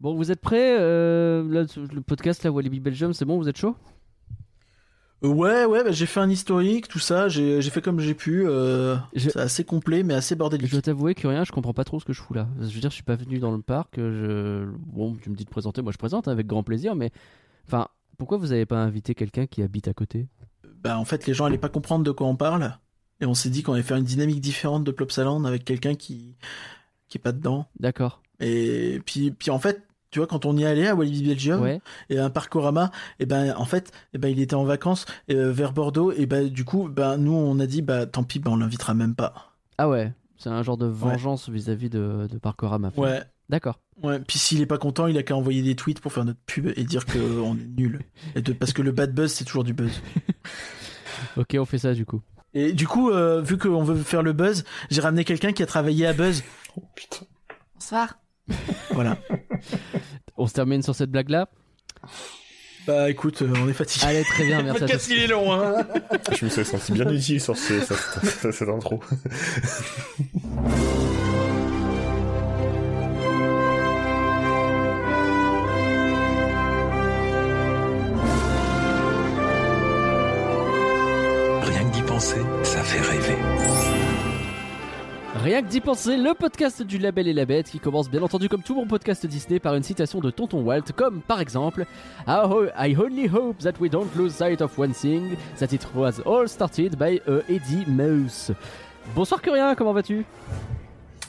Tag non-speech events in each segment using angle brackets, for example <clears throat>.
Bon, vous êtes prêts euh, là, Le podcast, là, Walibi Belgium, c'est bon, vous êtes chaud? Euh, Ouais, ouais, bah, j'ai fait un historique, tout ça, j'ai j'ai fait comme j'ai pu. euh, Je- C'est assez complet, mais assez bordélique. Je dois t'avouer que rien, je comprends pas trop ce que je fous là. Je veux dire, je suis pas venu dans le parc. Je... Bon, tu me dis de présenter, moi je présente hein, avec grand plaisir, mais. Enfin, pourquoi vous avez pas invité quelqu'un qui habite à côté? Bah, en fait, les gens allaient pas comprendre de quoi on parle. Et on s'est dit qu'on allait faire une dynamique différente de Plopsaland avec quelqu'un qui qui est pas dedans. D'accord. Et puis, puis en fait, tu vois, quand on y allait à Walibi Belgium Ouais. et à un Parcorama, et ben en fait, et ben il était en vacances euh, vers Bordeaux et ben du coup, ben nous on a dit bah tant pis, ben on l'invitera même pas. Ah ouais, c'est un genre de vengeance vis-à-vis de, de Parkorama. Ouais. D'accord. Ouais, puis s'il est pas content, il a qu'à envoyer des tweets pour faire notre pub et dire qu'on <laughs> est nul. Et de, parce que le bad buzz, c'est toujours du buzz. <laughs> Ok, on fait ça du coup. Et du coup, euh, vu qu'on veut faire le buzz, j'ai ramené quelqu'un qui a travaillé à Buzz. Oh putain. Bonsoir. <laughs> Voilà. On se termine sur cette blague là Bah écoute, euh, on est fatigué. Allez, très bien, merci à tous. il est long, hein. Je me suis senti bien utile sur ce, cette, cette- cette intro. <laughs> Rien que d'y penser, le podcast du Label et la Bête qui commence bien entendu comme tout bon podcast Disney par une citation de Tonton Walt, comme par exemple I, only hope that we don't lose sight of one thing, that it was all started by a Eddie Mouse. Bonsoir Curien, comment vas-tu?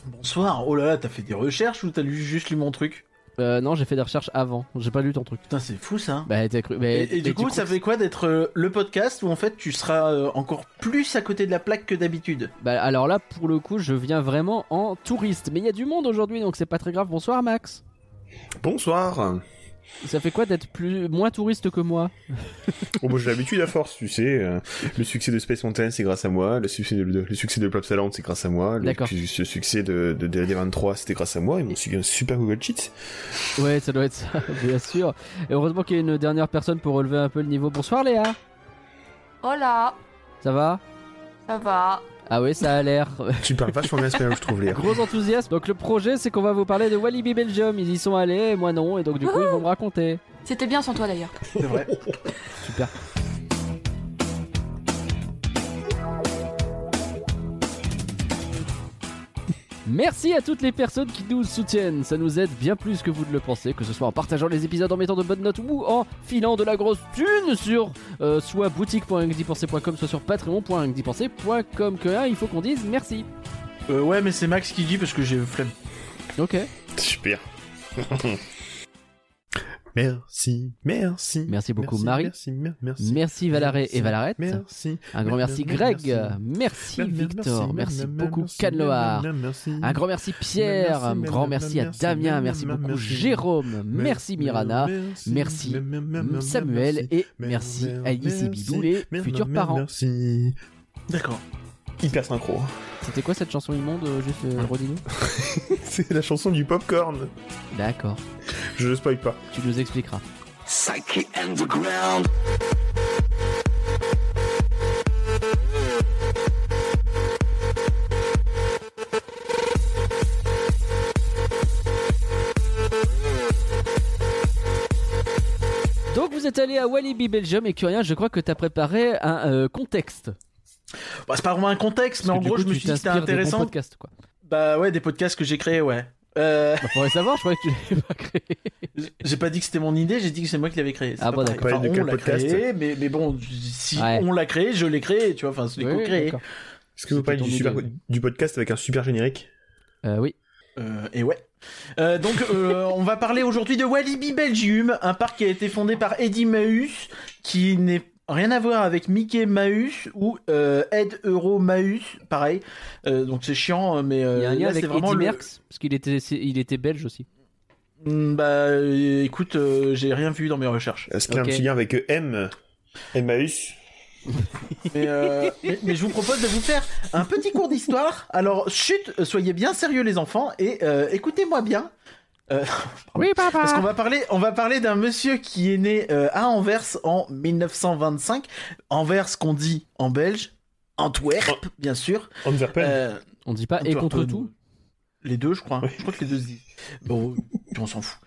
Bonsoir. Oh là là, t'as fait des recherches ou t'as juste lu mon truc? Euh, Non, j'ai fait des recherches avant, j'ai pas lu ton truc. Putain, c'est fou ça. Bah, t'as cru. mais- et, du coup, ça fait quoi d'être euh, le podcast où en fait tu seras euh, encore plus à côté de la plaque que d'habitude? Bah, alors là, pour le coup, je viens vraiment en touriste. Mais il y a du monde aujourd'hui, donc c'est pas très grave. Bonsoir Max. Bonsoir. Ça fait quoi d'être plus moins touriste que moi Bon, moi j'ai l'habitude à force, tu sais. euh, le succès de Space Mountain, c'est grâce à moi. Le succès de, le succès de Plopsaland, c'est grâce à moi. Le, D'accord. le succès de, de, de DD23, c'était grâce à moi. Ils m'ont suivi un super Google Sheet. Ouais, ça doit être ça, <laughs> bien sûr. Et heureusement qu'il y a une dernière personne pour relever un peu le niveau. Bonsoir Léa, Hola. ça va? Ça va. Ah oui, ça a l'air. <laughs> Tu parles vachement bien espagnol, je trouve, Léa. Gros enthousiasme. Donc le projet, c'est qu'on va vous parler de Walibi Belgium. Ils y sont allés, et moi non, et donc du coup, ils vont me raconter. C'était bien sans toi d'ailleurs. C'est vrai. Super. Merci à toutes les personnes qui nous soutiennent, ça nous aide bien plus que vous ne le pensez, que ce soit en partageant les épisodes, en mettant de bonnes notes ou en filant de la grosse thune sur euh, soit boutique.ingdipensé.com, soit sur patreon.ingdipensé.com. Que là, il faut qu'on dise merci. Euh, ouais, mais c'est Max qui dit parce que j'ai flemme. Ok. Super. <laughs> merci, merci. Merci beaucoup, Marie. Merci, mer- merci. Merci Valaré et Valarette. Merci. Un grand merci Greg. Merci Victor. Merci beaucoup Canloar. Un grand merci Pierre, un grand merci à Damien, merci beaucoup Jérôme, merci Mirana, merci Samuel et merci Alice et Bibou, les futurs parents. Merci. D'accord. Hyper synchro. C'était quoi cette chanson immonde, euh, juste euh, redis-nous <laughs> C'est la chanson du popcorn. D'accord, Je ne spoil pas. tu nous expliqueras. Psyche Underground. Donc vous êtes allé à Walibi Belgium et Curien, je crois que t'as préparé un euh, contexte. Bah, c'est pas vraiment un contexte, mais en gros, coup, je me suis dit que c'était t'inspires des bons intéressant. podcasts, quoi. Bah ouais, des podcasts que j'ai créés, ouais. Euh, Bah, faudrait savoir, je croyais que tu l'avais pas créé. <laughs> j'ai pas dit que c'était mon idée, j'ai dit que c'est moi qui l'avais créé. Ah bon, d'accord. Enfin, Pas de quel on l'a podcast créé, mais, mais bon, si Ouais. on l'a créé, je l'ai créé, tu vois, enfin, c'est Oui, co-créé. Est-ce que vous parlez du, super- idée. du podcast avec un super générique? Euh, oui. Euh, et ouais. Euh, donc, euh, <laughs> on va parler aujourd'hui de Walibi Belgium, un parc qui a été fondé par Eddie Maus, qui n'est rien à voir avec Mickey Maus ou euh, Ed Euro Maus, pareil. Euh, donc c'est chiant, mais euh, Il y a un lien là, avec c'est vraiment Eddie le- Merckx, parce qu'il était, il était belge aussi. Hmm, Bah, écoute, euh, j'ai rien vu dans mes recherches. Est-ce qu'il y a un petit lien avec M Emmaüs <laughs> Mais, euh, mais, mais je vous propose de vous faire un petit cours d'histoire. Alors, chut, soyez bien sérieux les enfants et euh, écoutez-moi bien. Euh, <laughs> Oui, papa. Parce qu'on va parler, on va parler d'un monsieur qui est né euh, à Anvers en 1925. Anvers qu'on dit en belge, Antwerp, bien sûr. Antwerpen Euh, On dit pas et contre tout? Les deux, je crois. Je crois que les deux se disent. Bon, on s'en fout.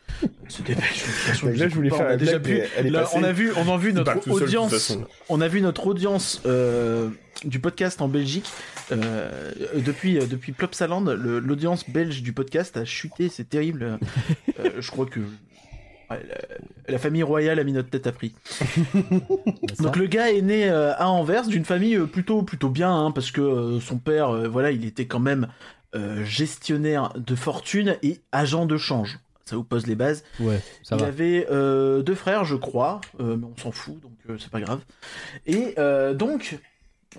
Façon, Donc là, je voulais pas, faire on a déjà pu. Là, on a vu, on a vu notre seul, audience. On a vu notre audience euh, du podcast en Belgique euh, depuis euh, depuis Plopsaland. le- L'audience belge du podcast a chuté, c'est terrible. Euh, je crois que ouais, la, la famille royale a mis notre tête à prix. <laughs> Donc le gars est né euh, à Anvers d'une famille plutôt plutôt bien hein, parce que euh, son père euh, voilà il était quand même euh, gestionnaire de fortune et agent de change. Ça vous pose les bases. Ouais, ça il va. avait euh, deux frères, je crois, euh, mais on s'en fout, donc c'est pas grave. Et donc,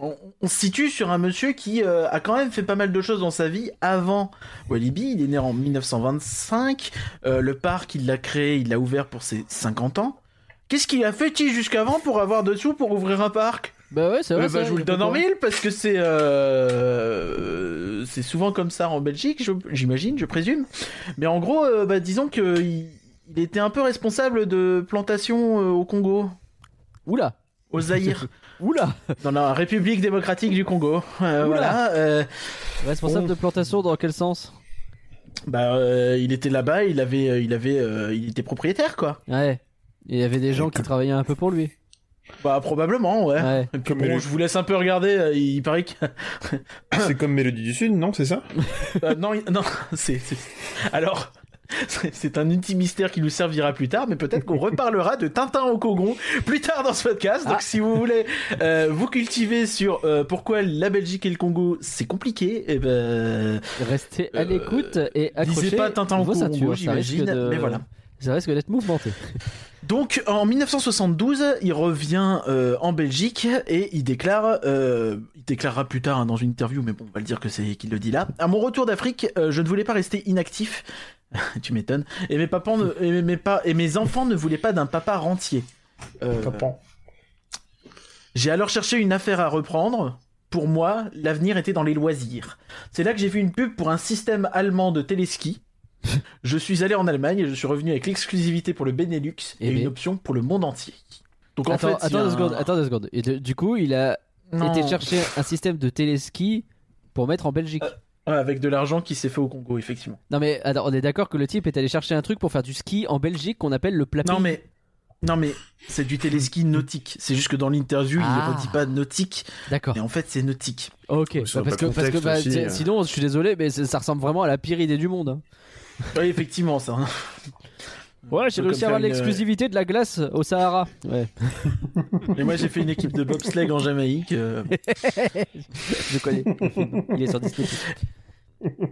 on, on se situe sur un monsieur qui a quand même fait pas mal de choses dans sa vie avant Walibi. Il est né en 1925. euh, le parc, il l'a créé, il l'a ouvert pour ses 50 ans. Qu'est-ce qu'il a fait, Ti, jusqu'avant pour avoir de sous pour ouvrir un parc? Bah ouais, c'est vrai. Euh, bah, ça, je vous le donne en mille parce que c'est euh, c'est souvent comme ça en Belgique, j'imagine, je présume. Mais en gros, euh, bah, disons que il, il était un peu responsable de plantations euh, au Congo, Oula, au Zaïre, <laughs> oula. dans la République démocratique du Congo. Euh, voilà. euh, Responsable de plantation dans quel sens? Bah, il était là-bas, il avait, il avait, il était propriétaire quoi. Ouais. Il y avait des gens qui travaillaient un peu pour lui. Bah probablement, ouais. Ouais. Et puis bon, je vous laisse un peu regarder. euh, Il paraît que <coughs> C'est comme Mélodie du Sud, non C'est ça? <laughs> Euh, non, non, <laughs> c'est, alors. <laughs> c'est- un petit mystère qui nous servira plus tard, mais peut-être qu'on reparlera de Tintin au Congo plus tard dans ce podcast. Donc, Ah. si vous voulez euh, vous cultiver sur euh, pourquoi la Belgique et le Congo c'est compliqué, et ben Restez à Euh, l'écoute et accrochez lisez pas Tintin au Congo, j'imagine, de... mais voilà. Ça risque d'être mouvementé. <laughs> Donc en 1972, il revient euh, en Belgique et il déclare, euh, il déclarera plus tard hein, dans une interview, mais bon, on va le dire que c'est qu'il le dit là. À mon retour d'Afrique, euh, je ne voulais pas rester inactif. <laughs> tu m'étonnes. Et mes papas, ne- et mes pa- et mes enfants ne voulaient pas d'un papa rentier. Euh, j'ai alors cherché une affaire à reprendre. Pour moi, l'avenir était dans les loisirs. C'est là que j'ai vu une pub pour un système allemand de téléski. <laughs> Je suis allé en Allemagne et je suis revenu avec l'exclusivité pour le Benelux et, Eh une ben. option pour le monde entier. Donc en attends, fait, il y attends a deux secondes. Attends deux secondes. Et de- du coup, il a Non. été chercher un système de téléski pour mettre en Belgique. Ouais, avec de l'argent qui s'est fait au Congo, effectivement. Non mais attends, on est d'accord que le type est allé chercher un truc pour faire du ski en Belgique qu'on appelle le plat Non mais non mais c'est du téléski nautique. C'est juste que dans l'interview, Ah. il redit pas nautique, D'accord. mais en fait c'est nautique. Ok. Bah, parce que, parce que bah, aussi, euh. sinon, je suis désolé, mais ça ressemble vraiment à la pire idée du monde. hein. <laughs> Oui, effectivement, ça. Ouais, j'ai réussi à avoir une- l'exclusivité de la glace au Sahara. Ouais. <laughs> Et moi, j'ai fait une équipe de bobsleigh en Jamaïque. euh, <laughs> Je connais. Il est sur Disney.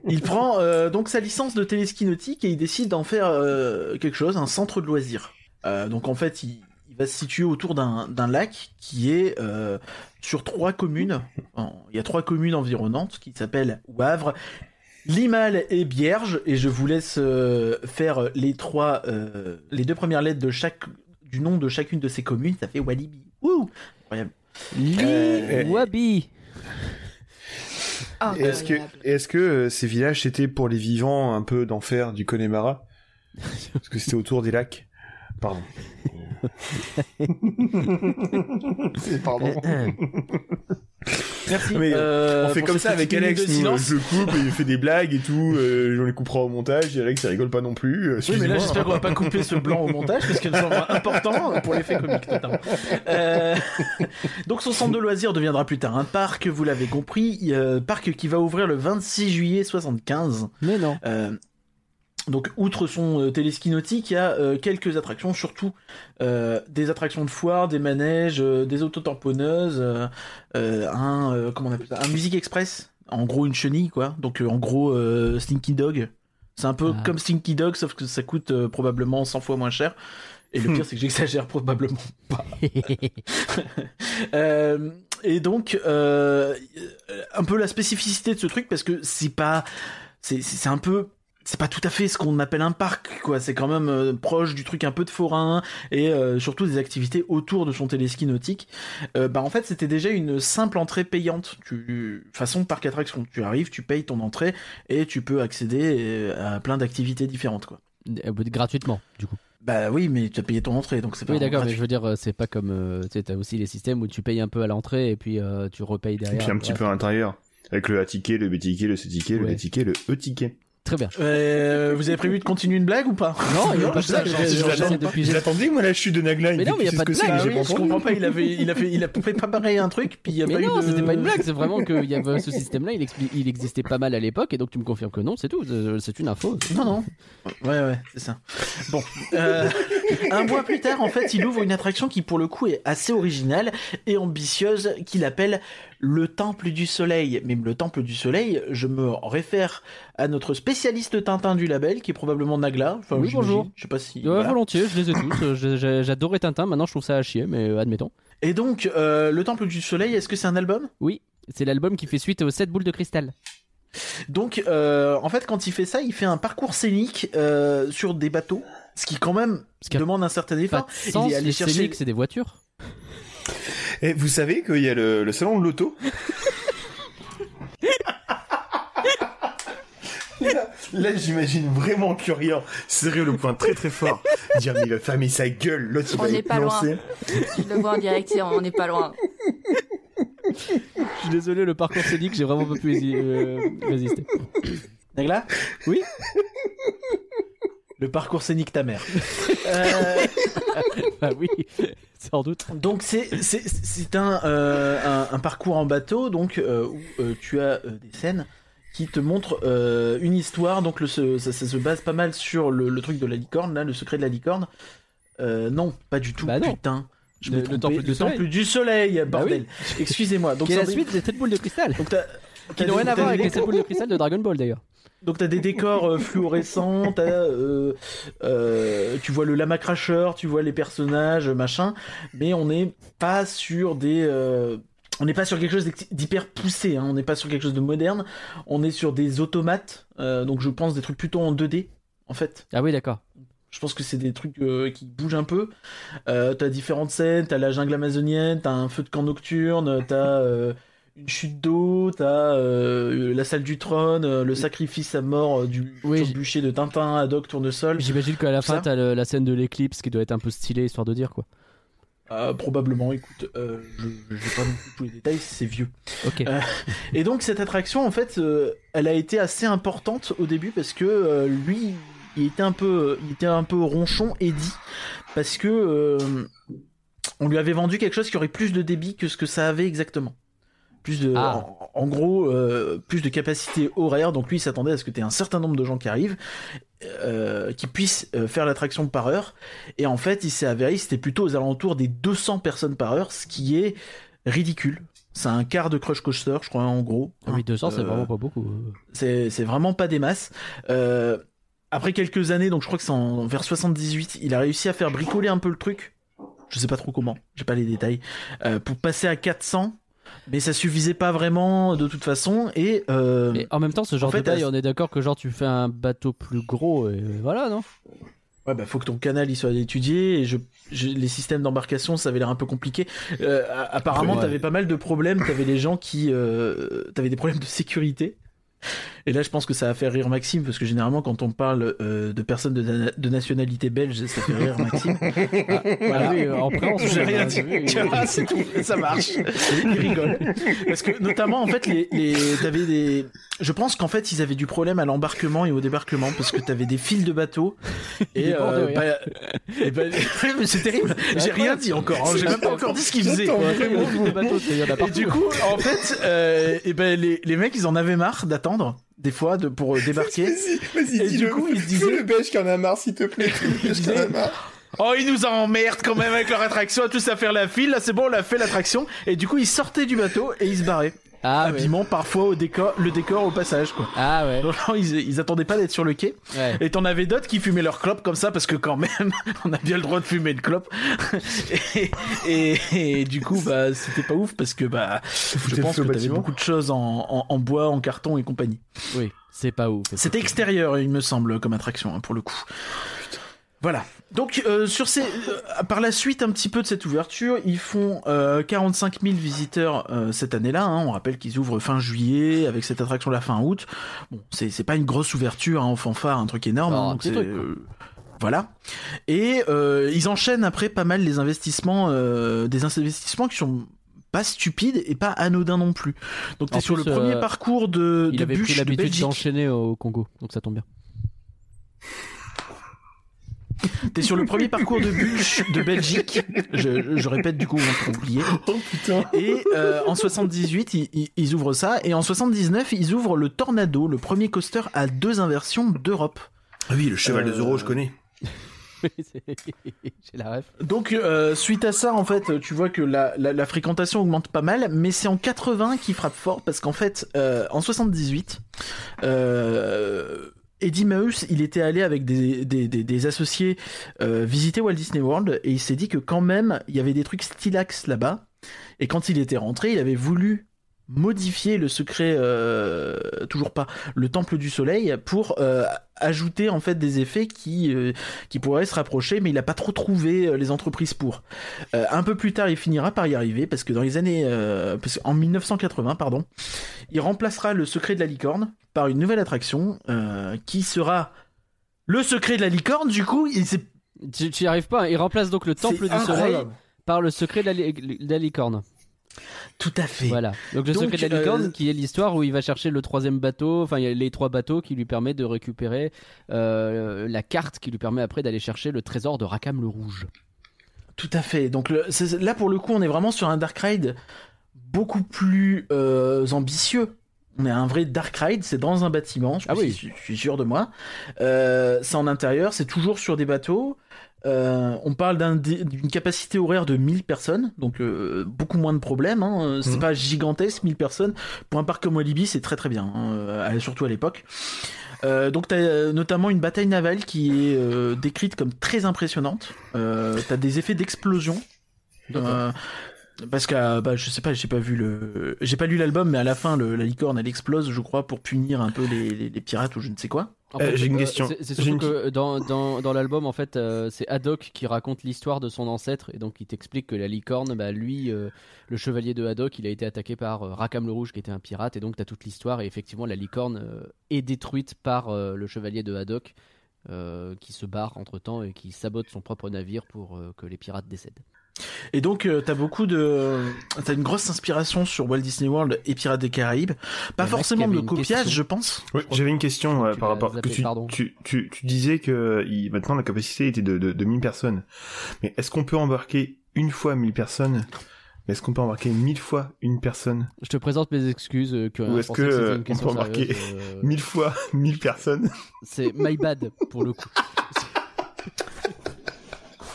Il prend euh, donc sa licence de téléski nautique et il décide d'en faire euh, quelque chose, un centre de loisirs. Euh, donc en fait, il, il va se situer autour d'un lac qui est euh, sur trois communes. En- Il y a trois communes environnantes qui s'appellent Wavre, Limal et Bierge. Et je vous laisse euh, faire les trois, euh, les deux premières lettres de chaque du nom de chacune de ces communes. Ça fait Walibi. Wouh Incroyable. Euh, Li Wabi. Ah, Est-ce que, est-ce que euh, ces villages c'était pour les vivants un peu d'enfer du Connemara? Parce que c'était autour des lacs. Pardon. <laughs> Pardon. Merci. Mais, euh, on fait pour comme ça avec Alex, nous, euh, je le coupe et il fait des blagues et tout, euh, on les coupera au montage et Alex il rigole pas non plus. euh, Oui, mais là, j'espère qu'on va pas couper ce blanc au montage parce que c'est important pour l'effet comique, notamment. Euh, <laughs> Donc, son centre de loisirs deviendra plus tard un parc, vous l'avez compris, euh, parc qui va ouvrir le 26 juillet 75. Mais non. Donc, outre son euh, téléski nautique, il y a euh, quelques attractions, surtout euh, des attractions de foire, des manèges, euh, des autotamponneuses, un euh, comment on appelle ça, un musique express, en gros une chenille quoi. Donc euh, en gros euh, Stinky Dog. C'est un peu Ah. comme Stinky Dog, sauf que ça coûte euh, probablement 100 fois moins cher. Et le <laughs> pire, c'est que j'exagère probablement pas. <laughs> <laughs> Euh, et donc, euh, un peu la spécificité de ce truc, parce que c'est pas. C'est c'est un peu. C'est pas tout à fait ce qu'on appelle un parc, quoi. C'est quand même euh, proche du truc un peu de forain et euh, surtout des activités autour de son téléski nautique. Euh, bah en fait, c'était déjà une simple entrée payante. Tu façon parc attraction. Tu arrives, tu payes ton entrée et tu peux accéder à plein d'activités différentes, quoi. Euh, Gratuitement, du coup. Bah oui, mais tu as payé ton entrée, donc c'est pas Oui, d'accord, mais je veux dire, c'est pas comme. euh, Tu sais, t'as aussi les systèmes où tu payes un peu à l'entrée et puis euh, tu repayes Et derrière. puis un petit peu à l'intérieur. Avec le A ticket, le B ticket, le C ticket, le Ouais. D ticket, le E ticket. Très bien. Euh, vous avez prévu de continuer une blague ou pas? Non, il y a pas de Ça, blague. je- Je- je- j'essaie je- de piger. Je l'attendais, moi, la chute de Nagla. Mais non, mais y a c'est pas de blague. j'ai Ah pas oui, je comprends pas. Il avait, il a fait, il a préparé un truc, puis il y a Mais pas eu non, de- c'était pas une blague, c'est vraiment qu'il y avait ce système-là, il, expli- il existait pas mal à l'époque, et donc tu me confirmes que non, c'est tout, euh, c'est une info. Non, non. Ouais, ouais, c'est ça. Bon. Euh, un mois plus tard, en fait, il ouvre une attraction qui, pour le coup, est assez originale et ambitieuse, qu'il appelle le Temple du Soleil. Mais le Temple du Soleil, je me réfère à notre spécialiste Tintin du label, qui est probablement Nagla. Enfin, Oui, bonjour. Je sais pas si. Ouais, voilà. volontiers, je les ai tous, euh, j'adorais Tintin, maintenant je trouve ça à chier, mais euh, admettons. Et donc, euh, le Temple du Soleil, est-ce que c'est un album? Oui, c'est l'album qui fait suite aux 7 boules de cristal. Donc, euh, en fait, quand il fait ça, il fait un parcours scénique euh, sur des bateaux, ce qui quand même Ce qui a demande un certain Pas effort. de sens, il est allé les chercher. c'est des voitures. Et vous savez qu'il y a le, le salon de l'auto <laughs> Là, là, j'imagine vraiment Curien serrer le point très très fort, dire mais il va fermer sa gueule, l'autre il On va n'est être pas loin. lancé. Je le vois en direct, on n'est pas loin. Je suis désolé, le parcours scénique, j'ai vraiment pas pu euh, résister. Nagla? Oui? Le parcours scénique ta mère. Euh, <laughs> Ah oui, <laughs> sans doute. donc c'est c'est c'est un, euh, un un parcours en bateau donc euh, où euh, tu as des scènes qui te montrent une histoire donc le ça, ça se base pas mal sur le, le truc de la licorne là le secret de la licorne. Non pas du tout Bah putain. Je Le- me le temple du temple soleil. du soleil Bah bordel. Excusez-moi donc Qui est la suite des 7 boules de cristal. donc Qui n'ont rien à voir avec les décors- 7 boules de cristal de Dragon Ball d'ailleurs. Donc t'as des décors euh, fluorescents, t'as, euh, euh, tu vois le lama cracheur, tu vois les personnages, machin, mais on n'est pas sur des, on n'est pas sur quelque chose d'hyper poussé, hein, on n'est pas sur quelque chose de moderne, on est sur des automates, euh, donc je pense des trucs plutôt en 2D en fait. Ah oui, d'accord. Je pense que c'est des trucs euh, qui bougent un peu. Euh, t'as différentes scènes, t'as la jungle amazonienne, t'as un feu de camp nocturne, t'as euh, une chute d'eau, t'as euh, la salle du trône, euh, le sacrifice à mort euh, du Oui, bûcher de Tintin, Haddock, Tournesol. J'imagine qu'à la fin, t'as la scène de l'éclipse qui doit être un peu stylée, histoire de dire quoi. Euh, probablement, écoute, euh, je n'ai pas non plus tous les détails, c'est vieux. Ok. Euh, <laughs> Et donc cette attraction, en fait, elle a été assez importante au début parce que lui, il était un peu, il était un peu ronchon, Eddie, parce que on lui avait vendu quelque chose qui aurait plus de débit que ce que ça avait exactement. Plus de, Ah. en, en gros, euh, plus de capacité horaire. Donc lui, il s'attendait à ce que tu aies un certain nombre de gens qui arrivent, euh, qui puissent euh, faire l'attraction par heure. Et en fait, il s'est avéré, c'était plutôt aux alentours des 200 personnes par heure, ce qui est ridicule. C'est un quart de Crush Coaster, je crois, en gros. Ah oui, 200, c'est vraiment pas beaucoup. c'est c'est vraiment pas des masses. Euh, après quelques années, donc je crois que c'est en vers 78, il a réussi à faire bricoler un peu le truc. Je sais pas trop comment, j'ai pas les détails. euh, pour passer à 400, mais ça suffisait pas vraiment de toute façon. Et euh, Mais en même temps, ce genre en fait, de taille, on est d'accord que genre tu fais un bateau plus gros et voilà, non? Ouais, bah faut que ton canal il soit étudié. Et je, je- les systèmes d'embarcation, ça avait l'air un peu compliqué. Euh, apparemment, Ouais. t'avais pas mal de problèmes. T'avais des gens qui, euh, t'avais des problèmes de sécurité. Et là, je pense que ça va faire rire Maxime, parce que généralement, quand on parle euh, de personnes de, na- de nationalité belge, ça fait rire Maxime. Voilà. oui, euh, en préambule, J'ai rien dit. c'est tout. Ça marche. <laughs> Il rigole. Parce que, notamment, en fait, les, les, t'avais des, je pense qu'en fait, ils avaient du problème à l'embarquement et au débarquement, parce que t'avais des files de bateaux. <laughs> Et, euh, bah, et bah, <laughs> c'est terrible. J'ai rien dit encore. hein. J'ai même pas encore dit ce qu'ils faisaient. Vraiment Et du coup, en fait, euh, et ben les, les mecs, ils en avaient marre d'attendre des fois de, pour euh, <laughs> débarquer. Vas-y, vas-y, Et dis-le. disait- le belge qui en a marre, s'il te plaît. Fais le belge qui en a marre. Oh, ils nous emmerdent quand même avec leur attraction, à tous à faire la file. Là, c'est bon, on a fait l'attraction. Et du coup, ils sortaient du bateau et ils se barraient. Ah ouais. Parfois au décor, le décor au passage, quoi. Ah ouais. Donc, ils, ils attendaient pas d'être sur le quai. ouais. Et t'en avais d'autres qui fumaient leur clope comme ça parce que quand même, <laughs> on a bien le droit de fumer une clope. <laughs> et, et, et du coup, bah, c'était pas ouf parce que bah, je pense que t'avais beaucoup de choses en, en, en bois, en carton et compagnie. Oui, c'est pas ouf. C'était extérieur, il me semble, comme attraction, hein, pour le coup. Voilà. Donc, euh, sur ces, euh, par la suite, un petit peu de cette ouverture, ils font euh, 45 000 visiteurs euh, cette année-là. hein. On rappelle qu'ils ouvrent fin juillet avec cette attraction la fin août. Bon, c'est c'est pas une grosse ouverture hein, en fanfare, un truc énorme. Non, hein, un donc petit c'est, truc, quoi. euh, voilà. Et euh, ils enchaînent après pas mal les investissements, euh, des investissements qui sont pas stupide et pas anodin non plus. Donc t'es En sur plus, le premier euh, parcours de, Il de avait pris l'habitude d'enchaîner au Congo, donc ça tombe bien. T'es sur le premier parcours de bûche de Belgique. Je, je répète du coup, on peut oublier. Oh putain. Et euh, en 78, ils, ils- ils ouvrent ça. Et en 79, ils ouvrent le Tornado, le premier coaster à deux inversions d'Europe. Ah oui, le cheval de Euh, Zoro, je connais. <laughs> J'ai la ref. Donc euh, suite à ça, en fait, tu vois que la, la, la fréquentation augmente pas mal, mais c'est en 80 qui frappe fort parce qu'en fait, euh, en 78, euh, Eddie Maus, il était allé avec des, des, associés euh, visiter Walt Disney World et il s'est dit que quand même, il y avait des trucs stylax là-bas. Et quand il était rentré, il avait voulu modifier le secret, euh, toujours pas, le temple du soleil pour euh, ajouter en fait des effets qui, qui pourraient se rapprocher, mais il n'a pas trop trouvé les entreprises pour. Un peu plus tard, il finira par y arriver parce que dans les années, parce en 1980, pardon, il remplacera le secret de la licorne par une nouvelle attraction euh, qui sera le secret de la licorne. Du coup, il s'est Tu tu y arrives pas, il remplace donc le temple du soleil par le secret de la, li- de la licorne. tout à fait. Voilà. Donc le Donc, secret de la licorne euh, qui est l'histoire où il va chercher le troisième bateau, enfin il y a les trois bateaux qui lui permet de récupérer euh, la carte qui lui permet après d'aller chercher le trésor de Rakam le Rouge. Tout à fait. Donc le- là, pour le coup, on est vraiment sur un Dark Ride beaucoup plus euh, ambitieux. On est un vrai Dark Ride, c'est dans un bâtiment, je, Ah suis, oui. je suis sûr de moi. Euh, c'est en intérieur, c'est toujours sur des bateaux. Euh, on parle d'une capacité horaire de 1000 personnes, donc euh, beaucoup moins de problèmes. Hein. C'est Mhm. pas gigantesque, 1000 personnes. Pour un parc comme Walibi, c'est très très bien, hein, surtout à l'époque. Euh, donc t'as notamment une bataille navale qui est décrite comme très impressionnante. T'as des effets d'explosion. Euh, parce que euh, bah, je sais pas, j'ai pas vu le, j'ai pas lu l'album, mais à la fin le- la licorne elle explose, je crois, pour punir un peu les, les- les pirates ou je ne sais quoi. En Euh, j'ai une question. C'est surtout une- que dans, dans, dans l'album, en fait, euh, c'est Haddock qui raconte l'histoire de son ancêtre et donc il t'explique que la licorne, bah, lui, euh, le chevalier de Haddock, il a été attaqué par euh, Rakam le Rouge qui était un pirate et donc t'as toute l'histoire et effectivement la licorne euh, est détruite par euh, le chevalier de Haddock euh, qui se barre entre temps et qui sabote son propre navire pour euh, que les pirates décèdent. Et donc euh, t'as beaucoup de, t'as une grosse inspiration sur Walt Disney World et Pirates des Caraïbes. Pas forcément de copiage, question. je pense. Oui, j'avais une question euh, par rapport zappé, que tu, pardon. tu, tu, tu disais que il- maintenant la capacité était de, de, de 1000 personnes. Mais est-ce qu'on peut embarquer une fois 1000 personnes? Mais est-ce qu'on peut embarquer 1000 fois une personne? Je te présente mes excuses. euh, que, Ou est-ce que, une on peut sérieuse, euh, 1000 fois 1000 personnes? C'est my bad pour le coup. <laughs>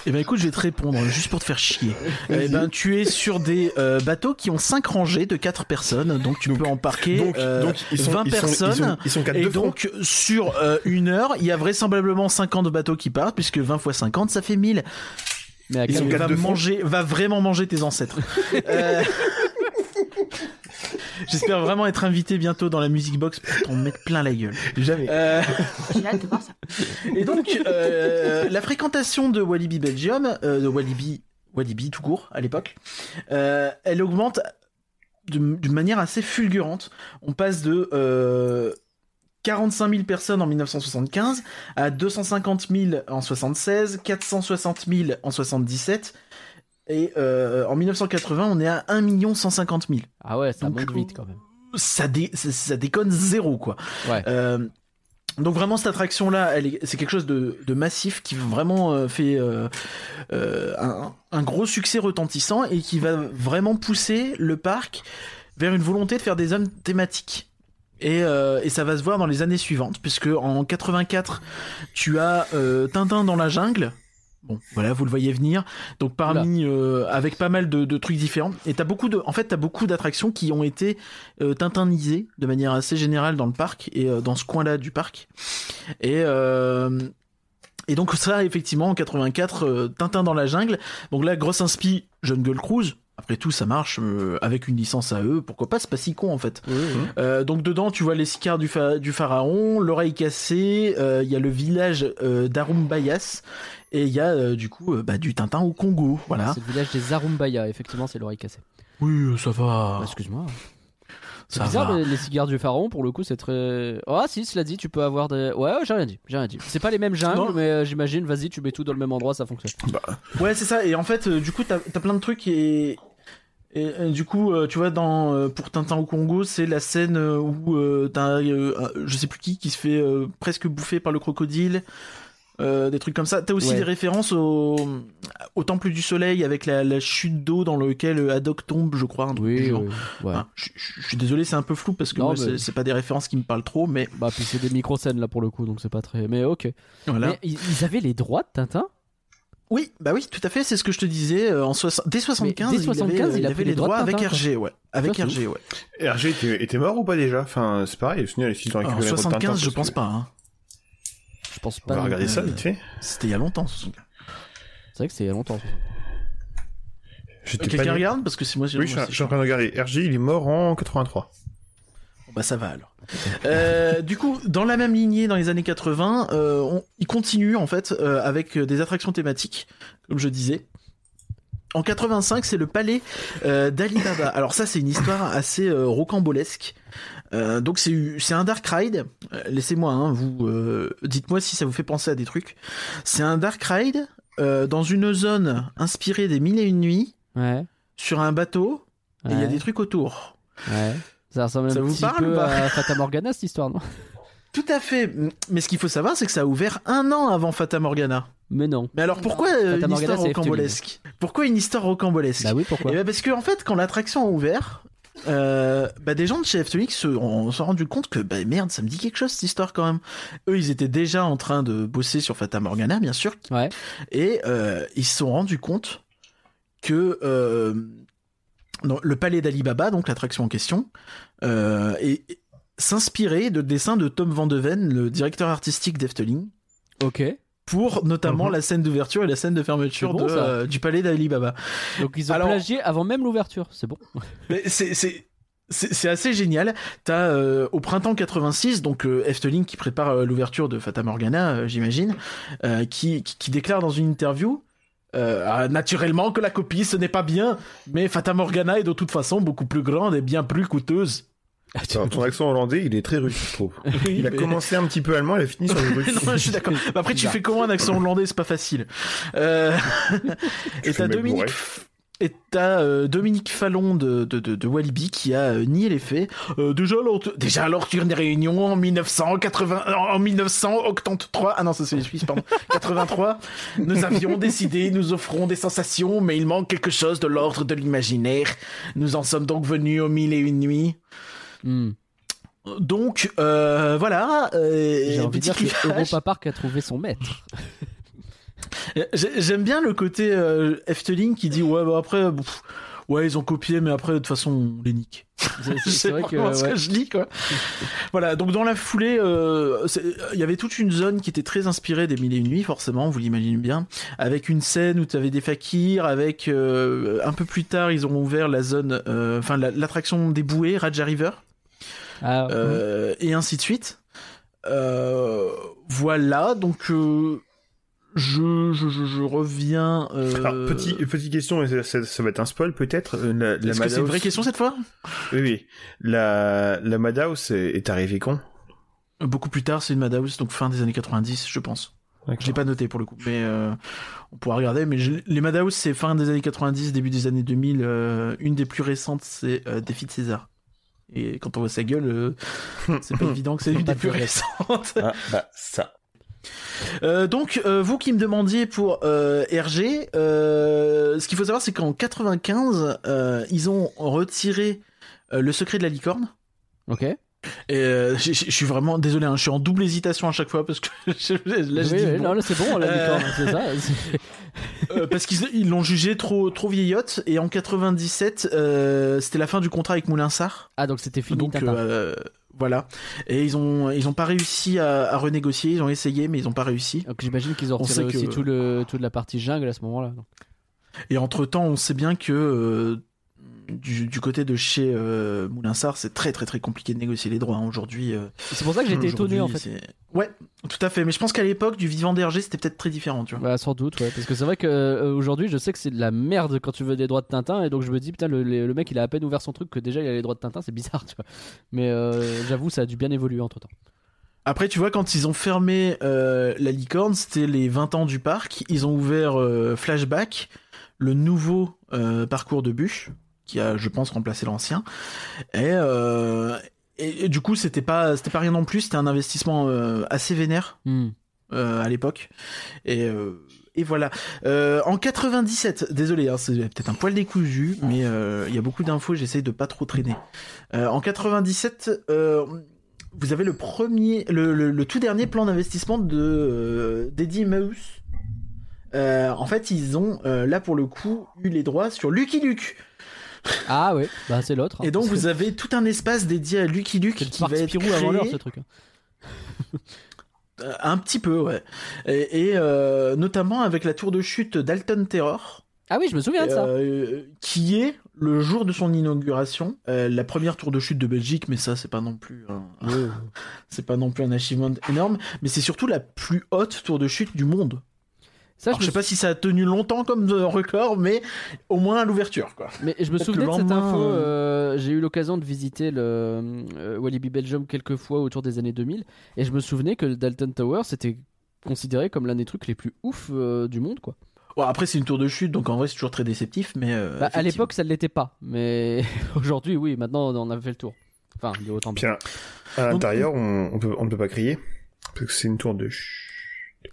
Eh ben écoute, je vais te répondre juste pour te faire chier. Eh ben tu es sur des euh, bateaux qui ont 5 rangées de 4 personnes, donc tu Donc- peux embarquer donc, euh, donc ils sont 20 ils sont- personnes. Ils sont, ils sont Et donc, sur euh, une heure, il y a vraisemblablement 50 bateaux qui partent, puisque 20 fois 50, ça fait 1000. Mais à Ils sont va manger, va vraiment manger tes ancêtres. <laughs> Euh, J'espère vraiment être invité bientôt dans la Music Box pour t'en mettre plein la gueule. Jamais. Euh, <laughs> J'ai hâte de voir ça. et donc, euh, la fréquentation de Walibi Belgium, euh, de Walibi, Walibi tout court à l'époque, euh, elle augmente de- d'une manière assez fulgurante. On passe de euh, 45 000 personnes en 1975 à 250 000 en 76, 460 000 en 77. Et euh, en 1980, on est à 1 150 000. Ah ouais, ça Donc, monte vite quand même. Ça, dé- ça, ça déconne zéro, quoi. Ouais. Euh, donc vraiment cette attraction là, c'est quelque chose de, de massif qui vraiment euh, fait euh, euh, un, un gros succès retentissant et qui va vraiment pousser le parc vers une volonté de faire des zones thématiques. Et, et ça va se voir dans les années suivantes, puisque en 84, tu as Tintin dans la jungle. Bon, voilà, vous le voyez venir. Donc parmi, euh, avec pas mal de, de trucs différents. Et t'as beaucoup de, en fait, t'as beaucoup d'attractions qui ont été euh, tintinisées de manière assez générale dans le parc et euh, dans ce coin-là du parc. Et et donc ça, effectivement, en 84, euh, Tintin dans la jungle. Donc là, grosse inspi, Jungle Cruise. Après tout, ça marche euh, avec une licence à eux. Pourquoi pas C'est pas si con en fait. Euh, donc dedans, tu vois les sicars du, pha- du pharaon, l'oreille cassée. euh, Il y a le village d'Arumbayas et il y a euh, du coup euh, bah, du Tintin au Congo. Voilà. C'est le village des Arumbaya, effectivement, c'est l'oreille cassée. Oui, ça va. Ah, Excuse-moi. C'est bizarre, va. les, cigares du pharaon, pour le coup, c'est très. Ah, si, cela dit, tu peux avoir des. Ouais, ouais, j'ai rien dit, j'ai rien dit. C'est pas les mêmes <laughs> jungles, Non. mais euh, j'imagine, vas-y, tu mets tout dans le même endroit, ça fonctionne. Ouais, c'est ça. Et en fait, euh, du coup, t'as as plein de trucs et Et, euh, du coup, euh, tu vois, dans euh, pour Tintin au Congo, c'est la scène euh, où euh, t'as, euh, un- je sais plus qui, qui se fait euh, presque bouffer par le crocodile, euh, des trucs comme ça. T'as aussi Ouais. des références au, au Temple du Soleil avec la, la chute d'eau dans lequel euh, Haddock tombe, je crois. un truc du Oui, genre. oui, ouais. Enfin, je, je- je suis désolé, c'est un peu flou parce que moi, mais- c'est- pas des références qui me parlent trop, mais Bah, puis c'est des micro-scènes là pour le coup, donc c'est pas très. Mais ok. voilà. Mais ils, avaient les droits de Tintin? Oui, bah oui, tout à fait, c'est ce que je te disais. euh, en soix- dès 75, dès il 75, avait, il il avait les les droits droits avec RG, ouais. Avec RG, ouais. RG était, était mort ou pas déjà? Enfin, c'est pareil, au final, s'ils ont En récupéré les droits de Tintin, 75, je pense que- pas. Hein. Je pense On pas. va non regarder plus. ça euh, vite fait. C'était il y a longtemps. 75. C'est vrai que c'est il y a longtemps. Pas Quelqu'un né. regarde parce que c'est moi. Oui, je suis, je suis en train de regarder. RG, il est mort en 83. Bon, bah ça va alors. Euh, du coup, dans la même lignée, dans les années 80, euh, on, il continue en fait euh, avec des attractions thématiques, comme je disais. En 85, c'est le palais euh, d'Ali Baba. Alors ça, c'est une histoire assez euh, rocambolesque. Euh, donc c'est un dark ride. Euh, Laissez-moi, hein, vous euh, dites-moi si ça vous fait penser à des trucs. C'est un dark ride dans une zone inspirée des mille et une nuits Ouais. sur un bateau. Et il y a des trucs autour. Ouais. Ça ressemble Ça un vous petit parle peu à Fata Morgana cette histoire, non? Tout à fait. Mais ce qu'il faut savoir, c'est que ça a ouvert un an avant Fata Morgana. Mais non. Mais alors pourquoi une Morgana, histoire rocambolesque? Pourquoi une histoire rocambolesque? Bah oui, pourquoi? Eh ben parce que en fait, quand l'attraction a ouvert, euh, bah des gens de chez Efteling se ont, se sont rendus compte que bah merde, ça me dit quelque chose cette histoire quand même. Eux, ils étaient déjà en train de bosser sur Fata Morgana, bien sûr, Ouais. et euh, ils se sont rendus compte que euh, non, le palais d'Ali Baba, donc l'attraction en question, et, et s'inspirait de dessins de Tom Van de Ven, le directeur artistique d'Efteling Ok. Pour notamment Mhm. la scène d'ouverture et la scène de fermeture bon, de, euh, du palais d'Ali Baba. Donc ils ont Alors- plagié avant même l'ouverture. C'est bon. <laughs> Mais c'est c'est c'est c'est assez génial. T'as euh, au printemps 86 donc euh, Efteling qui prépare euh, l'ouverture de Fata Morgana, j'imagine, qui, qui qui déclare dans une interview. ah, naturellement que la copie ce n'est pas bien, mais Fata Morgana est de toute façon beaucoup plus grande et bien plus coûteuse. Alors, ton accent hollandais, il est très russe, je trouve. <laughs> Il a mais- commencé un petit peu allemand, il a fini sur le <laughs> russe. non, je suis d'accord. Bah, Après, tu fais comment un accent hollandais C'est pas facile. Euh... Et t'as Dominique. Et t'as euh, Dominique Fallon de, de, de, de Walibi qui a euh, nié les faits. Euh, déjà, lors, déjà lors d'une réunion en 1980, en 1983, ah non, ça c'est les Suisses, pardon, <laughs> 83, nous avions décidé, nous offrons des sensations, mais il manque quelque chose de l'ordre de l'imaginaire. Nous en sommes donc venus aux mille et une nuits. Hmm. Donc, euh, voilà. euh, J'ai envie de dire que. Europa Park a trouvé son maître. <laughs> J'ai- J'aime bien le côté euh, Efteling qui dit ouais bah après pff, ouais ils ont copié mais après de toute façon on les nique. C'est- <laughs> Je C'est sais vrai que. ce que je lis quoi. voilà donc dans la foulée euh, il y avait toute une zone qui était très inspirée des Mille et une nuits forcément vous l'imaginez bien avec une scène où tu avais des fakirs avec euh, un peu plus tard ils ont ouvert la zone enfin la- l'attraction des bouées Raja River Ah, euh, et ainsi de suite. Euh, voilà, donc euh, je, je, je, je reviens. Euh... Alors, petit, petite question, et ça, ça- ça va être un spoil peut-être. La, la Est-ce que c'est une vraie question cette fois? Oui, oui. La, la Madhouse est, est arrivée quand? Beaucoup plus tard, c'est une Madhouse, donc fin des années 90, je pense. Je l'ai pas noté pour le coup, mais euh, on pourra regarder. Mais je- les Madhouse, c'est fin des années 90, début des années 2000. euh, une des plus récentes, c'est euh, Défi de César. Et quand on voit sa gueule, euh, <laughs> c'est pas évident que c'est une des plus récentes. Ah, bah, ça. Euh, donc, euh, vous qui me demandiez pour euh, RG, euh, ce qu'il faut savoir, c'est qu'en 95, euh, ils ont retiré euh, le secret de la licorne. ok. Et euh, <laughs> je suis vraiment désolé, hein, je suis en double hésitation à chaque fois parce que <laughs> je- là, Oui, oui, bon. non, là c'est bon, la Euh, c'est ça. c'est- <laughs> Euh, parce qu'ils ils l'ont jugé trop trop vieillotte. Et en 97, euh, c'était la fin du contrat avec Moulinsart. Ah, donc c'était fini, Donc euh, voilà. Et ils ont ils ont pas réussi à, à renégocier. Ils ont essayé, mais ils ont pas réussi. Donc j'imagine qu'ils ont on retiré aussi que- tout le, toute la partie jungle à ce moment-là. donc. Et entre temps, on sait bien que euh, du, du côté de chez euh, Moulinsart, c'est très très très compliqué de négocier les droits hein, aujourd'hui. euh, C'est pour ça que j'étais étonné en aujourd'hui, fait. Ouais, tout à fait. Mais je pense qu'à l'époque du vivant d'RG, c'était peut-être très différent, tu vois. Bah, sans doute, ouais. Parce que c'est vrai qu'aujourd'hui, je sais que c'est de la merde quand tu veux des droits de Tintin. Et donc, je me dis, putain, le, le- le mec, il a à peine ouvert son truc que déjà il a les droits de Tintin. C'est bizarre, tu vois. Mais euh, j'avoue, ça a dû bien évoluer entre temps. Après, tu vois, quand ils ont fermé euh, la licorne, c'était les 20 ans du parc. Ils ont ouvert euh, Flashback, le nouveau euh, parcours de bûche, qui a, je pense, remplacé l'ancien. Et, euh, et, et du coup, c'était pas, c'était pas rien non plus. C'était un investissement euh, assez vénère Hmm. euh, à l'époque. Et, et voilà. Euh, en 97, désolé, hein, c'est peut-être un poil décousu, mais euh, il y a beaucoup d'infos, j'essaye de pas trop traîner. Euh, en 97, euh, vous avez le premier, le, le- le tout dernier plan d'investissement de d'Eddie Mouse. En fait, ils ont là pour le coup eu les droits sur Lucky Luke. Ah ouais, bah c'est l'autre. Et donc vous avez tout un espace dédié à Lucky Luke qui va être Spirou avant l'heure créé. ce truc. hein. Euh, Un petit peu, ouais. Et, et, euh, notamment avec la tour de chute d'Alton Terror, Ah oui, je me souviens de ça. euh, qui est le jour de son inauguration, euh, la première tour de chute de Belgique, mais ça c'est pas non plus, un- <laughs> c'est pas non plus un achievement énorme, mais c'est surtout la plus haute tour de chute du monde. Ça, Alors, je sais pas si ça a tenu longtemps comme euh, record, mais au moins à l'ouverture, quoi. Mais je me le de cette lendemain, info. euh, euh, J'ai eu l'occasion de visiter le euh, Walibi Belgium quelques fois autour des années 2000, et je me souvenais que le Dalton Tower c'était considéré comme l'un des trucs les plus ouf euh, du monde, quoi. Bon, après c'est une tour de chute, donc en vrai c'est toujours très déceptif, mais euh, Bah, à l'époque, ça ne l'était pas, mais <laughs> aujourd'hui, oui. Maintenant, on a fait le tour. Enfin, de haut en bas. Puis à, l'intérieur, on, on, peut, on ne peut pas crier. Parce que c'est une tour de chut.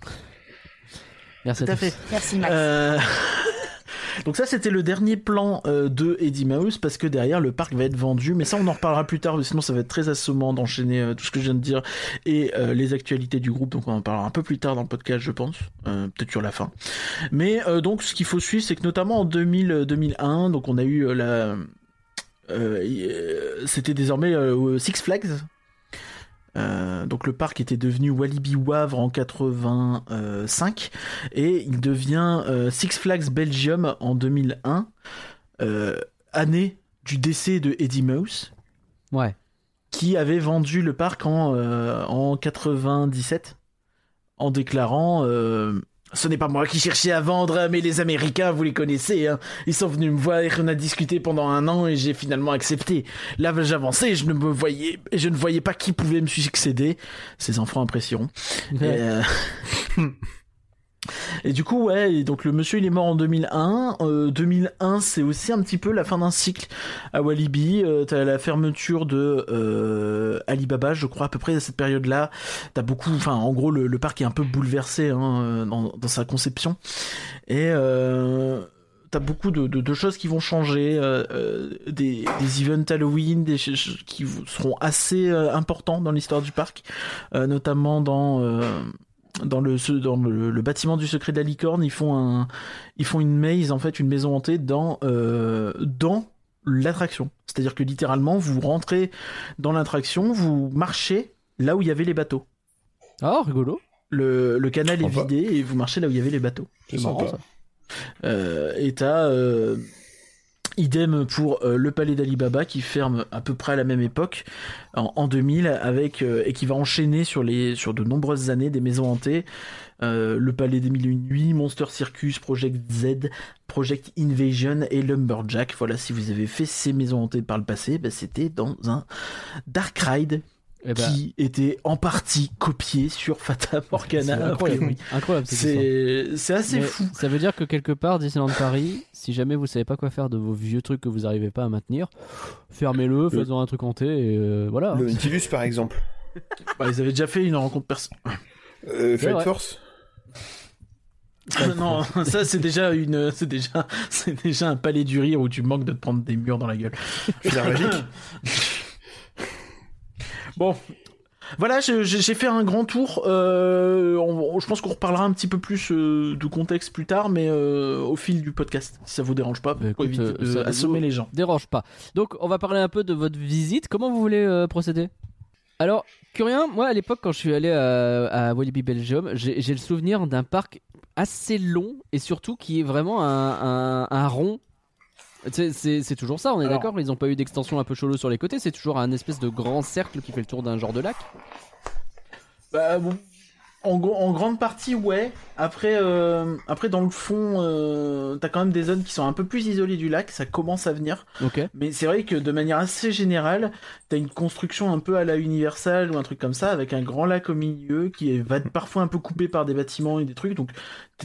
Merci Tout à tous. fait. Merci Max. Euh, <laughs> Donc ça c'était le dernier plan euh, de Eddie Mouse parce que derrière le parc va être vendu mais ça on en reparlera plus tard sinon ça va être très assommant d'enchaîner euh, tout ce que je viens de dire et euh, les actualités du groupe donc on en parlera un peu plus tard dans le podcast je pense euh, peut-être sur la fin mais euh, donc ce qu'il faut suivre c'est que notamment en 2000 euh, 2001 donc on a eu euh, la c'était désormais euh, Six Flags euh, donc le parc était devenu Walibi Wavre en 85 et il devient euh, Six Flags Belgium en 2001, euh, année du décès de Eddie Mouse, Ouais. qui avait vendu le parc en, en 97 en déclarant ce n'est pas moi qui cherchais à vendre, mais les Américains, vous les connaissez, hein. ils sont venus me voir, on a discuté pendant un an et j'ai finalement accepté. Là, j'avançais, je ne me voyais, je ne voyais pas qui pouvait me succéder. Ces enfants. Et, euh, <laughs> et du coup, ouais, donc le monsieur il est mort en 2001. Euh, 2001, c'est aussi un petit peu la fin d'un cycle à Walibi. Euh, T'as la fermeture de euh, Alibaba, je crois, à peu près à cette période-là. T'as beaucoup, enfin, en gros, le, parc est un peu bouleversé hein, euh, dans, sa conception. Et euh, t'as beaucoup de, choses qui vont changer, euh, euh, des, des events Halloween, des qui seront assez euh, importants dans l'histoire du parc, euh, notamment dans euh, dans le ce- dans le, le bâtiment du secret de la licorne, ils font un ils font une maze en fait, une maison hantée dans euh, dans l'attraction. C'est-à-dire que littéralement vous rentrez dans l'attraction, vous marchez là où il y avait les bateaux. Oh, rigolo. Le, le canal est vidé et vous marchez là où il y avait les bateaux. C'est marrant, ça. Euh, et t'as euh, idem pour euh, le palais d'Alibaba qui ferme à peu près à la même époque en, en 2000 avec euh, et qui va enchaîner sur les sur de nombreuses années des maisons hantées. Euh, le palais des mille et une nuits, Monster Circus, Project Z, Project Invasion et Lumberjack. Voilà, si vous avez fait ces maisons hantées par le passé, bah, c'était dans un Dark Ride Eh ben, qui était en partie copié sur Fata c'est Morgana. a incroyable. Incroyable. C'est c'est assez Mais fou. Ça veut dire que quelque part, Disneyland Paris, si jamais vous savez pas quoi faire de vos vieux trucs que vous n'arrivez pas à maintenir, fermez-le, faites-en un truc hanté et euh, voilà. Le Nautilus, par exemple. <laughs> Bah, ils avaient déjà fait une rencontre personnelle. Euh, Flight. Force non, ça c'est déjà une, c'est déjà, c'est déjà un palais du rire où tu manques de te prendre des murs dans la gueule. Filaire magique <laughs> Bon, voilà, j'ai fait un grand tour. Euh, on- je pense qu'on reparlera un petit peu plus euh, de contexte plus tard, mais euh, au fil du podcast, si ça vous dérange pas, Bah, pour écoute, éviter euh, de ça assommer les gens. Dérange pas. Donc, on va parler un peu de votre visite. Comment vous voulez procéder? Alors, Curien, moi à l'époque, quand je suis allé à, à Walibi Belgium, j'ai j'ai le souvenir d'un parc assez long et surtout qui est vraiment un, un- un rond. C'est- toujours ça, on est d'accord Ils n'ont pas eu d'extension un peu cholo sur les côtés, c'est toujours un espèce de grand cercle qui fait le tour d'un genre de lac. Bah, bon, en, grande partie, ouais. Après, euh, après dans le fond, euh, t'as quand même des zones qui sont un peu plus isolées du lac. Ça commence à venir. Mais c'est vrai que de manière assez générale, t'as une construction un peu à la Universal ou un truc comme ça, avec un grand lac au milieu qui va être parfois un peu coupé par des bâtiments et des trucs, donc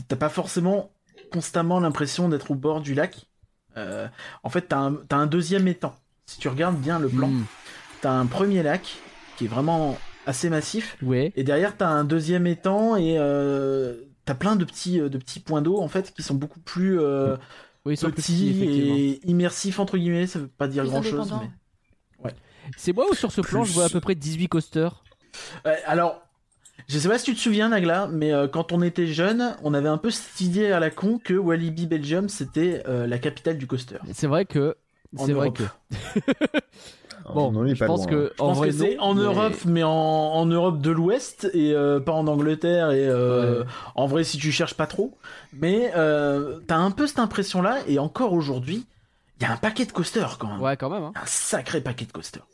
t'as pas forcément constamment l'impression d'être au bord du lac. Euh, en fait, t'as un, un deuxième étang. Si tu regardes bien le plan, Hmm. t'as un premier lac qui est vraiment assez massif. Ouais. Et derrière, t'as un deuxième étang et euh, t'as plein de petits, euh, de petits points d'eau en fait qui sont beaucoup plus euh, Oui, ils sont petits et immersifs entre guillemets. Ça veut pas dire Plus grand chose. Mais... C'est moi ou sur ce plan, je vois à peu près 18 coasters? Alors, je sais pas si tu te souviens, Nagla, mais euh, quand on était jeune, on avait un peu cette idée à la con que Walibi Belgium c'était euh, la capitale du coaster. C'est vrai que. En C'est vrai Europe. que. <laughs> Bon, on en est je pas pense loin, que. hein. Je en pense vrai, que c'est non, en mais- Europe, mais en, en Europe de l'Ouest et euh, pas en Angleterre. Et euh, Ouais. en vrai, si tu cherches pas trop, mais euh, t'as un peu cette impression-là. Et encore aujourd'hui, il y a un paquet de coasters quand même. Ouais, quand même. Hein. Un sacré paquet de coasters.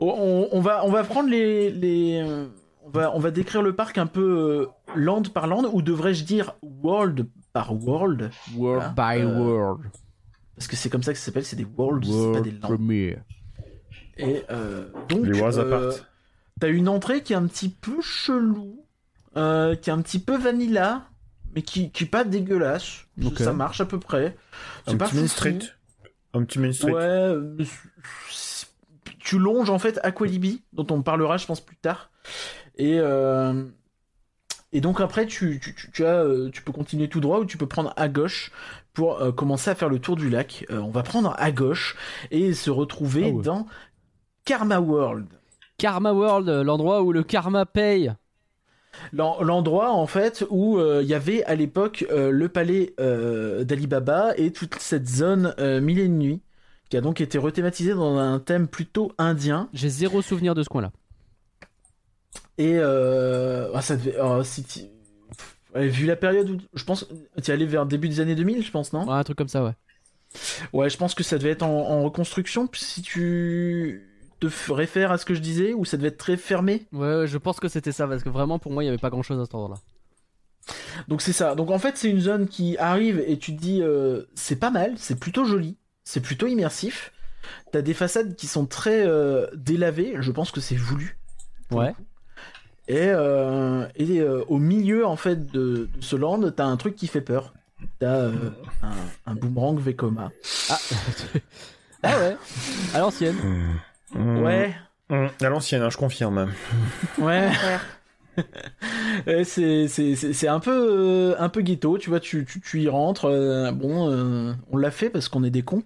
On, on va, on va prendre les, les euh, on va, on va décrire le parc un peu euh, land par land, ou devrais-je dire world par world, World by euh, World. parce que c'est comme ça que ça s'appelle, c'est des worlds, c'est pas World des lands. Premiere. Et euh, donc, euh, t'as une entrée qui est un petit peu chelou, euh, qui est un petit peu vanilla, mais qui, qui est pas dégueulasse. Ok. Ça marche à peu près. C'est Un pas petit Main. Street. Un petit Main Street. Ouais, tu longes en fait Aqualibi, dont on parlera, je pense, plus tard. Et, euh, et donc après, tu, tu, tu, tu as, euh, tu peux continuer tout droit ou tu peux prendre à gauche pour euh, commencer à faire le tour du lac. Euh, on va prendre à gauche et se retrouver Ah ouais. dans Karma World. Karma World, l'endroit où le karma paye. L'en- L'endroit en fait où euh, il y avait à l'époque euh, le palais euh, d'Alibaba et toute cette zone euh, mille et une nuits qui a donc été rethématisée dans un thème plutôt indien J'ai zéro souvenir de ce coin-là. Et euh, ah, ça devait oh, si ouais, vu la période où je pense tu es allé vers début des années 2000 je pense non? Ouais, un truc comme ça, ouais. ouais je pense que ça devait être en, en reconstruction si tu te réfères à ce que je disais ou ça devait être très fermé? Ouais, ouais, je pense que c'était ça, parce que vraiment, pour moi, il n'y avait pas grand-chose à cet endroit-là. Donc c'est ça. Donc en fait c'est une zone qui arrive et tu te dis euh, c'est pas mal, c'est plutôt joli, c'est plutôt immersif. T'as des façades qui sont très euh, délavées, je pense que c'est voulu. Ouais. coup. Et, euh, et euh, au milieu en fait de, de ce land, t'as un truc qui fait peur. T'as euh, un, un boomerang Vekoma. Ah, <laughs> ah ouais, à l'ancienne. Mmh. Ouais, Mmh. À l'ancienne, hein, je confirme. ouais. <laughs> C'est c'est c'est c'est un peu euh, un peu ghetto, tu vois. Tu tu, tu y rentres. euh, bon, euh, on l'a fait parce qu'on est des cons.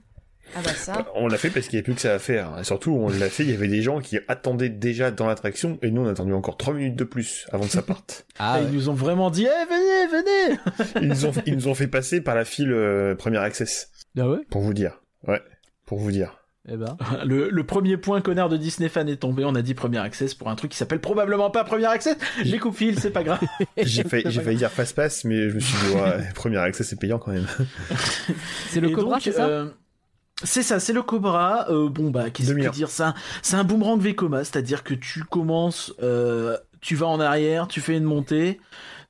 Ah bah ça. On l'a fait parce qu'il n'y avait plus que ça à faire. Et surtout, on l'a fait, il y avait des gens qui attendaient déjà dans l'attraction, et nous, on a attendu encore 3 minutes de plus avant que ça parte. <laughs> Ah, ouais. Ils nous ont vraiment dit, eh, venez, venez <laughs> Ils nous ont, ils nous ont fait passer par la file euh, première access, Ah ouais? Pour vous dire. Ouais, pour vous dire. Eh ben. <laughs> le, le premier point connard de Disney fan est tombé, on a dit Premier Access pour un truc qui s'appelle probablement pas Premier Access. Les coups fil, c'est pas grave. J'ai failli, j'ai failli dire fast pass, mais je me suis dit, ouais, première access, c'est payant quand même. C'est le Et Cobra, donc, c'est ça? euh, C'est ça, c'est le Cobra. Euh, bon bah, qu'est-ce que dire? Ça C'est un boomerang Vekoma, c'est-à-dire que tu commences, euh, tu vas en arrière, tu fais une montée,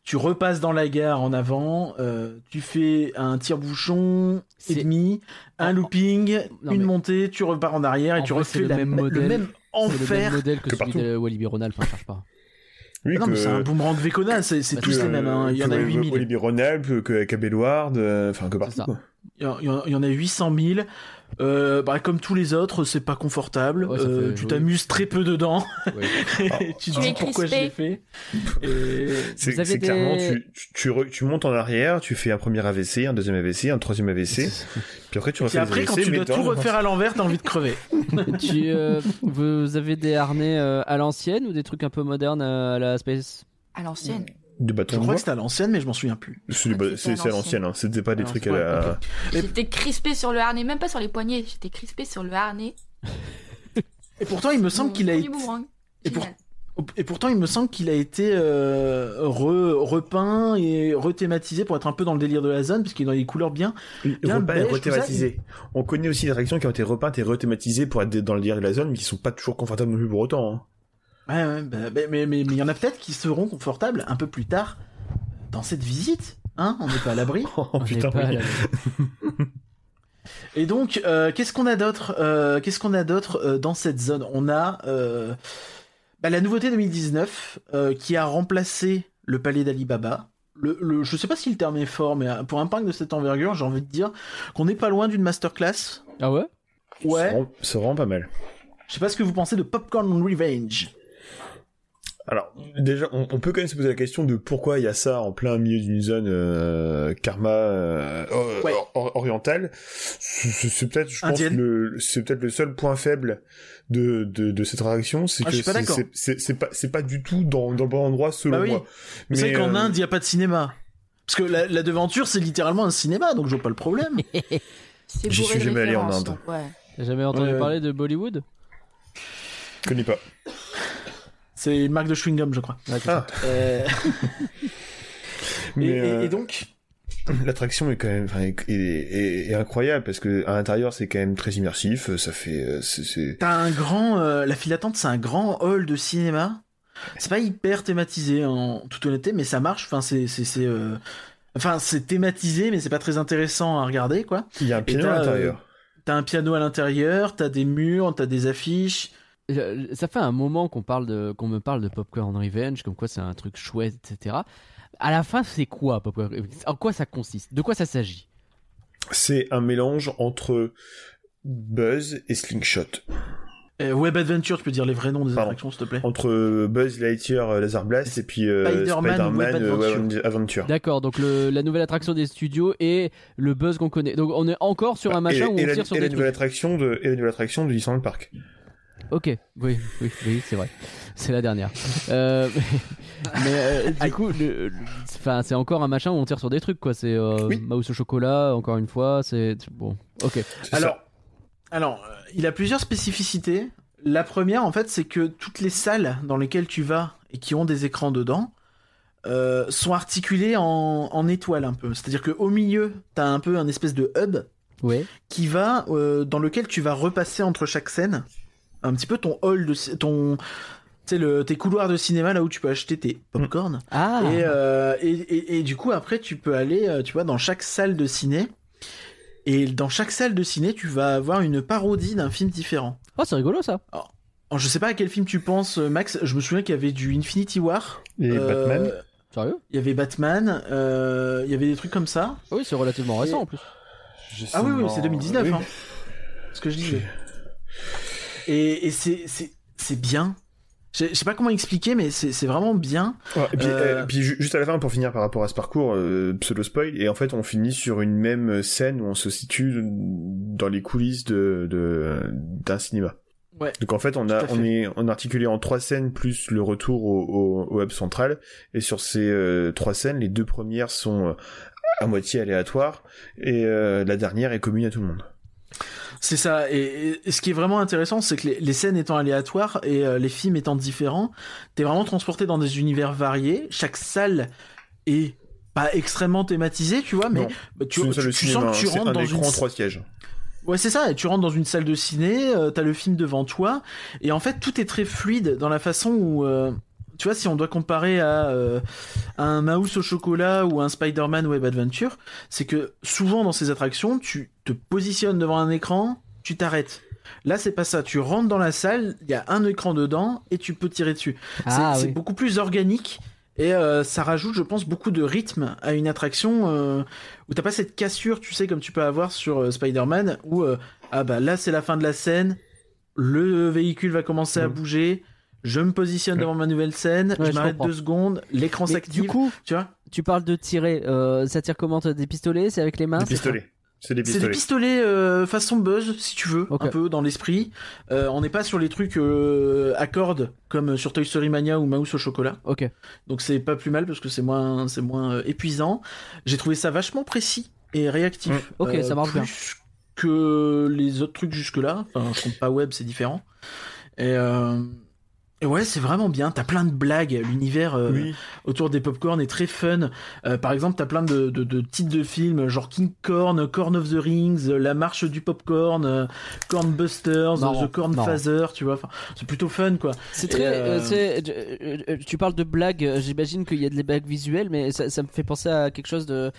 tu repasses dans la gare en avant, euh, tu fais un tire-bouchon et demi, un looping, Non, une mais- montée, tu repars en arrière et En tu vrai, refais le la même modèle. le même C'est le même enfer. modèle que, que celui partout. de Walibi Ronald, enfin, cherche pas. Oui, non, que, mais c'est un boomerang Vekona, c'est c'est Bah, tous les mêmes. hein. Il y en a que 8000. Olivier Ronald, que Cabellward, enfin, que partout, il y en a 800 000. Euh, bah, comme tous les autres, c'est pas confortable. Ouais, Euh, tu t'amuses très peu dedans. Ouais. <laughs> tu te dis pourquoi je l'ai fait. <laughs> Et... C'est clairement, tu, tu, tu, re- tu montes en arrière, tu fais un premier AVC, un deuxième AVC, un troisième AVC, puis après tu Et refais après, les quand tu dois tout refaire à l'envers, t'as envie de crever. <laughs> tu, euh, vous avez des harnais euh, à l'ancienne ou des trucs un peu modernes euh, à la Space? À l'ancienne. Du Je bâton crois bois. que c'était à l'ancienne, mais je m'en souviens plus. C'est du Ah, ba- c'était à c'est c'est à l'ancienne, hein. c'était pas des Alors, trucs à la... J'étais crispé sur le harnais, même pas sur les poignets. J'étais crispé sur le harnais. Et pourtant, il me semble qu'il a été. boomerang. Et pour- Génial. Et pourtant, il me semble qu'il a été euh, re- repeint et rethématisé pour être un peu dans le délire de la zone, puisqu'il est dans des couleurs bien. Bien repeint et beige, tout rethématisé. On connaît aussi des attractions qui ont été repeintes et rethématisées pour être dans le lire de la zone, mais qui sont pas toujours confortables non plus pour autant. hein. Ouais, ouais, bah, bah, mais mais mais il y en a peut-être qui seront confortables un peu plus tard dans cette visite. Hein, on n'est pas à l'abri. <laughs> Oh On est putain, pas à oui. la- <laughs> Et donc, euh, qu'est-ce qu'on a d'autre euh, Qu'est-ce qu'on a d'autre euh, dans cette zone? On a euh, bah, la nouveauté 2019 euh, qui a remplacé le palais d'Alibaba. le, le, je sais pas si le terme est fort, mais euh, pour un parc de cette envergure, j'ai envie de dire qu'on n'est pas loin d'une masterclass. Ah ouais? Ouais. vraiment- C'est vraiment pas mal. Je sais pas ce que vous pensez de Popcorn Revenge. Alors, déjà, on, on peut quand même se poser la question de pourquoi il y a ça en plein milieu d'une zone euh, karma euh, or- Ouais. or- orientale. C'est peut-être, je pense, Indienne. le, c'est peut-être le seul point faible de, de, de cette attraction, c'est Ah, que pas c'est- pas, c'est pas du tout dans, dans le bon endroit selon Bah oui. moi. Mais c'est qu'en euh, Inde, il y a pas de cinéma. Parce que la, la devanture, c'est littéralement un cinéma, donc je vois pas le problème. <laughs> J'y suis jamais allé en Inde. Ouais. T'as jamais entendu Ouais. parler de Bollywood? Je connais pas. C'est une marque de chewing-gum, je crois. Ah. Euh, <laughs> Mais et, et- euh, et donc, l'attraction est quand même, enfin, est, est- est incroyable parce que à l'intérieur c'est quand même très immersif. Ça fait, euh, t'as un grand. euh, la file d'attente, c'est un grand hall de cinéma. C'est pas hyper thématisé, en toute honnêteté, mais ça marche. Enfin, c'est. c'est, c'est, euh, Enfin, c'est thématisé, mais c'est pas très intéressant à regarder, quoi. il y a un piano à l'intérieur. T'as un piano à l'intérieur, t'as des murs, t'as des affiches. Ça fait un moment qu'on parle de, qu'on me parle de Popcorn Revenge, comme quoi c'est un truc chouette, etc. À la fin, c'est quoi Popcorn Revenge? En quoi ça consiste? De quoi ça s'agit? C'est un mélange entre Buzz et Slingshot. Euh, Web Adventure, tu peux dire les vrais noms des Pardon. attractions, s'il te plaît. Entre Buzz Lightyear Laser Blast et puis euh, Spider-Man Web euh, Adventure. Adventure. D'accord, donc le- la nouvelle attraction des studios et le buzz qu'on connaît. Donc on est encore sur un machin et, où et on la, tire sur et la des nouvelle trucs. attraction de et la nouvelle attraction de Disneyland Park. Ok, oui, oui, oui, c'est vrai. C'est la dernière. Euh, <laughs> mais euh, du coup, le- le- enfin, c'est encore un machin où on tire sur des trucs, quoi. C'est euh, Oui. mouse au chocolat, encore une fois. C'est bon. Ok. Alors, alors, euh, il a plusieurs spécificités. La première, en fait, c'est que toutes les salles dans lesquelles tu vas et qui ont des écrans dedans sont articulées en, en étoiles un peu. C'est-à-dire qu'au milieu, t'as un peu un espèce de hub Ouais. qui va dans lequel tu vas repasser entre chaque scène un petit peu ton hall de ton tu sais le tes couloirs de cinéma là où tu peux acheter tes popcorn Ah. et, euh, et, et, et du coup après tu peux aller euh, tu vois dans chaque salle de ciné et dans chaque salle de ciné tu vas avoir une parodie d'un film différent Oh, c'est rigolo ça. Alors, je sais pas à quel film tu penses euh, Max je me souviens qu'il y avait du Infinity War Et euh, Batman. Sérieux? il y avait Batman euh, il y avait des trucs comme ça Oui, c'est relativement récent en plus. Ah oui, oui, c'est 2019, Oui. hein. Ce que je disais. Et, et c'est, bien. Je je sais pas comment expliquer, mais c'est, vraiment bien. Ouais, et puis, Euh, puis ju- juste à la fin pour finir par rapport à ce parcours euh, pseudo spoil et en fait on finit sur une même scène où on se situe dans les coulisses de de- d'un cinéma. Ouais. Donc en fait on a on est on articulé en trois scènes plus le retour au, au, au hub central et sur ces euh, trois scènes les deux premières sont à moitié aléatoires et la dernière est commune à tout le monde. C'est ça. Et, ce qui est vraiment intéressant, c'est que les, les scènes étant aléatoires et euh, les films étant différents, t'es vraiment transporté dans des univers variés. Chaque salle est pas extrêmement thématisée, tu vois, mais Non. bah, tu, tu- salle de tu cinéma, sens que tu rentres un dans écran une trois sièges. Ouais, c'est ça. Et tu rentres dans une salle de ciné, euh, t'as le film devant toi, et en fait, tout est très fluide dans la façon où, euh, tu vois, si on doit comparer à, euh, un mouse au chocolat ou un Spider-Man Web Adventure, c'est que souvent dans ces attractions, tu te positionnes devant un écran, tu t'arrêtes. Là, c'est pas ça. Tu rentres dans la salle, il y a un écran dedans et tu peux tirer dessus. C'est- Ah c'est oui. beaucoup plus organique et euh, ça rajoute, je pense, beaucoup de rythme à une attraction euh, où t'as pas cette cassure, tu sais, comme tu peux avoir sur euh, Spider-Man, où euh, ah bah là c'est la fin de la scène, le véhicule va commencer à Mhm. bouger, je me positionne devant ma nouvelle scène, Ouais, je je m'arrête deux secondes, l'écran s'active, du coup, tu vois? tu parles de tirer. euh, ça tire comment Des pistolets? C'est avec les mains? Des pistolets. C'est des pistolets. euh, façon buzz, si tu veux, un peu dans l'esprit. Euh, on n'est pas sur les trucs euh, à cordes comme sur Toy Story Mania ou Mouse au chocolat. Ok. Donc c'est pas plus mal parce que c'est moins, c'est moins euh, épuisant. J'ai trouvé ça vachement précis et réactif. Mm. Ok, ça marche plus que les autres trucs jusque-là. Enfin, je compte pas web, c'est différent. Et, euh, et ouais, c'est vraiment bien. T'as plein de blagues. L'univers euh, Oui. autour des popcorn est très fun. Euh, par exemple, t'as plein de, de, de titres de films genre King Corn, Corn of the Rings, euh, La Marche du Popcorn, Corn Busters, Non, The Corn non. Phaser, tu vois. Enfin, c'est plutôt fun, quoi. C'est très. euh, tu parles de blagues, j'imagine qu'il y a des blagues visuelles, mais ça, ça me fait penser à quelque chose de,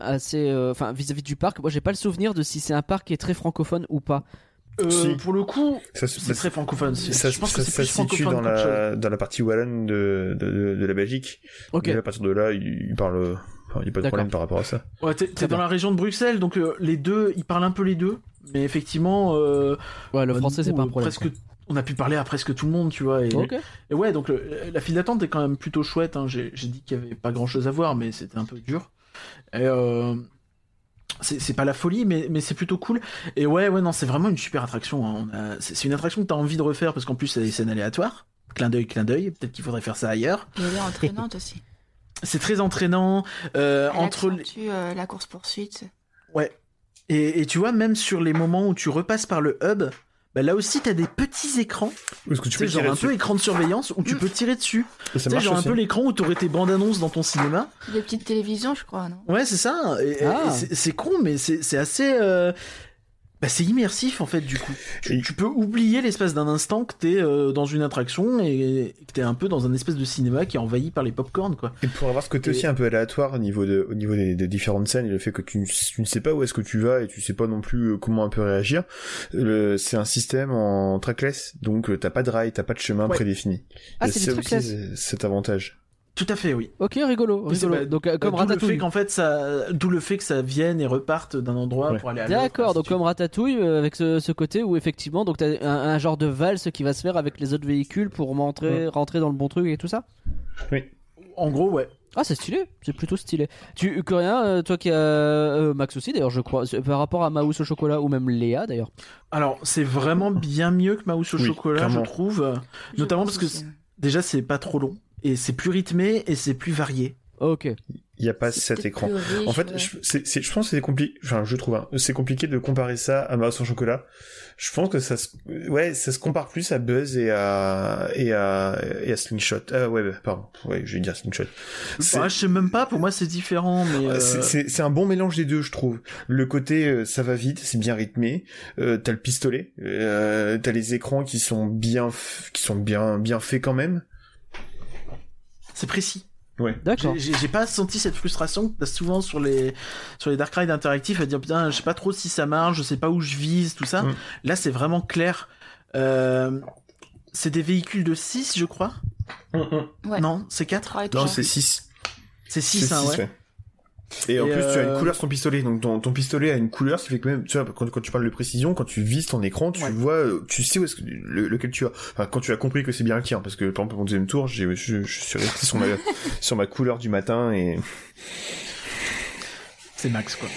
assez. Enfin, vis-à-vis du parc, moi j'ai pas le souvenir de si c'est un parc qui est très francophone ou pas. Euh, Si. Pour le coup, Ça, c'est très francophone. c'est- ça, je pense ça- que c'est ça plus se situe dans la, dans la partie wallonne de, de, de, de la Belgique. Ok. Et à partir de là, il, il parle, enfin, il n'y a pas de D'accord. problème par rapport à ça. Ouais, t'es, t'es dans la région de Bruxelles, donc euh, les deux, ils parlent un peu les deux, mais effectivement, euh, Ouais, le français, du c'est pas un euh, problème. Presque, on a pu parler à presque tout le monde, tu vois. Et, quoi. Ok. et ouais, donc le- la file d'attente est quand même plutôt chouette. Hein. J'ai, j'ai dit qu'il y avait pas grand chose à voir, mais c'était un peu dur. Et euh, c'est, pas la folie, mais, mais c'est plutôt cool. Et ouais, ouais, non, c'est vraiment une super attraction. hein. C'est, une attraction que t'as envie de refaire parce qu'en plus, c'est des scènes aléatoires. Clin d'œil, clin d'œil. Peut-être qu'il faudrait faire ça ailleurs. Elle est entraînante aussi. C'est très entraînant. euh, Elle entre euh, la course poursuite. Ouais. Et, et tu vois, même sur les moments où tu repasses par le hub, bah là aussi, t'as des petits écrans. Est-ce que tu peux genre tirer un peu écran de surveillance où tu Mm. peux tirer dessus. Marche genre un peu l'écran où t'aurais tes bandes annonces dans ton cinéma. Des petites télévisions, je crois, non? Ouais, c'est ça. Ah. c'est c'est con, mais c'est c'est assez. euh, Bah, c'est immersif en fait, du coup. Tu, Et- tu peux oublier l'espace d'un instant que t'es euh, dans une attraction et, que t'es un peu dans un espèce de cinéma qui est envahi par les popcorn, quoi. Et pour avoir ce côté Et- aussi un peu aléatoire au niveau de, au niveau des, des différentes scènes et le fait que tu, ne- tu ne sais pas où est-ce que tu vas et tu sais pas non plus euh, comment un peu réagir, le- c'est un système en trackless, donc euh, t'as pas de rail, t'as pas de chemin Ouais. prédéfini. Ah, c'est du ça trackless. aussi, c'est- cet avantage. Tout à fait, oui. Ok, rigolo. Oui, rigolo. pas- Donc, euh, comme D'où le fait Ratatouille. qu'en fait, ça, d'où le fait que ça vienne et reparte d'un endroit Ouais. pour aller à l'autre. D'accord, donc comme Ratatouille, euh, avec ce, ce côté où effectivement, donc t'as un, un genre de valse qui va se faire avec les autres véhicules pour rentrer, rentrer dans le bon truc et tout ça. suite. En gros, ouais. Ah, c'est stylé, c'est plutôt stylé. Tu, Coréen, euh, toi qui as euh, Max aussi d'ailleurs, je crois, par rapport à Maus au chocolat ou même Léa d'ailleurs. Alors, c'est vraiment bien mieux que Mouse au Oui, chocolat, clairement. je trouve. Je Notamment parce que. Déjà, c'est pas trop long. Et c'est plus rythmé et c'est plus varié. Ok. Il y a pas cet écran. riche, En fait, ouais. je, c'est, c'est- je pense que c'est compliqué. Enfin, je trouve, hein, c'est compliqué de comparer ça à Mouse en chocolat. Je pense que ça, se, ouais, ça se compare plus à Buzz et à et à et à Slingshot. Ah ouais, bah, pardon. Ouais, je vais dire Slingshot. C'est- Ah, je sais même pas, pour moi c'est différent, mais. euh, C'est- C'est c'est un bon mélange des deux, je trouve. Le côté euh, ça va vite, c'est bien rythmé. Euh, t'as le pistolet, euh, t'as les écrans qui sont bien, f- qui sont bien, bien faits quand même. C'est précis. Ouais. D'accord. J'ai- pas senti cette frustration que t'as souvent sur les, sur les Dark Ride interactifs à dire putain, je sais pas trop si ça marche, je sais pas où je vise, tout ça. Mm. Là, c'est vraiment clair. Euh, c'est des véhicules de 6, je crois. Ouais. Non, c'est 4 Trois et Non, c'est 6. C'est 6, hein, ouais. Et, en plus, tu as euh, une couleur sur ton pistolet. Donc, ton, ton pistolet a une couleur, ce qui fait que même, tu vois, quand, quand tu parles de précision, quand tu vises ton écran, tu Ouais. vois, euh, tu sais où est-ce que, le- lequel tu as. Enfin, quand tu as compris que c'est bien le tien, parce que, par exemple, mon deuxième tour, j'ai, je, je suis resté sur ma, <laughs> sur ma couleur du matin et C'est max, quoi.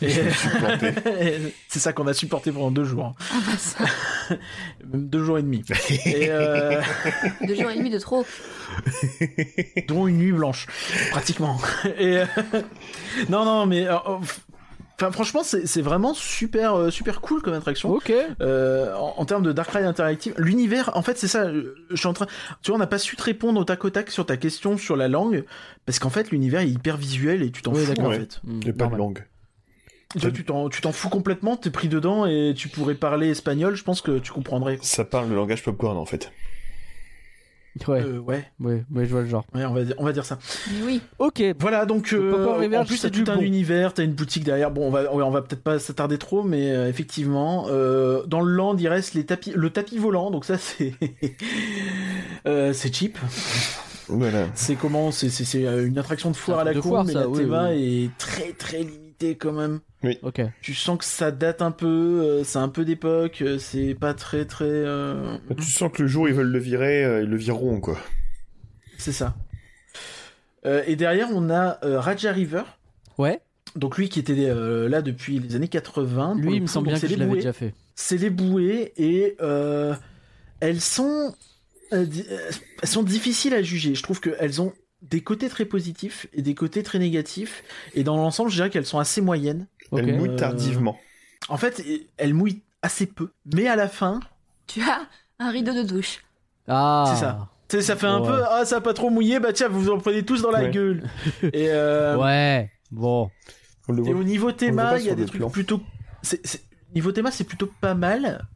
<laughs> c'est ça qu'on a supporté pendant deux jours. Ah bah ça. Deux jours et demi. <laughs> Et euh, Deux jours et demi de trop. dont une nuit blanche, pratiquement. <laughs> Et euh, non, non, mais euh, enfin, franchement, c'est vraiment super, euh, super cool comme attraction. Ok. Euh, en, en termes de Dark Ride interactive, l'univers, en fait, c'est ça. Je suis en train, tu vois, on n'a pas su te répondre au tac au tac sur ta question sur la langue, parce qu'en fait, l'univers est hyper visuel et tu t'en Oui, fous en Ouais. fait. Hmm, Il y a pas de langue. Toi, tu t'en, tu t'en fous complètement, t'es pris dedans et tu pourrais parler espagnol. Je pense que tu comprendrais. Ça parle le langage popcorn, en fait. Ouais, Euh, ouais, ouais, ouais, je vois le genre. ouais, on va, dire- on va dire ça. Oui. Ok. Voilà, donc euh, en plus c'est t'as tout un bon. univers, t'as une boutique derrière. Bon, on va, on va peut-être pas s'attarder trop, mais euh, effectivement, euh, dans le land, il reste les tapis, le tapis volant. Donc ça, c'est, <laughs> euh, c'est cheap. Voilà. C'est comment C'est une attraction de foire à la foire, mais ça, la oui, théma oui. est très très limitée quand même. Ok. Tu sens que ça date un peu, euh, c'est un peu d'époque, euh, c'est pas très très. euh, Tu sens que le jour ils veulent le virer, euh, ils le vireront, quoi. C'est ça. Euh, et derrière, on a euh, Raja River. Ouais. Donc lui qui était euh, là depuis les années 80. pour Lui, le il me semble bien c'est que je l'avais déjà fait. C'est les bouées et euh, elles sont elles sont difficiles à juger. Je trouve qu'elles ont des côtés très positifs et des côtés très négatifs. Et dans l'ensemble, je dirais qu'elles sont assez moyennes. Ok. Elle mouille Euh, tardivement. En fait, elles mouillent assez peu. Mais à la fin, Tu as un rideau de douche. Ah. C'est ça. tu sais, ça fait un peu ah ça a pas trop mouillé, bah tiens, vous vous en prenez tous dans la Ouais. gueule. <laughs> et euh, Ouais. Bon. Et au niveau théma, il y a des trucs plutôt. Niveau théma, c'est plutôt pas mal.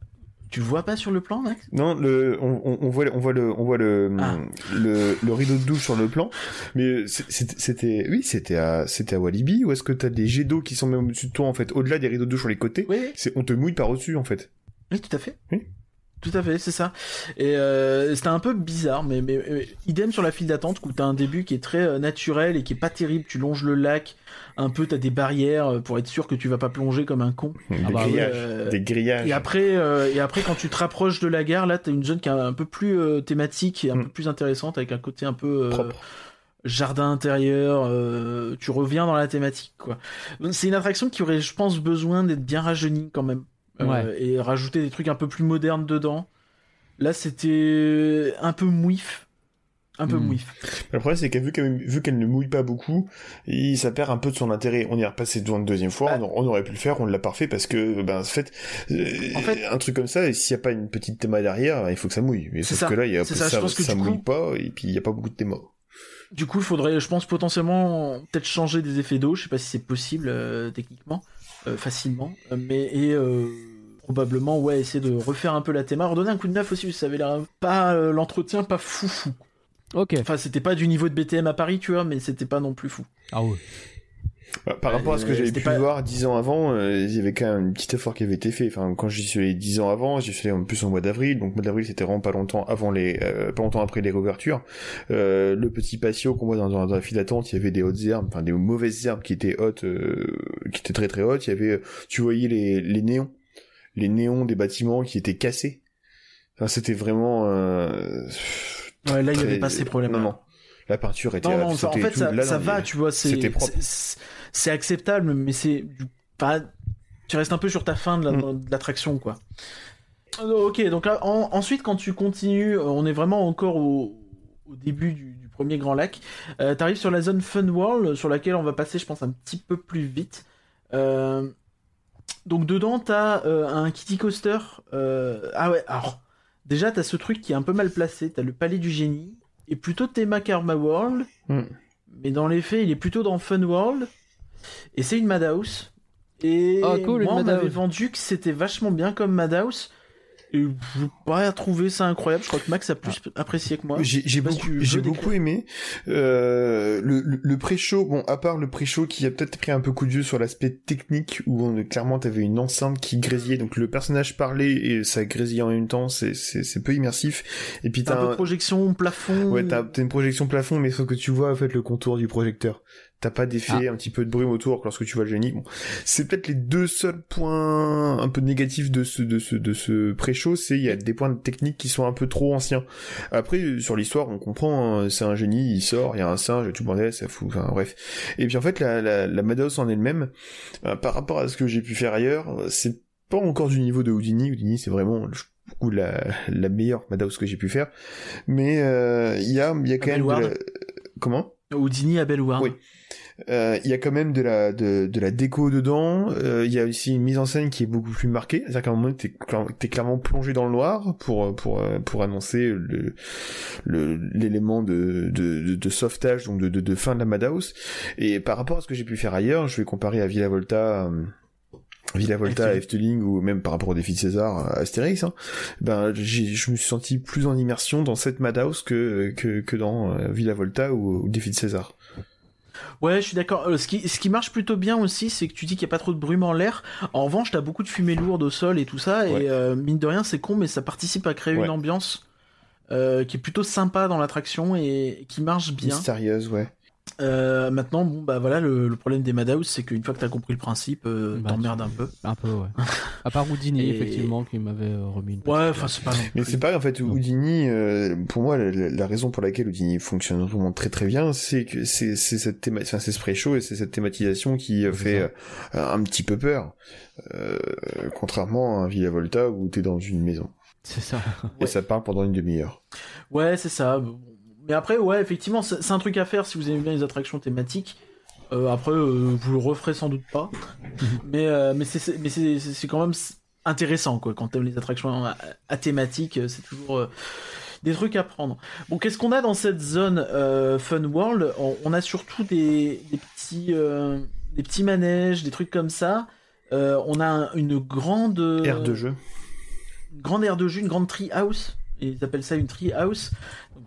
Tu vois pas sur le plan, Max? Non, le, on, on- on voit, le- on voit le, on voit le, Ah. le, le rideau de douche sur le plan. Mais c'était, oui, c'était à, c'était à Walibi. Ou est-ce que t'as des jets d'eau qui sont même au-dessus de toi, en fait, au-delà des rideaux de douche sur les côtés? Oui, oui. C'est, on te mouille par au-dessus, en fait. Oui, tout à fait. Oui. Tout à fait, c'est ça. Et euh, c'était un peu bizarre, mais, mais, mais idem sur la file d'attente où t'as un début qui est très euh, naturel et qui est pas terrible. Tu longes le lac, un peu, t'as des barrières euh, pour être sûr que tu vas pas plonger comme un con. Des bah oui, grillages. euh, Des grillages. Et après, euh, et après, quand tu te rapproches de la gare, là, t'as une zone qui est un peu plus thématique et un Mm. peu plus intéressante, avec un côté un peu jardin intérieur. euh, tu reviens dans la thématique, quoi. C'est une attraction qui aurait, je pense, besoin d'être bien rajeunie quand même, Euh, Ouais. et rajouter des trucs un peu plus modernes dedans. Là, c'était un peu mouif, un peu Mm. mouif. Le problème, c'est qu'elle vu qu'elle vu qu'elle ne mouille pas beaucoup, et ça perd un peu de son intérêt. On y est repassé devant une deuxième fois, Ah. on, on aurait pu le faire, on l'a pas fait parce que, ben, en fait, euh, En fait- un truc comme ça, s'il y a pas une petite théma derrière, ben, il faut que ça mouille. Mais C'est sauf ça. que là, il y a ça, ça, que coup- mouille pas, et puis il y a pas beaucoup de théma. Du coup, il faudrait, je pense, potentiellement peut-être changer des effets d'eau. Je sais pas si c'est possible euh, techniquement, euh, facilement, mais et euh, probablement ouais essayer de refaire un peu la théma, redonner un coup de neuf aussi. Ça avait l'air pas euh, l'entretien pas fou fou. Ok. Enfin, c'était pas du niveau de BTM à Paris, tu vois, mais c'était pas non plus fou. Ah ouais. Bah, par rapport à ce que Euh, j'avais pu pas- voir dix ans avant, euh, il y avait quand même un petit effort qui avait été fait. Enfin, quand j'y suis allé dix ans avant, j'y suis allé en plus en mois d'avril. Donc mois d'avril, c'était vraiment pas longtemps avant les, euh, pas longtemps après les réouvertures. Euh, le petit patio qu'on voit dans, dans, dans la file d'attente, il y avait des hautes herbes, enfin des mauvaises herbes qui étaient hautes, euh, qui étaient très très hautes. Il y avait, tu voyais les, les néons, les néons des bâtiments qui étaient cassés. Enfin, c'était vraiment. Euh, Ouais, là il y très- avait pas ces problèmes. Non, non. La peinture était. Non, non, en fait, ça, là, ça non, va, tu vois, c'est c'était propre. c'est- acceptable, mais c'est pas. Tu restes un peu sur ta fin de la- Mm. de l'attraction, quoi. Euh, Ok, donc là, en- ensuite, quand tu continues, euh, on est vraiment encore au, au début du, du premier grand lac. Euh, T'arrives sur la zone Fun World, sur laquelle on va passer, je pense, un petit peu plus vite. Euh, donc dedans, t'as euh, un kitty coaster. euh, Ah ouais, alors déjà, t'as ce truc qui est un peu mal placé. T'as le palais du génie et plutôt Thema Karma World. Mm. Mais dans les faits, il est plutôt dans Fun World. Et c'est une Madhouse. Et Ah, cool, moi, on m'avait vendu que c'était vachement bien comme Madhouse. Et je pas trouvé ça incroyable. Je crois que Max a plus apprécié que moi. J'ai beaucoup, j'ai beaucoup aimé euh, le, le, le pré-show. Bon, à part le pré-show qui a peut-être pris un peu coup de vieux sur l'aspect technique, où on, clairement t'avais une enceinte qui grésillait, donc le personnage parlait et ça grésillait en même temps. C'est c'est c'est peu immersif. Et puis T'as t'as un peu un, de projection, plafond. ouais, t'as t'as une projection plafond, mais sauf que tu vois en fait le contour du projecteur. T'as pas d'effet, un petit peu de brume autour lorsque tu vois le génie. Bon, c'est peut-être les deux seuls points un peu négatifs de ce de ce de ce pré-show, c'est il y a des points techniques qui sont un peu trop anciens. Après sur l'histoire, on comprend, hein, c'est un génie, il sort, il y a un singe, tout le bordel, ça fout, enfin bref. Et puis en fait la la, la Madhouse en elle-même, euh, par rapport à ce que j'ai pu faire ailleurs, c'est pas encore du niveau de Houdini. Houdini, c'est vraiment trouve, la la meilleure Madhouse que j'ai pu faire, mais euh, il y a il y a quand même de la... comment? Houdini à Bellward. Oui. Euh, il y a quand même de la de, de la déco dedans. euh, Il y a aussi une mise en scène qui est beaucoup plus marquée. C'est-à-dire qu'à un moment, t'es cla- t'es clairement plongé dans le noir pour pour euh, pour annoncer le l'élément de, de de de sauvetage donc de, de de fin de la Madhouse. Et par rapport à ce que j'ai pu faire ailleurs, je vais comparer à Villa Volta. Villa Volta, Efteling ou même par rapport au défi de César, à Astérix, hein, ben je me suis senti plus en immersion dans cette Madhouse que que que dans Villa Volta ou, ou défi de César. Ouais, je suis d'accord. Euh, ce, qui, ce qui marche plutôt bien aussi, c'est que tu dis qu'il n'y a pas trop de brume en l'air. En revanche, t'as beaucoup de fumée lourde au sol et tout ça. Ouais. Et euh, mine de rien, c'est con, mais ça participe à créer Ouais. une ambiance euh, qui est plutôt sympa dans l'attraction et qui marche bien. Mystérieuse, ouais. Euh, maintenant, bon, bah voilà, le, le problème des Madhouse, c'est qu'une fois que t'as compris le principe, euh, Bah, t'emmerdes un peu. Un peu, ouais. <laughs> À part Houdini, Et- effectivement, qui m'avait euh, remis une Ouais, enfin, c'est pas non Mais c'est pareil, en fait, Non. Houdini, euh, pour moi, la, la- la raison pour laquelle Houdini fonctionne vraiment très très bien, c'est que c'est c'est cette théma, enfin, c'est ce pré-show et c'est cette thématisation qui euh, C'est fait euh, un petit peu peur. Euh, contrairement à un Villa Volta où t'es dans une maison. C'est ça. Et ça parle pendant une demi-heure. Ouais, c'est ça. Mais après, ouais, effectivement, c'est un truc à faire si vous aimez bien les attractions thématiques. Euh, après, euh, vous le referez sans doute pas. <laughs> mais euh, mais c'est- quand même intéressant, quoi. Quand t'aimes les attractions à, à thématique, euh, c'est toujours euh, des trucs à prendre. Bon, qu'est-ce qu'on a dans cette zone euh, Fun World? On, on a surtout des, des petits euh, des petits manèges, des trucs comme ça. Euh, on a un- une grande Aire de jeu. une grande aire de jeu, une grande tree house. Ils appellent ça une tree house.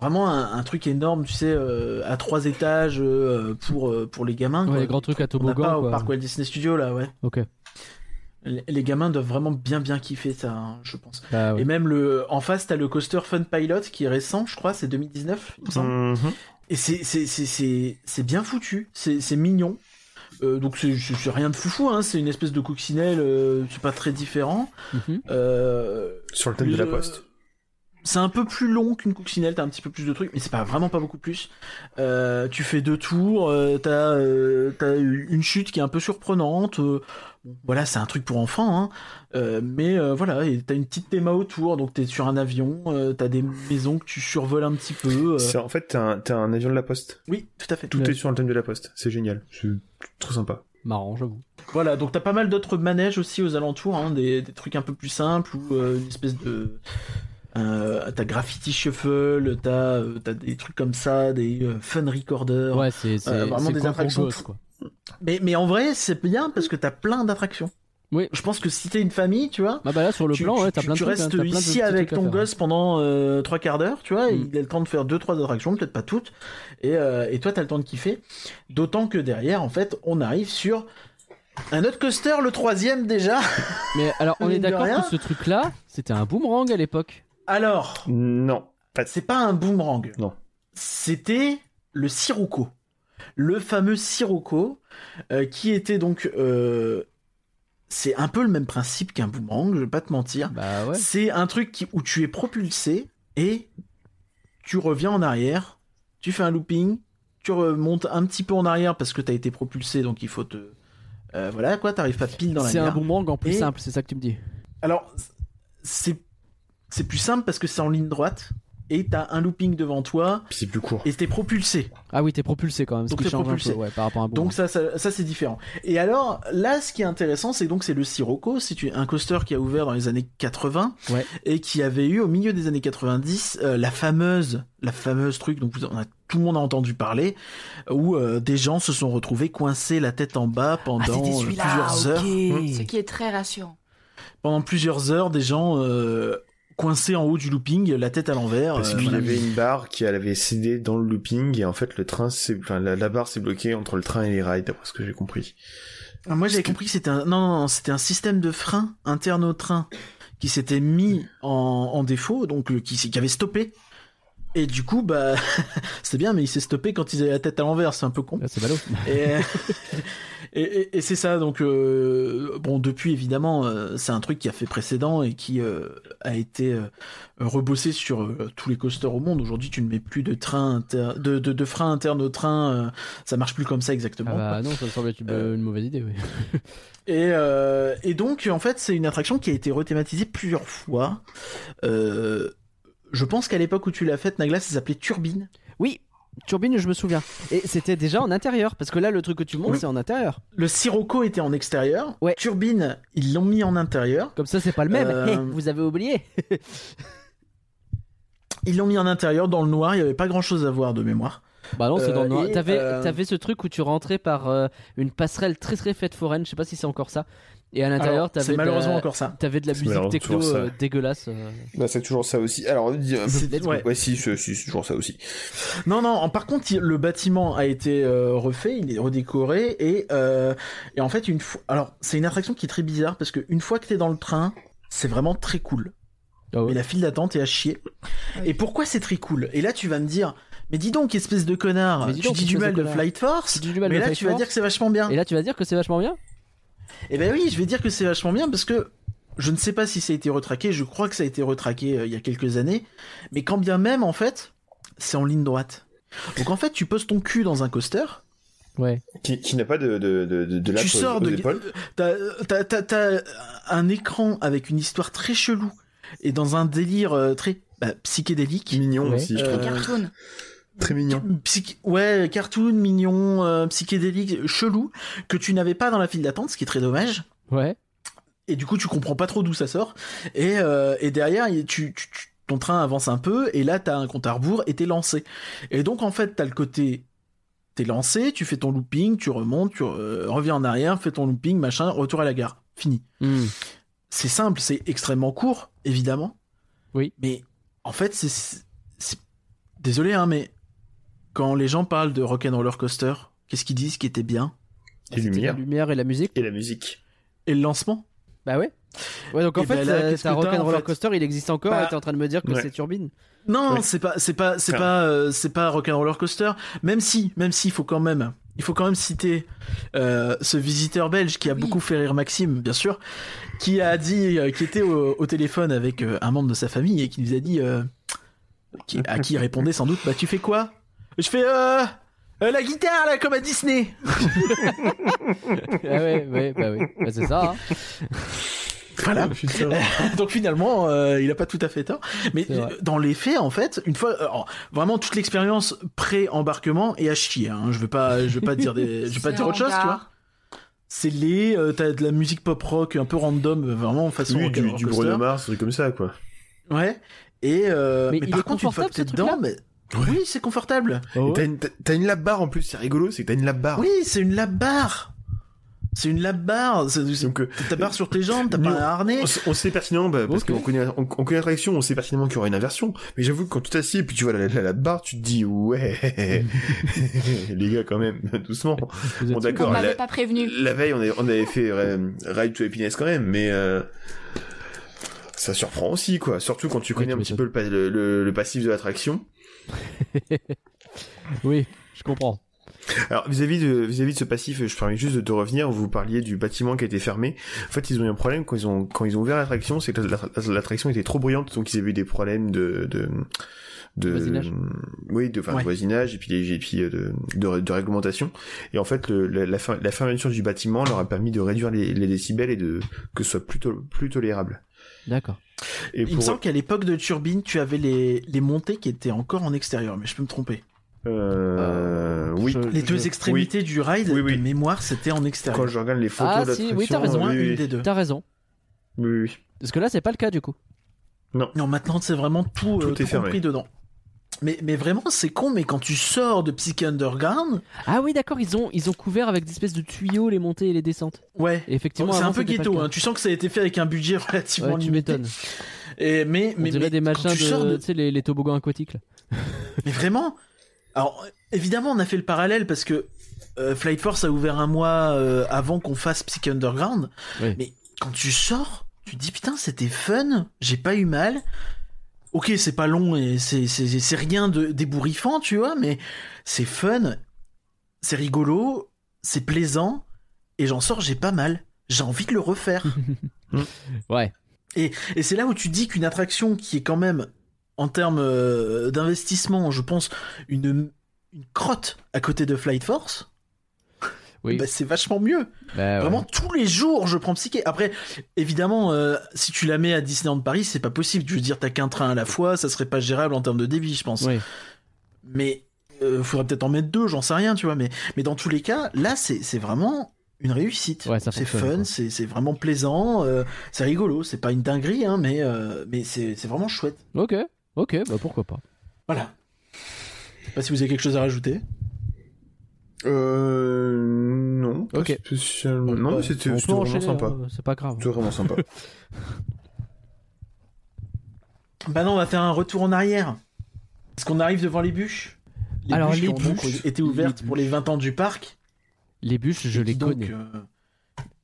Vraiment un, un truc énorme, tu sais, euh, à trois étages euh, pour, euh, pour les gamins. Ouais, quoi. les grands trucs à toboggan, pas au quoi. parc Walt Disney Studio là, ouais. Ok. Les, les gamins doivent vraiment bien bien kiffer ça, hein, je pense. Bah, ouais. Et même le, en face, t'as le coaster Fun Pilot qui est récent, je crois, c'est 2019, il me semble. Mhm. Et c'est c'est c'est c'est c'est bien foutu, c'est c'est mignon. Euh, donc c'est c'est c'est rien de foufou, hein. C'est une espèce de coccinelle, euh, c'est pas très différent. Mhm. Euh, Sur le thème de la poste. C'est un peu plus long qu'une coccinelle, t'as un petit peu plus de trucs, mais c'est pas vraiment pas beaucoup plus. Euh, tu fais deux tours, euh, t'as euh, t'as une chute qui est un peu surprenante. euh, bon, voilà, c'est un truc pour enfants, hein. Euh, mais euh, voilà, et t'as une petite théma autour, donc t'es sur un avion, euh, t'as des maisons que tu survoles un petit peu. euh. C'est en fait t'as un, un avion de la poste. Oui, tout à fait. Tout Ouais. est sur le thème de la poste. C'est génial. C'est trop sympa. Marrant, j'avoue. Voilà, donc t'as pas mal d'autres manèges aussi aux alentours, hein, des, des trucs un peu plus simples ou euh, une espèce de. Euh, t'as Graffiti Shuffle, t'as euh, t'as des trucs comme ça, des euh, Fun Recorder. Ouais, c'est Euh, vraiment des attractions quoi. Mais, mais en vrai, c'est bien parce que t'as plein d'attractions. Oui. Je pense que si t'es une famille, tu vois. Bah, bah là, sur le tu, plan, ouais, t'as tu- plein de tu trucs. hein, restes t'as ici avec ton gosse pendant euh, trois quarts d'heure, tu vois, Mm. il a le temps de faire deux trois attractions, peut-être pas toutes, et, euh, et toi t'as le temps de kiffer. D'autant que derrière, en fait, on arrive sur un autre coaster, le troisième déjà. Mais alors, on <laughs> est d'accord que ce truc-là, c'était un boomerang à l'époque. Alors, Non. C'est pas un boomerang. Non. C'était le Sirocco. Le fameux Sirocco, euh, qui était donc... euh, c'est un peu le même principe qu'un boomerang, je vais pas te mentir. Bah ouais. C'est un truc qui- où tu es propulsé et tu reviens en arrière, tu fais un looping, tu remontes un petit peu en arrière parce que tu as été propulsé, donc il faut te... euh, voilà quoi, t'arrives pas pile dans la C'est un boomerang en plus Et- simple, c'est ça que tu me dis. Alors, c'est c'est plus simple parce que c'est en ligne droite et t'as un looping devant toi c'est plus court. et t'es propulsé. Ah oui, t'es propulsé quand même, ce Donc qui t'es propulsé. peu, ouais, par rapport à un. Donc ça, ça, ça, c'est différent. Et alors là, ce qui est intéressant, c'est donc c'est le Sirocco, c'est un coaster qui a ouvert dans les années 80 Ouais. et qui avait eu au milieu des années 90 euh, la fameuse, la fameuse truc dont vous, on a, tout le monde a entendu parler, où euh, des gens se sont retrouvés coincés la tête en bas Ah, pendant euh, plusieurs heures. Ce qui est très rassurant. Pendant plusieurs heures, des gens euh, coincés en haut du looping, la tête à l'envers. Parce euh, qu'il y avait une barre qui elle avait cédé dans le looping et en fait le train enfin la, la barre s'est bloquée entre le train et les rails d'après ce que j'ai compris. Ah, Moi, j'avais compris que c'était un, non, non, non, c'était un système de frein interne au train qui s'était mis en, en défaut, donc euh, qui, qui avait stoppé. Et du coup, bah, <laughs> c'est bien, mais il s'est stoppé quand ils avaient la tête à l'envers, c'est un peu con. Ah, c'est ballot. Et, <laughs> et, et- et c'est ça, donc euh, bon, depuis évidemment, euh, c'est un truc qui a fait précédent et qui euh, a été euh, rebossé sur euh, tous les coasters au monde. Aujourd'hui, tu ne mets plus de train inter- de, de, de frein interne au train, euh, ça marche plus comme ça exactement. Ah bah non, ça me semble être une, Euh, une mauvaise idée, oui. Et, euh, et donc, en fait, c'est une attraction qui a été rethématisée plusieurs fois. Euh, je pense qu'à l'époque où tu l'as faite, Nagla, ça s'appelait Turbine. Oui, Turbine, je me souviens. Et c'était déjà en intérieur, parce que là, le truc que tu montes, Oui. c'est en intérieur. Le Sirocco était en extérieur. Ouais. Turbine, ils l'ont mis en intérieur. Comme ça, c'est pas le même. Euh, <laughs> vous avez oublié <laughs> Ils l'ont mis en intérieur, dans le noir. Il n'y avait pas grand-chose à voir de mémoire. Bah non, c'est dans le Euh, noir. T'avais, euh, t'avais ce truc où tu rentrais par une passerelle très très faite foraine, je sais pas si c'est encore ça. Et à l'intérieur, t'avais c'est de la- malheureusement encore ça. T'avais de la C'est musique techno euh, dégueulasse. euh. Bah c'est toujours ça aussi. Alors un peu- ouais. ouais si c'est si, c'est toujours ça aussi. Non, non. en- Par contre, il- le bâtiment a été euh, refait, il est redécoré et, euh, et en fait, une fois. Alors, c'est une attraction qui est très bizarre parce qu'une fois que t'es dans le train, c'est vraiment très cool. Ah ouais. Mais la file d'attente est à chier. Et pourquoi c'est très cool? Et là, tu vas me dire, mais dis donc, espèce de connard, dis tu donc, dis du espèce de mal de, connard. Flight Force, Tu dis du mal mais de là, Flight tu vas Force. dire que c'est vachement bien. Et là, tu vas dire que c'est vachement bien? Eh ben oui, je vais dire que c'est vachement bien parce que je ne sais pas si ça a été retraqué, je crois que ça a été retraqué euh, il y a quelques années, mais quand bien même, en fait, c'est en ligne droite. Donc en fait, tu poses ton cul dans un coaster, Ouais. Qui, qui n'a pas de de de de, de tu sors aux de... épaules. T'as, t'as, t'as, t'as un écran avec une histoire très chelou et dans un délire euh, très bah, psychédélique. Mignon Ouais. aussi, je Euh, trouve. Cartoon. Très mignon. Psych- Ouais, cartoon, mignon, euh, psychédélique, chelou, que tu n'avais pas dans la file d'attente, ce qui est très dommage. Ouais. Et du coup, tu comprends pas trop d'où ça sort. Et, euh, et derrière, tu, tu- tu- ton train avance un peu, et là, t'as un compte à rebours, et t'es lancé. Et donc, en fait, t'as le côté, t'es lancé, tu fais ton looping, tu remontes, tu euh, reviens en arrière, fais ton looping, machin, retour à la gare. Fini. Hmm. C'est simple, c'est extrêmement court, évidemment. Oui. Mais, en fait, c'est... c'est- Désolé, hein, mais quand les gens parlent de Rock'n'Roller Coaster, qu'est-ce qu'ils disent qui était bien? Les lumières La lumière et la musique. et la musique. Et le lancement? Bah ouais. Ouais, donc en Et fait, ben euh, qu'est-ce ta Rock'n'Roller en fait? Coaster, il existe encore Bah, et t'es en train de me dire que ouais. c'est Turbine Non, Oui. c'est pas, c'est pas, c'est Enfin. pas, euh, c'est pas Rock'n'Roller Coaster. Même si, même si, il faut quand même, il faut quand même citer euh, ce visiteur belge qui a Oui. beaucoup fait rire Maxime, bien sûr, qui a dit, euh, qui était au, au téléphone avec euh, un membre de sa famille et qui nous a dit, euh, qui, à qui il répondait sans doute, bah tu fais quoi? Je fais euh, euh, la guitare là, comme à Disney. <laughs> Ah ouais, ouais, bah oui. Bah c'est ça. hein. Voilà. <laughs> <laughs> Donc finalement, euh, il a pas tout à fait tort. Mais dans les faits, en fait, une fois, euh, alors, vraiment toute l'expérience pré-embarquement est à chier. Hein. Je vais pas, je vais pas dire des, je vais pas dire autre chose, tu vois. C'est les, euh, t'as de la musique pop rock un peu random, vraiment façon Oui, du, du. Bruno Mars, des trucs comme ça, quoi. Ouais. Et euh, Mais mais, il par est contre, une fois que t'es ce dedans, truc-là oui, c'est confortable. Oh, Et T'as une, t'as- t'as une lap bar en plus, c'est rigolo, c'est que t'as une lap bar. Oui, c'est une lap bar. C'est une lap bar. C'est- c'est- Donc, euh, T'as barre sur tes jambes, t'as pas un harnais. on, sait pertinemment, bah, parce qu'on connaît, on, on connaît l'attraction, on sait pertinemment qu'il y aura une inversion. Mais j'avoue que quand tu t'assieds et puis tu vois la, la, lap bar, tu te dis, ouais, <laughs> les gars, quand même, <laughs> doucement. vous êtes Bon, d'accord. On m'avait la- pas prévenu. La veille, on, avait fait euh, Ride to Happiness quand même, mais euh, ça surprend aussi, quoi. Surtout quand tu connais tu un petit peu le, le- le passif de l'attraction. <laughs> Oui, je comprends. Alors vis-à-vis de vis-à-vis de ce passif, je permets juste de te revenir. Vous parliez du bâtiment qui a été fermé. En fait, ils ont eu un problème quand ils ont quand ils ont ouvert l'attraction, c'est que l'attra- l'attraction était trop bruyante, donc ils avaient eu des problèmes de de de Voisinage. oui de, enfin, de voisinage et puis et puis euh, de, de de réglementation et en fait le, la, la, fer- la fermeture du bâtiment leur a permis de réduire les, les décibels et de que ce soit plus to- plus tolérable D'accord. et Il me semble qu'à l'époque de Turbine, tu avais les, les montées qui étaient encore en extérieur, mais je peux me tromper. euh, oui Je- Les je- deux extrémités du ride, Oui, oui. de mémoire, c'était en quand extérieur. je regarde les photos Ah, si, oui, t'as raison. Au moins oui, une oui, des deux. T'as raison. oui, oui. Parce que là, c'est pas le cas du coup. Non, maintenant c'est vraiment tout, Tout euh, est tout fermé. compris dedans. Mais, mais vraiment, c'est con, mais quand tu sors de Psyche Underground, Ah oui, d'accord, ils ont, ils ont couvert avec des espèces de tuyaux les montées et les descentes. ouais. Et effectivement, c'est un peu ghetto, hein. tu sens que ça a été fait avec un budget <laughs> relativement Ouais, tu limité. m'étonnes. Et, mais, On mais, dirait mais des machins tu sors de, de- tu sais, les, les toboggans aquatiques. Là. <laughs> Mais vraiment Alors, évidemment, on a fait le parallèle parce que euh, Flight Force a ouvert un mois euh, avant qu'on fasse Psyche Underground. Oui. Mais quand tu sors, tu te dis putain, c'était fun, j'ai pas eu mal. Ok, c'est pas long et c'est rien de d'ébouriffant, tu vois, mais c'est fun, c'est rigolo, c'est plaisant et j'en sors, j'ai pas mal. J'ai envie de le refaire. <laughs> Ouais. Et, et c'est là où tu dis qu'une attraction qui est quand même, en termes euh, d'investissement, je pense, une, une crotte à côté de Flight Force, Oui. bah, c'est vachement mieux. Bah, ouais. Vraiment, tous les jours, je prends Psyché. Après, évidemment, euh, si tu la mets à Disneyland Paris, c'est pas possible. Je veux dire, t'as qu'un train à la fois, ça serait pas gérable en termes de débit, je pense. Oui. Mais euh, faudrait peut-être en mettre deux, j'en sais rien, tu vois. Mais, mais dans tous les cas, là, c'est vraiment une réussite. Ouais, c'est fun, c'est vraiment plaisant, euh, c'est rigolo. C'est pas une dinguerie, hein, mais, euh, mais c'est c'est vraiment chouette. Ok, ok, bah pourquoi pas. Voilà. Je sais pas si vous avez quelque chose à rajouter. Euh, non. pas Ok. spécialement. Non, mais c'était vraiment enchaîner, sympa. hein, c'est pas grave. C'était vraiment sympa. <laughs> Bah non, on va faire un retour en arrière. Parce qu'on arrive devant les bûches. Les Alors, bûches les qui ont donc bûches, été ouvertes les pour les 20 ans du parc. Les bûches, je les donc, connais. euh,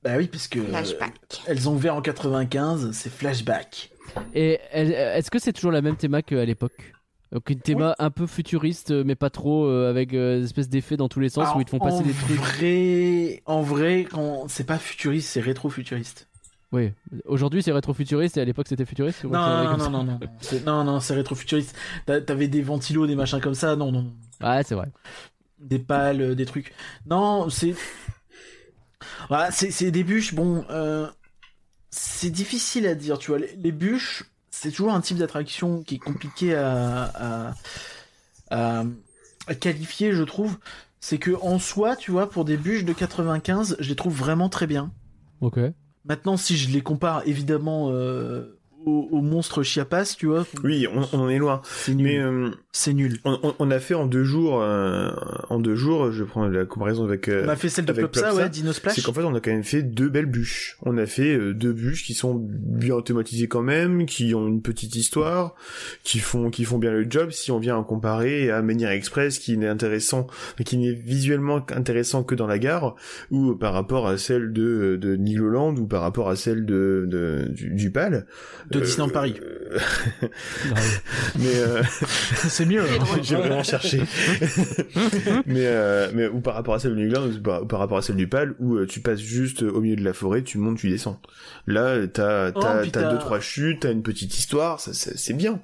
Bah oui, parce que Flashback. elles ont ouvert en 95, c'est flashback. Et est-ce que c'est toujours la même théma qu'à l'époque? Donc une théma un peu futuriste, euh, mais pas trop, euh, avec euh, des espèces d'effets dans tous les sens Alors, où ils te font passer des trucs. Vrai... En vrai, quand... c'est pas futuriste, c'est rétro-futuriste. Oui. Aujourd'hui c'est rétro-futuriste et à l'époque c'était futuriste. Non, non, non, non, non, non, c'est- non, non, c'est rétro-futuriste. T'a- T'avais des ventilos, des machins comme ça, non, non. Ouais, c'est vrai. des pales, des trucs. Non, c'est. Voilà, c'est c'est des bûches, bon. euh, C'est difficile à dire, tu vois. Les, les bûches, c'est toujours un type d'attraction qui est compliqué à, à, à- à qualifier, je trouve. C'est que en soi, tu vois, pour des bûches de 95, je les trouve vraiment très bien. Ok. Maintenant, si je les compare évidemment euh, au, au monstre Chiapas, tu vois. Oui, on, on en est loin. C'est nul. Mais euh, C'est nul. on, on- on a fait en deux jours, euh, en deux jours, je prends la comparaison avec. euh, On a fait celle de Plopsa, Plopsa, ouais, Dino Splash. c'est qu'en fait on a quand même fait deux belles bûches. On a fait euh, deux bûches qui sont bien thématisées quand même, qui ont une petite histoire, qui font qui font bien le job. Si on vient en comparer à Menhir Express, qui n'est intéressant, qui n'est visuellement intéressant que dans la gare, ou par rapport à celle de de Nigloland ou par rapport à celle de, de du, du PAL. De Disneyland Paris. euh, mais euh, <laughs> c'est mieux. <laughs> J'ai vraiment cherché. <laughs> mais euh, mais ou par rapport à celle de Nigloland ou par, ou par rapport à celle du PAL où euh, tu passes juste au milieu de la forêt, tu montes, tu descends. Là, t'as Oh, t'as puis t'as deux trois chutes, t'as une petite histoire, ça, ça- c'est bien.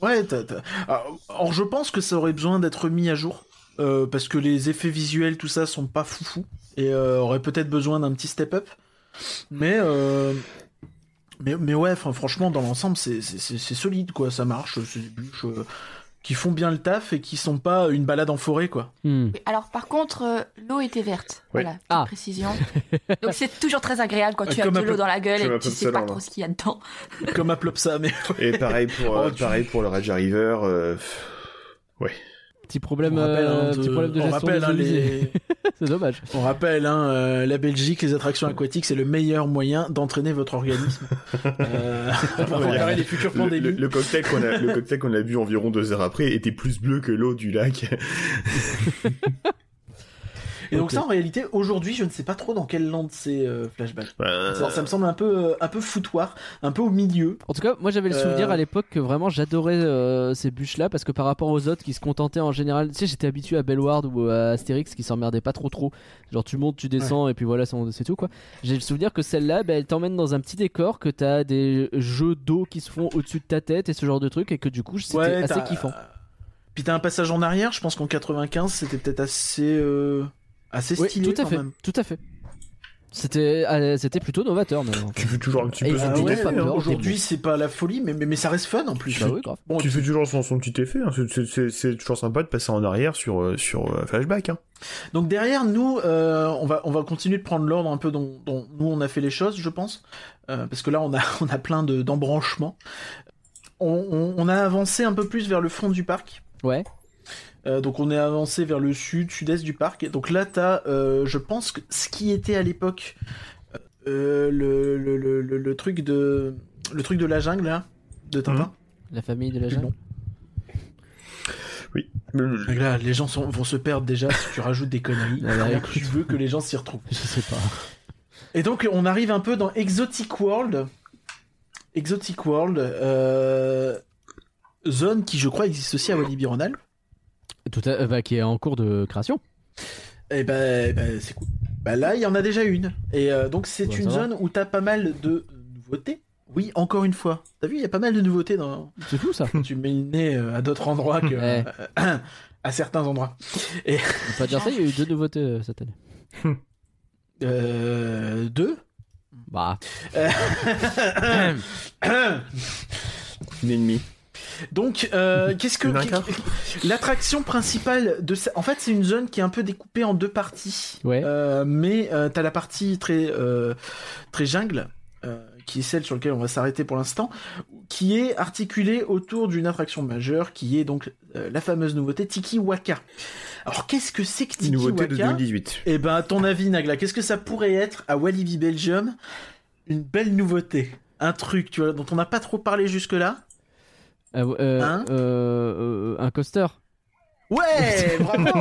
Ouais, t'as, t'as- Alors, or, je pense que ça aurait besoin d'être mis à jour. euh, parce que les effets visuels, tout ça, sont pas foufou. Et euh, aurait peut-être besoin d'un petit step-up. Mais, euh, mais, mais ouais, enfin, franchement, dans l'ensemble, c'est, c'est, c'est- c'est solide, quoi. Ça marche. C'est des bûches euh, qui font bien le taf et qui sont pas une balade en forêt, quoi. Hmm. Alors par contre, euh, l'eau était verte. Ouais. Voilà, petite Ah. précision. <laughs> Donc c'est toujours très agréable quand Ah, tu as comme de un l'eau dans la gueule comme et tu de sais pas trop là. ce qu'il y a dedans. Comme à Plopsa, mais. Et pareil pour <laughs> euh, Oh, tu- pareil pour le Raja River. euh, Petit problème, on rappelle, euh, hein, petit de- problème de on gestion rappelle, hein, eaux usées. les- <laughs> C'est dommage. On rappelle, hein, euh, la Belgique, les attractions aquatiques, c'est le meilleur moyen d'entraîner votre organisme. <laughs> euh, <laughs> pour préparer les futures le, le- pandémies. le cocktail qu'on a le cocktail qu'on a bu environ deux heures après était plus bleu que l'eau du lac. Et donc ça, en réalité, aujourd'hui, je ne sais pas trop dans quelle lande c'est euh, Flashback. Euh, Ça, ça me semble un peu, euh, un peu foutoir, un peu au milieu. En tout cas, moi j'avais le Euh. souvenir à l'époque que vraiment j'adorais euh, ces bûches-là parce que par rapport aux autres qui se contentaient en général, tu sais, j'étais habitué à Bellward ou à Astérix qui s'emmerdaient pas trop trop. Genre tu montes, tu descends et puis voilà, c'est tout quoi. J'ai le souvenir que celle-là, bah, elle t'emmène dans un petit décor, que t'as des jeux d'eau qui se font au-dessus de ta tête et ce genre de trucs et que du coup c'était Ouais, assez kiffant. Puis t'as un passage en arrière, je pense qu'en 95, c'était peut-être assez, euh, assez Oui, stylé tout à quand fait, même. tout à fait. C'était euh, c'était plutôt novateur même. tu fais toujours un petit Et peu son a- Ah petit effet, hein. Aujourd'hui, c'est pas la folie, mais, mais, mais ça reste fun en plus. Bah oui, grave. Bon, Tu fais toujours son, son petit effet. hein. C'est- toujours sympa de passer en arrière sur euh, sur euh, flashback. Hein. Donc derrière nous, euh, on va on va continuer de prendre l'ordre un peu dont, dont nous on a fait les choses, je pense, Euh, parce que là on a <laughs> on a plein de d'embranchements. On, on, on a avancé un peu plus vers le fond du parc. Ouais. Euh, donc on est avancé vers le sud, sud-est du parc. Et donc là t'as, euh, je pense que ce qui était à l'époque euh, le, le, le, le, le truc de le truc de la jungle là de Tintin. La famille de la jungle. Donc là les gens sont- vont se perdre déjà si tu rajoutes des conneries. <laughs> Ah bah, tu veux que les gens s'y retrouvent. Je sais pas. Et donc on arrive un peu dans Exotic World. Exotic World, euh, zone qui je crois existe aussi à Walibi Rhône-Alpes. Tout à- euh, bah, qui est en cours de création. Et ben, eh ben, c'est cool. Bah là il y en a déjà une. Et euh, donc c'est Ouais, une va. zone où t'as pas mal de nouveautés. Oui, encore une fois. T'as vu, il y a pas mal de nouveautés dans. C'est fou ça. tu mets le nez euh, à d'autres endroits que <laughs> Ouais. euh, <clears throat> à certains endroits. On peut pas dire ça, il y a eu deux nouveautés euh, cette année. Euh, deux? Bah, <laughs> Une ennemie. Donc, euh, <laughs> qu'est-ce que l'attraction principale de ça En fait, c'est une zone qui est un peu découpée en deux parties. Ouais. Euh, mais euh, t'as la partie très euh, très jungle, euh, qui est celle sur laquelle on va s'arrêter pour l'instant, qui est articulée autour d'une attraction majeure, qui est donc euh, la fameuse nouveauté Tiki Waka. Alors, qu'est-ce que c'est que Tiki Une nouveauté de Waka? 2018. Eh ben, à ton avis, Nagla, qu'est-ce que ça pourrait être à Walibi Belgium? Une belle nouveauté, un truc, tu vois, dont on n'a pas trop parlé jusque-là. Euh, euh, Hein euh, euh, un coaster. Ouais, <laughs> bravo.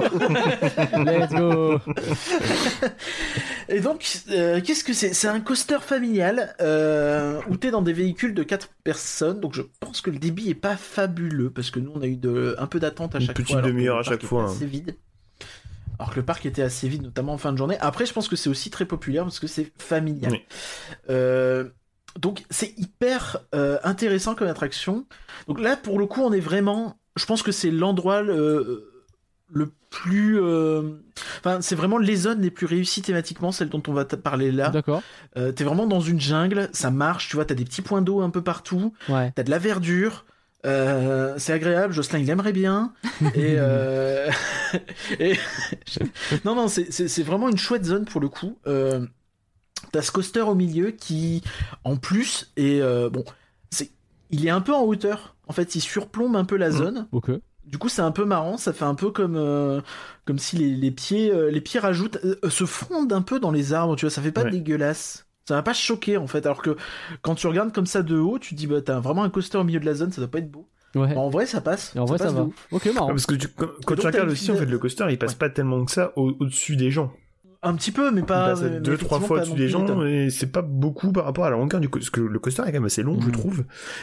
Let's go. <laughs> Et donc, euh, qu'est-ce que c'est? C'est un coaster familial euh, où t'es dans des véhicules de 4 personnes. Donc, je pense que le débit est pas fabuleux parce que nous, on a eu de, un peu d'attente à Une chaque petite fois. alors que demi-heure le à parc chaque était fois, hein. Assez vide. Alors que le parc était assez vide, notamment en fin de journée. Après, je pense que c'est aussi très populaire parce que c'est familial. Oui. Euh, donc, c'est hyper euh, intéressant comme attraction. Donc là, pour le coup, on est vraiment. Je pense que c'est l'endroit le, le plus. euh, Enfin, c'est vraiment les zones les plus réussies thématiquement, celles dont on va parler là. D'accord. Euh, t'es vraiment dans une jungle, ça marche, tu vois, t'as des petits points d'eau un peu partout, Ouais. t'as de la verdure, euh, c'est agréable, Jocelyn il aimerait bien. <laughs> et, euh, <laughs> et- <laughs> non, non, c'est- c'est c'est vraiment une chouette zone pour le coup. Euh, t'as ce coaster au milieu qui, en plus, est. euh, bon, c'est il est un peu en hauteur. En fait, il surplombe un peu la zone. Ok. Du coup, c'est un peu marrant. Ça fait un peu comme euh, comme si les, les pieds euh, les pieds rajoutent euh, se fondent un peu dans les arbres. Tu vois, ça fait pas Ouais. dégueulasse. Ça va pas choquer en fait. Alors que quand tu regardes comme ça de haut, tu te dis bah t'as vraiment un coaster au milieu de la zone, ça doit pas être beau. Ouais. Bah, en vrai, ça passe. Et en vrai, ça passe de va. Ok, marrant. Ah, Parce que tu- quand, quand donc, tu regardes aussi, en fait, le coaster, il passe Ouais. pas tellement que ça au- au-dessus des gens. Un petit peu, mais pas. à mais deux, trois fois au-dessus des gens, et c'est pas beaucoup par rapport à la longueur du coaster. Parce que le coaster est quand même assez long, je Mhm. trouve.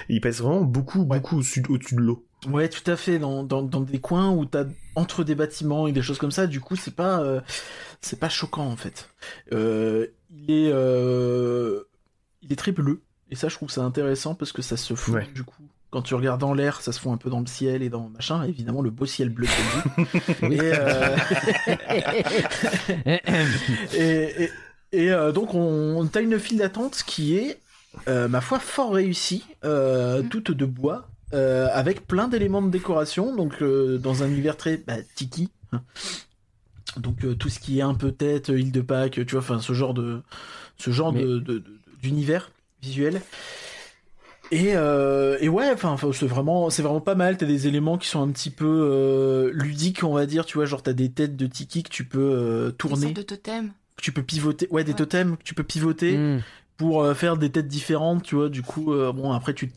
Et il passe vraiment beaucoup, Ouais. beaucoup au-dessus au-dessus de l'eau. Ouais, tout à fait. Dans, dans, dans des coins où t'as entre des bâtiments et des choses comme ça, du coup, c'est pas euh, c'est pas choquant en fait. Euh, il est euh, il est très bleu et ça, je trouve ça intéressant parce que ça se Ouais. du coup. Quand tu regardes dans l'air, ça se fond un peu dans le ciel et dans machin. Évidemment, le beau ciel bleu <laughs> et, euh, <laughs> et, et, et, euh, donc, on, t'as une file d'attente qui est, euh, ma foi, fort réussie, euh, toute de bois, avec plein d'éléments de décoration, donc dans un univers très bah, tiki. hein. Donc tout ce qui est un peu tête, île de Pâques, tu vois, enfin ce genre de, ce genre Mais- de, de- de- d'univers visuel. Et, euh, et ouais, enfin, c'est vraiment, c'est vraiment pas mal. T'as des éléments qui sont un petit peu euh, ludiques, on va dire. Tu vois, genre t'as des têtes de tiki que tu peux euh, tourner, sorte de totem. que tu peux pivoter. Ouais, des Ouais. totems que tu peux pivoter Hmm. pour euh, faire des têtes différentes. Tu vois, du coup, euh, bon, après tu,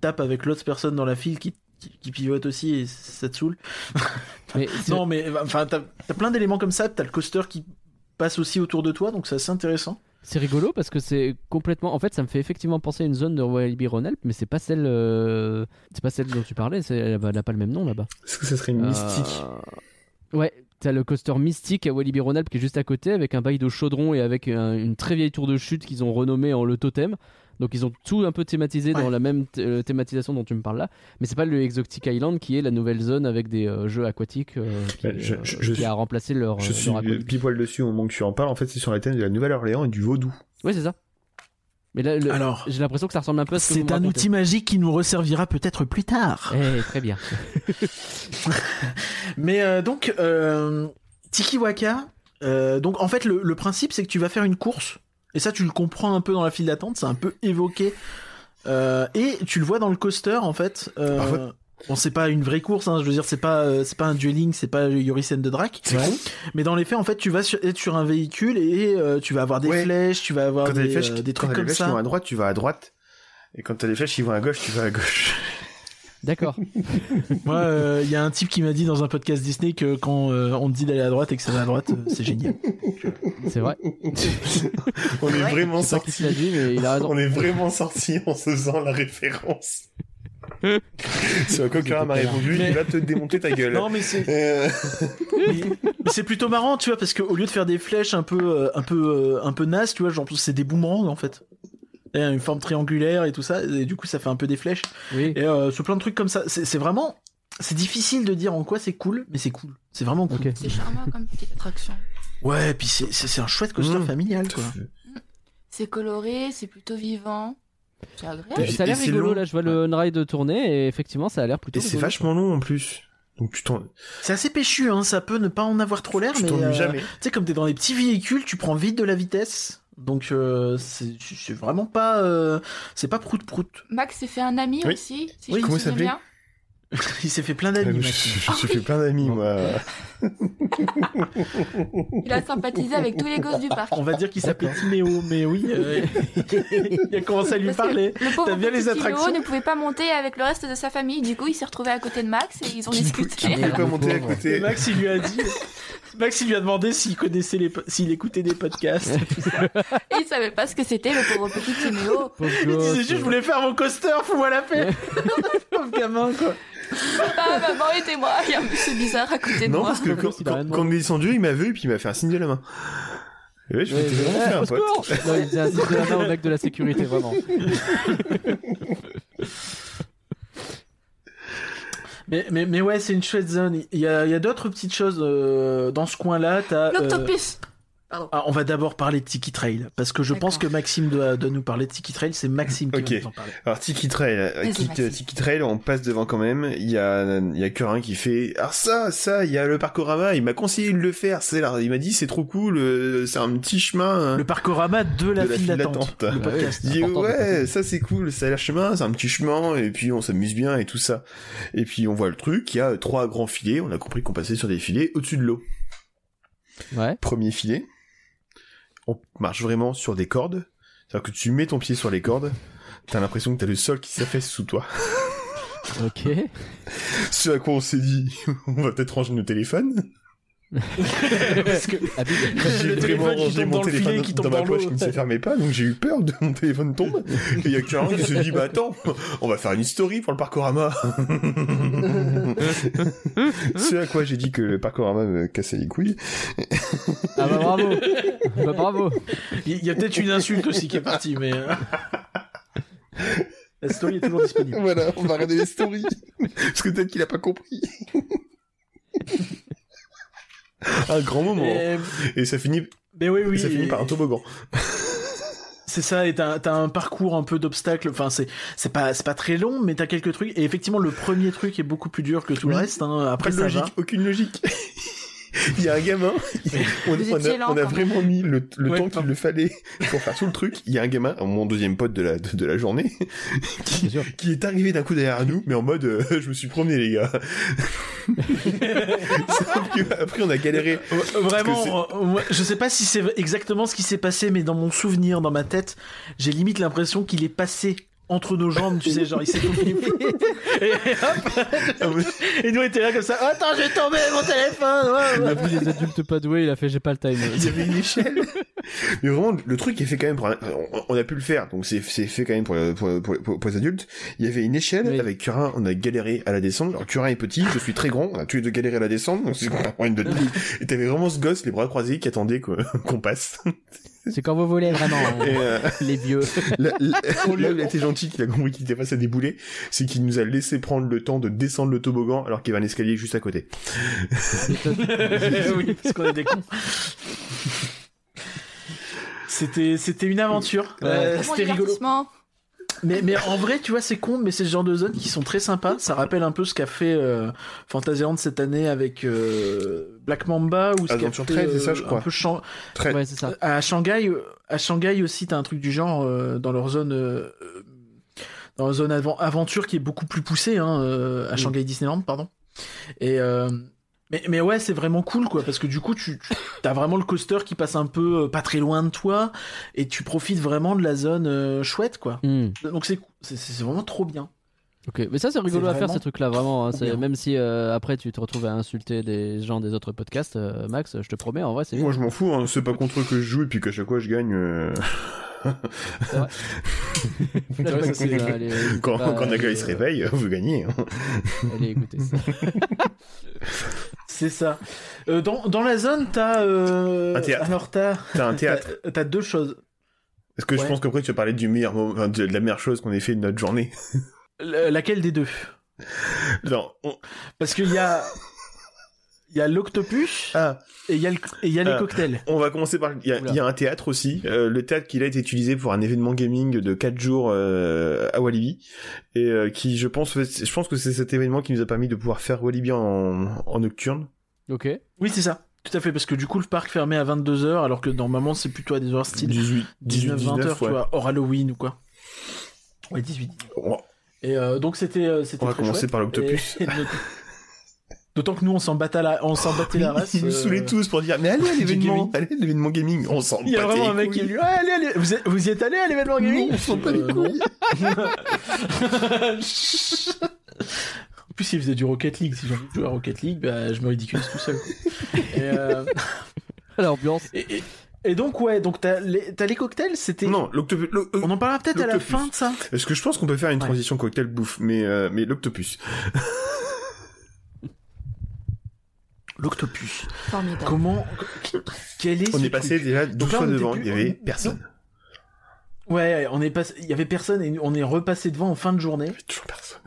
tapes avec l'autre personne dans la file qui, qui, qui pivote aussi et ça te saoule. <laughs> Mais <laughs> Non, mais enfin, t'as as plein d'éléments comme ça. T'as le coaster qui passe aussi autour de toi, donc c'est assez intéressant. C'est rigolo parce que c'est complètement. En fait, ça me fait effectivement penser à une zone de Walibi Rhône-Alpes, mais c'est pas celle. euh, C'est pas celle dont tu parlais. c'est- Elle a elle a pas le même nom là-bas. Est-ce que ça serait une Euh, mystique Ouais, t'as le coaster mystique à Walibi Rhône-Alpes qui est juste à côté avec un bail de chaudron et avec un- une très vieille tour de chute qu'ils ont renommée en le totem. Donc ils ont tout un peu thématisé dans la même euh, thématisation dont tu me parles là, mais c'est pas le Exotic Island qui est la nouvelle zone avec des euh, jeux aquatiques euh, qui, Bah, je- euh, je- je qui suis- a remplacé leur, Je suis leur aquatique. pile poil dessus au moment que tu en parles. En fait, c'est sur la thème de la Nouvelle-Orléans et du vaudou. Ouais, c'est ça. Mais là, le- Alors, j'ai l'impression que ça ressemble un peu à ce c'est un outil magique qui nous resservira peut-être plus tard. Eh, très bien. <laughs> Mais euh, donc, euh, Tiki Waka, euh, donc en fait, le, le principe, c'est que tu vas faire une course, et ça, tu le comprends un peu dans la file d'attente, c'est un peu évoqué. Euh, et tu le vois dans le coaster, en fait. Euh, Parfois- Bon, c'est pas une vraie course, hein, je veux dire, c'est pas, euh, c'est pas un dueling, c'est pas Yorisen de Drac. C'est con. Mais dans les faits, en fait, tu vas sur- être sur un véhicule et euh, tu vas avoir des Ouais. flèches, tu vas avoir Quand des, flèches, des quand trucs des comme flèches qui ça. vont à droite, tu vas à droite. Et quand t'as des flèches qui vont à gauche, tu vas à gauche. <laughs> D'accord. <laughs> Moi, euh, il y a un type qui m'a dit dans un podcast Disney que quand euh, on te dit d'aller à droite et que ça va à droite, euh, c'est génial. C'est vrai. <laughs> On est vraiment sorti. te l'a dit, mais il a raison. On est vraiment sorti en se faisant la référence. Si un coquin m'a répondu, il va te démonter ta gueule. Non, mais c'est Euh, c'est plutôt marrant, tu vois, parce qu'au lieu de faire des flèches un peu, euh, un peu, euh, un peu naze, tu vois, genre c'est des boomerangs en fait. Une forme triangulaire et tout ça, et du coup ça fait un peu des flèches. Oui. Et euh, sur plein de trucs comme ça, c'est vraiment, c'est difficile de dire en quoi c'est cool, mais c'est cool. C'est vraiment cool. C'est charmant comme petite attraction. Ouais, et puis c'est- un chouette coaster Mmh. familial, quoi. C'est coloré, c'est plutôt vivant. C'est agréable. Et- Ça a l'air rigolo là, je vois le on-ride tourner et effectivement ça a l'air plutôt Et c'est vachement long en plus. Donc tu C'est assez péchu, hein, ça peut ne pas en avoir trop l'air, tu mais t'ennuies euh, jamais. tu sais, comme t'es dans des petits véhicules, tu prends vite de la vitesse. Donc euh, c'est vraiment pas, euh, c'est pas prout prout. Max s'est fait un ami Oui. aussi, si Oui. je me Comment il s'appelait. <laughs> Il s'est fait plein d'amis, suis je me suis fait plein d'amis, moi. <laughs> Il a sympathisé avec tous les gosses du parc. On va dire qu'il s'appelait Timéo, mais oui, euh, <laughs> il a commencé à lui Parce parler. Le pauvre T'as bien les attractions ne pouvait pas monter avec le reste de sa famille. Du coup, il s'est retrouvé à côté de Max et ils ont discuté. ne peut pas monter à Et côté. Max, il lui a dit. Max, il lui a demandé s'il connaissait les, s'il écoutait des podcasts. <laughs> Et il savait pas ce que c'était, le pauvre petit Timéo. Il disait juste, je voulais faire mon coaster, fous-moi la paix. <laughs> Pauvre gamin, quoi. Papa, maman, aidez-moi. Il y a un monsieur bizarre à côté de Non, moi. parce que quand, quand, quand on est descendu, il m'a vu et puis il m'a fait un signe de la main. Et ouais, je Ouais, m'étais vraiment ouais, fait un pote. Non, il faisait un signe de la main au mec de la sécurité, vraiment. <laughs> Mais, mais, mais ouais, c'est une chouette zone. Il y a, il y a d'autres petites choses euh, dans ce coin-là. T'as. euh, L'octopus. Pardon. Ah, on va d'abord parler de Tiki Trail, parce que je pense que. Maxime doit, doit nous parler de Tiki Trail, c'est Maxime qui Ok. va nous en parler. Alors Tiki Trail, euh, Tiki, Trail, on passe devant quand même. Il y a, il y a Curin qui fait. Alors ça, ça, il y a le parcourama. Il m'a conseillé de le faire. C'est là, il m'a dit c'est trop cool. euh, C'est un petit chemin. hein, Le parcorama de la de la file d'attente. Le Ah podcast. Il dit ouais, ça c'est cool, ça a l'air chemin, c'est un petit chemin, et puis on s'amuse bien et tout ça. Et puis on voit le truc, il y a trois grands filets, on a compris qu'on passait sur des filets au-dessus de l'eau. Ouais. Premier filet, on marche vraiment sur des cordes, c'est-à-dire que tu mets ton pied sur les cordes, t'as l'impression que t'as le sol qui s'affaisse sous toi. Ok. <laughs> Ce à quoi on s'est dit, <laughs> on va peut-être ranger nos téléphones. Parce que J'ai Le vraiment téléphone qui rangé tombe mon dans le téléphone filet, qui dans tombe ma poche qui ne se fermait pas, donc j'ai eu peur de mon téléphone tombe. Et il y a quelqu'un qui se dit, bah attends, on va faire une story pour le parcourama. <laughs> Ce à quoi j'ai dit que le parcourama me cassait les couilles. ah bah bravo. <laughs> bah bravo. il y a peut-être une insulte aussi qui est partie, mais... euh, La story est toujours disponible. Voilà, on va regarder les stories. Parce que peut-être qu'il a pas compris. <laughs> un grand moment. Et, Et ça finit, mais oui, oui. ça finit par un toboggan. <laughs> C'est ça, et t'as un parcours un peu d'obstacles. Enfin, c'est c'est pas c'est pas très long, mais t'as quelques trucs. Et effectivement, le premier truc est beaucoup plus dur que tout le reste. Hein. Après, Pas de ça logique, va. aucune logique. <laughs> Il y a un gamin, <laughs> on, a, on vraiment mis le, le Ouais, temps qu'il le fallait pour faire tout le truc. Il y a un gamin, mon deuxième pote de la, de, de la journée, <laughs> qui, est arrivé d'un coup derrière nous, mais en mode euh, je me suis promené les gars. <laughs> Sauf que après on a galéré. Euh, Vraiment, euh, je sais pas si c'est exactement ce qui s'est passé, mais dans mon souvenir, dans ma tête, j'ai limite l'impression qu'il est passé entre nos jambes, tu sais, genre il s'est tombé. et, hop, et nous on était là comme ça. Attends, j'ai tombé mon téléphone. ouais, Il a vu les adultes pas doués, il a fait j'ai pas le time. Il y avait une échelle. Mais vraiment, le truc est fait quand même pour, un- on, a pu le faire, donc c'est, c'est fait quand même pour, pour, pour, pour- pour les adultes. Il y avait une échelle, Oui. avec Curin, on a galéré à la descendre. Alors Curin est petit, je suis très grand, on a tous les deux galéré à la descendre, donc c'est une bonne <laughs> Et t'avais vraiment ce gosse, les bras croisés, qui attendait <laughs> qu'on passe. C'est quand vous voulez vraiment, hein, euh, les vieux. là, où il a été gentil, qu'il a compris qu'il était face à des boulets, c'est qu'il nous a laissé prendre le temps de descendre le toboggan alors qu'il y avait un escalier juste à côté. <laughs> oui, parce qu'on est des cons. <laughs> C'était c'était une aventure. Euh, c'était rigolo. Mais, mais en vrai, tu vois, c'est con, mais c'est ce genre de zones qui sont très sympas. Ça rappelle un peu ce qu'a fait euh, Fantasyland cette année avec euh, Black Mamba ou ce qu'a Adventure fait, c'est ça, euh, je crois. Un peu Shang- Très, Ouais, c'est ça. à Shanghai, euh, à Shanghai aussi, t'as un truc du genre euh, dans leur zone, euh, euh, dans leur zone aventure qui est beaucoup plus poussée hein, euh, à Mm. Shanghai Disneyland, pardon. Et euh, mais, mais ouais, c'est vraiment cool quoi, parce que du coup, tu, tu as vraiment le coaster qui passe un peu euh, pas très loin de toi, et tu profites vraiment de la zone euh, chouette quoi. Hmm. Donc c'est c'est c'est vraiment trop bien. Ok, mais ça c'est rigolo C'est à faire ces trucs-là, vraiment. hein. C'est-. Même si euh, après tu te retrouves à insulter des gens des autres podcasts, euh, Max, je te promets, en vrai c'est. Moi je m'en fous, hein. c'est pas contre eux que je joue et puis qu'à chaque fois je gagne. <laughs> <laughs> euh, quand Naga il aller, se euh, réveille, vous gagnez. hein. Allez écoutez ça. <laughs> C'est ça. Euh, dans, dans la zone, t'as euh, Un théâtre. alors t'as T'as un théâtre. t'as- t'as deux choses. Parce que je pense qu'après tu vas parler du meilleur moment, enfin, de de la meilleure chose qu'on ait fait de notre journée? L- laquelle des deux? Non, on- Parce qu'il y a il y a l'octopus ah, et il y a le- et il y a les Ah. cocktails. on va commencer par. Il y, a, y un théâtre aussi. Euh, le théâtre qui a été utilisé pour un événement gaming de 4 jours euh, à Walibi et euh, qui, je pense, je pense que c'est cet événement qui nous a permis de pouvoir faire Walibi en, en nocturne. Ok. Oui, c'est ça. Tout à fait parce que du coup le parc fermait à 22h alors que normalement c'est plutôt à des horaires style 18, 19 20 heures, tu ouais. vois, hors Halloween ou quoi. Ouais, 18. On, Et euh, donc c'était c'était on va très commencer chouette. par l'octopus. Et- D'autant que nous on s'en battait la on s'en battait la race. Ils nous euh, saoulaient tous pour dire mais allez à l'événement, gaming. allez à l'événement gaming, on s'en Il y a vraiment un mec qui est couilles. venu. Ah, allez, allez. Vous, êtes- vous y êtes allé à l'événement gaming Non, on s'en bat Euh, les non. couilles. <laughs> En plus, il faisait du Rocket League. Si j'ai envie de jouer à Rocket League, bah, je me ridiculise tout seul. et, euh, <laughs> L'ambiance. et, et- et donc, ouais, donc t'as les, t'as les cocktails, c'était. Non, l'octopus. l'o- On en parlera peut-être à la fin de ça. Est-ce que je pense qu'on peut faire une Ouais. transition cocktail bouffe, mais euh, mais l'octopus. <laughs> L'octopus. Formidable. Comment. Quel est On ce est passé truc déjà 12 Donc là, fois devant, plus- il y avait on- personne. Ouais, on est passé. Il y avait personne et on est repassé devant en fin de journée. Il y avait toujours personne.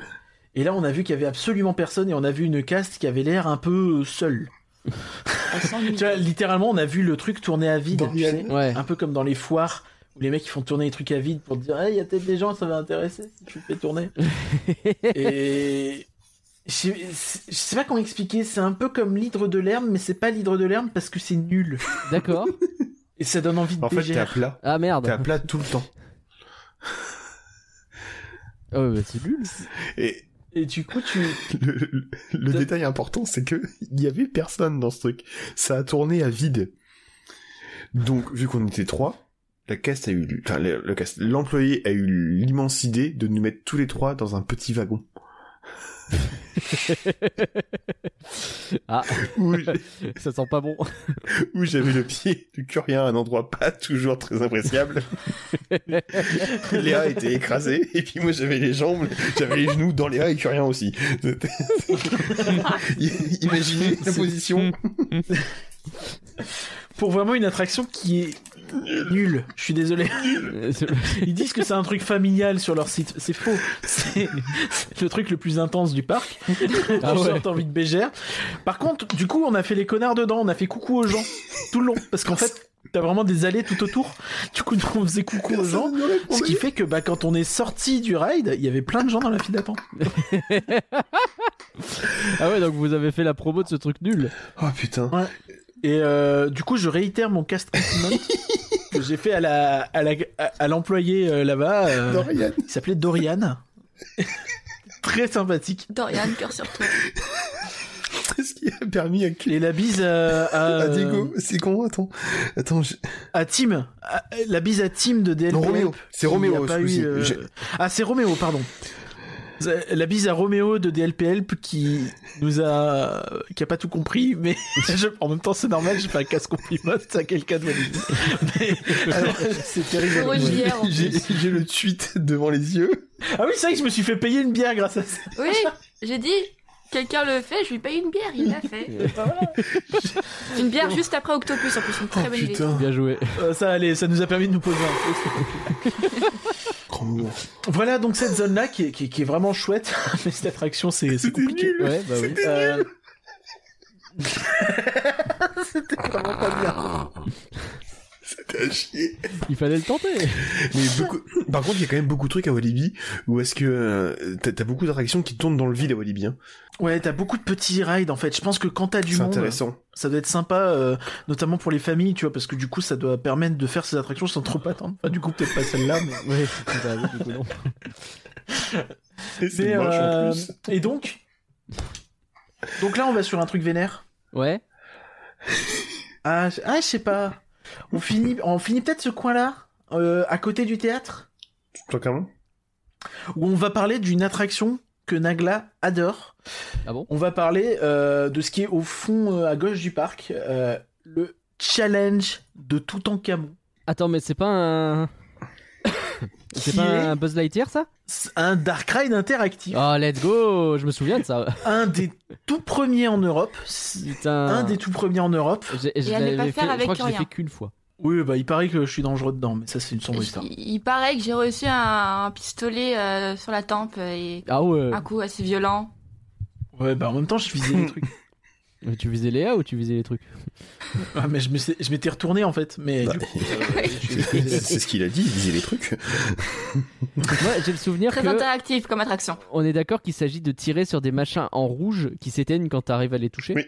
Et là, on a vu qu'il y avait absolument personne et on a vu une caste qui avait l'air un peu seule. On s'ennuie. <laughs> Tu vois, littéralement, on a vu le truc tourner à vide. tu Dorian. sais. Ouais. Un peu comme dans les foires où les mecs ils font tourner les trucs à vide pour te dire, hey, il y a peut-être des gens, ça va intéresser si tu le fais tourner. <laughs> Et je sais, je sais pas comment expliquer. C'est un peu comme l'hydre de l'herbe, mais c'est pas l'hydre de l'herbe parce que c'est nul. D'accord. Et ça donne envie de En fait, t'es à plat. Ah merde. T'es à plat tout le temps. <laughs> Ah ouais, bah, c'est nul. Et Et du coup, tu. <laughs> le, le- le De- détail important, c'est que <laughs> il y avait personne dans ce truc. Ça a tourné à vide. Donc, vu qu'on était trois, la caste a eu, enfin, le, le cast- l'employé a eu l'immense idée de nous mettre tous les trois dans un petit wagon. <laughs> Ah, <laughs> ça sent pas bon. <laughs> où j'avais le pied du curien à un endroit pas toujours très appréciable. Léa était écrasée, et puis moi j'avais les jambes, j'avais les genoux dans Léa et curien aussi. Imaginez la position. Pour vraiment une attraction qui est nulle. Je suis désolé. Ils disent que c'est un truc familial sur leur site. C'est faux. C'est le truc le plus intense du parc. Ah ouais. envie de bégère. Par contre, du coup, on a fait les connards dedans. On a fait coucou aux gens tout le long. Parce qu'en fait, t'as vraiment des allées tout autour. Du coup, on faisait coucou aux gens. Ce qui fait que bah, quand on est sorti du ride, il y avait plein de gens dans la file d'attente. Ah ouais, donc vous avez fait la promo de ce truc nul. Oh putain. Et euh, du coup, je réitère mon cast compliment <laughs> que j'ai fait à la à la à, à l'employé euh, là-bas. euh, Dorian. Il s'appelait Dorian. <laughs> Très sympathique. Dorian, cœur sur toi. Ce qui a permis à, Et la bise à, à, à Diego. C'est con, attends. Attends, je- à Tim. À- la bise à Tim de DLP. Non, Roméo. C'est Roméo, a pas eu, euh, Ah, c'est Roméo, pardon. La bise à Roméo de DLPLP qui nous a, qui a pas tout compris, mais <laughs> je- en même temps c'est normal, j'ai fait un casse compliment à quelqu'un de Wallis. Mais alors, c'est terrible. J'ai le tweet devant les yeux. Ah oui, c'est vrai que je me suis fait payer une bière grâce à ça. Oui, j'ai dit, quelqu'un le fait, je lui paye une bière, il l'a fait. <laughs> Une bière juste après Octopus, en plus, une très Oh bonne idée. putain. Bien joué. Euh, ça allait, ça nous a permis de nous poser un peu. <laughs> Voilà donc cette zone-là qui est, qui, est- qui est vraiment chouette, <laughs> mais cette attraction c'est compliqué. nul. Ouais, bah oui. Euh, C'était vraiment pas bien. C'était à chier. Il fallait le tenter. <laughs> Mais beaucoup... Par contre, il y a quand même beaucoup de trucs à Walibi où est-ce que euh, t'as beaucoup d'attractions qui tournent dans le vide à Walibi. Hein. Ouais, t'as beaucoup de petits rides en fait. Je pense que quand t'as du C'est monde, intéressant. ça doit être sympa, euh, notamment pour les familles, tu vois, parce que du coup ça doit permettre de faire ces attractions sans trop attendre. Enfin, du coup peut-être pas celle-là, mais. <laughs> Ouais, bah oui, du coup, non. Et c'est Mais, moche euh, en plus. Et donc, donc là on va sur un truc vénère. Ouais. Ah, je- ah, je sais pas. On finit, on finit peut-être ce coin-là, euh, à côté du théâtre, Toi, comment où on va parler d'une attraction que Nagla adore. Ah bon? On va parler euh, de ce qui est au fond euh, à gauche du parc, euh, le challenge de Toutankhamon. Attends, mais c'est pas un. C'est pas un Buzz Lightyear ça? C'est un dark ride interactif, Oh, let's go Je me souviens de ça. un des tout premiers en Europe. Putain. Un des tout premiers en Europe. J'ai- je faire fait- je crois que je fait qu'une fois. Oui, bah il paraît que je suis dangereux dedans, mais ça c'est une sombre histoire. Il, paraît que j'ai reçu un, un pistolet euh, sur la tempe et Ah ouais. un coup assez violent. Ouais, bah en même temps je visais les <laughs> trucs. Mais Tu visais Léa ou tu visais les trucs <laughs> Ah, mais je m'étais retourné en fait, mais Bah, coup, <laughs> C'est ce qu'il a dit, il disait les trucs. <laughs> Moi, j'ai le souvenir Très que interactif comme attraction. on est d'accord qu'il s'agit de tirer sur des machins en rouge qui s'éteignent quand t'arrives à les toucher. Oui.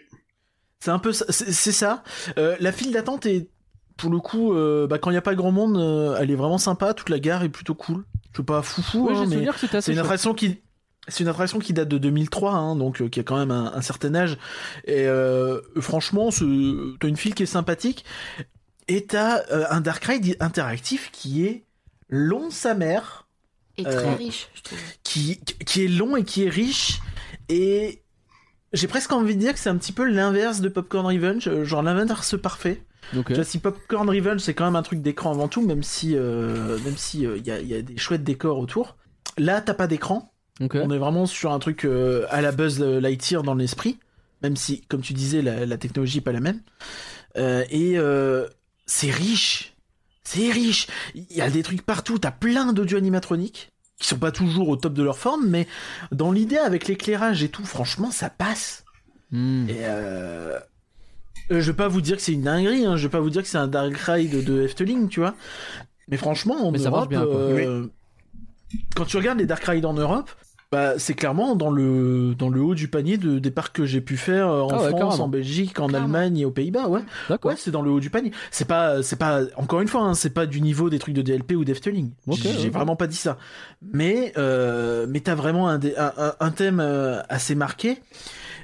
C'est un peu ça, c'est ça. Euh, la file d'attente est, pour le coup, euh, bah, quand il n'y a pas grand monde, euh, elle est vraiment sympa. Toute la gare est plutôt cool. Je suis pas foufou, Ouais, hein, j'ai le mais souvenir que c'était c'est une attraction qui, c'est une attraction qui date de 2003, hein, donc euh, qui a quand même un, un certain âge. Et euh, franchement, t'as une file qui est sympathique. Et t'as euh, un dark ride interactif qui est long sa mère, Et Euh, très riche, je trouve. qui, qui est long et qui est riche. Et j'ai presque envie de dire que c'est un petit peu l'inverse de Popcorn Revenge, euh, genre l'inverse parfait. Vois, si Popcorn Revenge c'est quand même un truc d'écran avant tout, même si euh, même si il y, a, y a des chouettes décors autour. Là, t'as pas d'écran. On est vraiment sur un truc euh, à la Buzz Lightyear dans l'esprit, même si, comme tu disais, la, la technologie est pas la même. Euh, et euh, c'est riche, c'est riche. Il y a des trucs partout. T'as plein d'audio animatroniques qui sont pas toujours au top de leur forme, mais dans l'idée avec l'éclairage et tout, franchement, ça passe. Hmm. Et euh, Euh, je vais pas vous dire que c'est une dinguerie, hein. je vais pas vous dire que c'est un Dark Ride de Efteling, tu vois. Mais franchement, en Mais ça marche Europe, bien, quoi. euh, quand tu regardes les Dark Rides en Europe, bah, c'est clairement dans le, dans le haut du panier de, des parcs que j'ai pu faire euh, en Ah ouais, France, carrément. en Belgique, en. Allemagne et aux Pays-Bas, ouais. Ouais, c'est dans le haut du panier. C'est pas, c'est pas, encore une fois, hein, c'est pas du niveau des trucs de DLP ou d'Efteling. Ok, J'ai vraiment pas dit ça. Mais, euh, mais t'as vraiment un, un- un thème euh, assez marqué.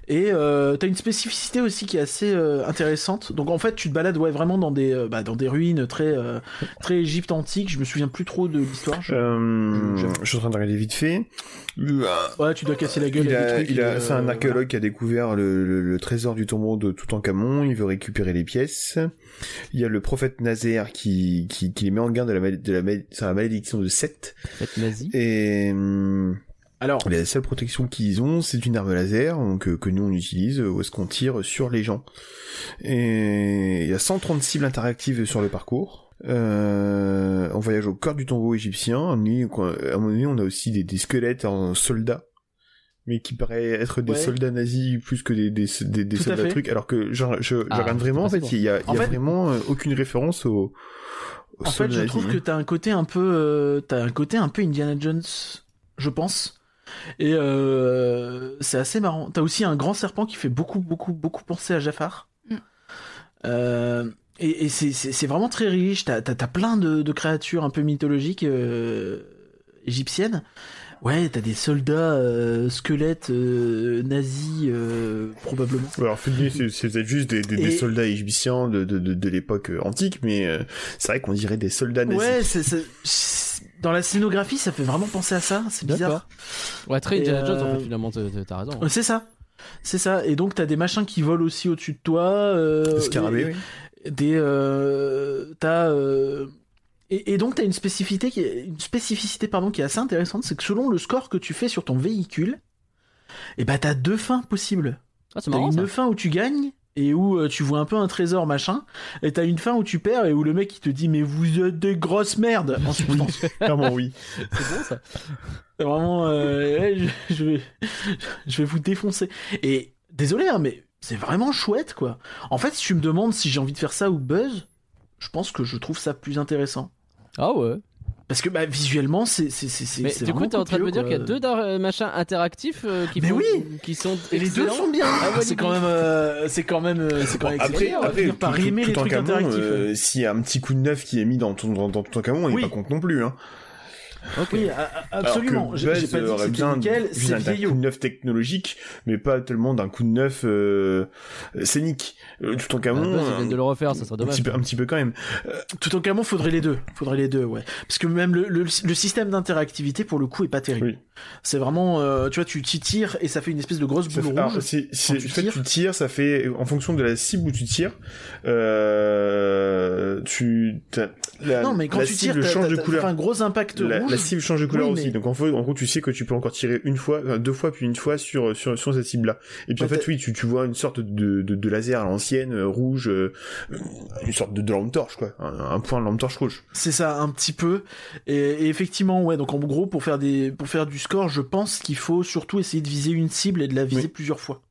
Et euh, t'as une spécificité aussi qui est assez euh, intéressante. Donc en fait, tu te balades ouais vraiment dans des euh, bah, dans des ruines très euh, très Égypte antique. Je me souviens plus trop de l'histoire. Je- Euh, je- je suis en train de regarder vite fait. Ouais, tu dois casser la gueule. Il a, il a, euh, c'est un voilà. archéologue qui a découvert le, le- le trésor du tombeau de Toutankhamon. Il veut récupérer les pièces. Il y a le prophète Nazaire qui, qui, qui les met en garde de la, mal- de la, mal- sur la malédiction de Seth. Nazi. Et hum, Alors, la seule protection qu'ils ont, c'est une arme laser donc, euh, que nous on utilise euh, où est-ce qu'on tire sur les gens. Et il y a 130 cibles interactives sur le parcours. Euh, on voyage au cœur du tombeau égyptien. À un moment donné, à un moment donné, on a aussi des, des squelettes en soldats, mais qui paraît être des Ouais. soldats nazis plus que des, des, des, des Tout à soldats trucs. Alors que je, je, je Ah, regarde vraiment, en fait, il y a, il En y a fait- vraiment euh, aucune référence au. aux en fait, je trouve nazis, que t'as un côté un peu, euh, t'as un côté un peu Indiana Jones, je pense. Et euh, c'est assez marrant. T'as aussi un grand serpent qui fait beaucoup, beaucoup, beaucoup penser à Jafar. Mm. Euh, et et c'est- vraiment très riche. T'as as, plein de, de créatures un peu mythologiques euh, égyptiennes. Ouais, t'as des soldats euh, squelettes euh, nazis euh, probablement. Alors, c'est c'est peut-être juste des, des, soldats égyptiens de, de, de, de l'époque antique, mais euh, c'est vrai qu'on dirait des soldats nazis. Ouais, c'est- <laughs> dans la scénographie, ça fait vraiment penser à ça. C'est bizarre. D'accord. Ouais, très Indiana Jones, en euh, fait, finalement, t'as raison. Ouais, C'est ça. C'est ça. Et donc, t'as des machins qui volent aussi au-dessus de toi. Euh, Des oui. Des. Euh, t'as. euh, et, et donc, t'as une spécificité, qui est, une spécificité pardon, qui est assez intéressante c'est que selon le score que tu fais sur ton véhicule, et bah, t'as deux fins possibles. Ah, c'est T'as marrant, une ça. fin où tu gagnes. Et où euh, tu vois un peu un trésor machin, et t'as une fin où tu perds et où le mec il te dit mais vous êtes des grosses merdes en substance. <laughs> Clairement, oui. C'est bon, ça. C'est Vraiment, euh, ouais, je, je vais, je vais vous défoncer. Et désolé, hein, mais c'est vraiment chouette, quoi. En fait, si tu me demandes si j'ai envie de faire ça ou Buzz, je pense que je trouve ça plus intéressant. Ah ouais. Parce que bah, visuellement, c'est c'est c'est c'est Mais c'est du coup, t'es en train de me dire qu'il y a deux euh, machins interactifs euh, qui, Mais font- oui qui sont Et les deux sont bien. Ah ouais, c'est quand Lily. même, euh, c'est quand même, c'est quand même Après, après, par tout- aimer tout les en trucs interactifs. s'il y a un petit coup de neuf qui est mis dans ton dans, dans Toutankhamon, on n'est pas contre non plus. Hein. Ok. Oui, absolument. J'ai pas dit que aurait c'était nickel, c'est vieillot. coup de neuf technologique, mais pas tellement d'un coup de neuf euh, scénique. Euh, Ah, Toutankhamon, Buzz, ils viennent de le refaire, ça serait un, dommage. petit peu, un petit peu quand même. Tout en camon, faudrait les deux. Faudrait les deux, ouais. Parce que même le, le, le système d'interactivité, pour le coup, est pas terrible. Oui. C'est vraiment, euh, tu vois, tu t'y tires et ça fait une espèce de grosse boule fait- alors, rouge. c'est- c'est- quand tu en fait, tires. tu tires, ça fait en fonction de la cible où tu tires. Euh, tu la, non, mais quand la tu tires, cible t'as- change de couleur. fait un gros impact La, rouge. La cible change de couleur Oui, aussi, mais- donc en, fait, en gros tu sais que tu peux encore tirer une fois, euh, deux fois puis une fois sur sur, sur cette cible-là. Et puis en fait oui, tu, tu vois une sorte de, de, de laser à l'ancienne, euh, rouge, euh, une sorte de, de lampe torche quoi, un, un point de lampe torche rouge. C'est ça, un petit peu. Et, et effectivement, ouais. Donc en gros, pour faire des, pour faire du score, je pense qu'il faut surtout essayer de viser une cible et de la viser Oui. plusieurs fois.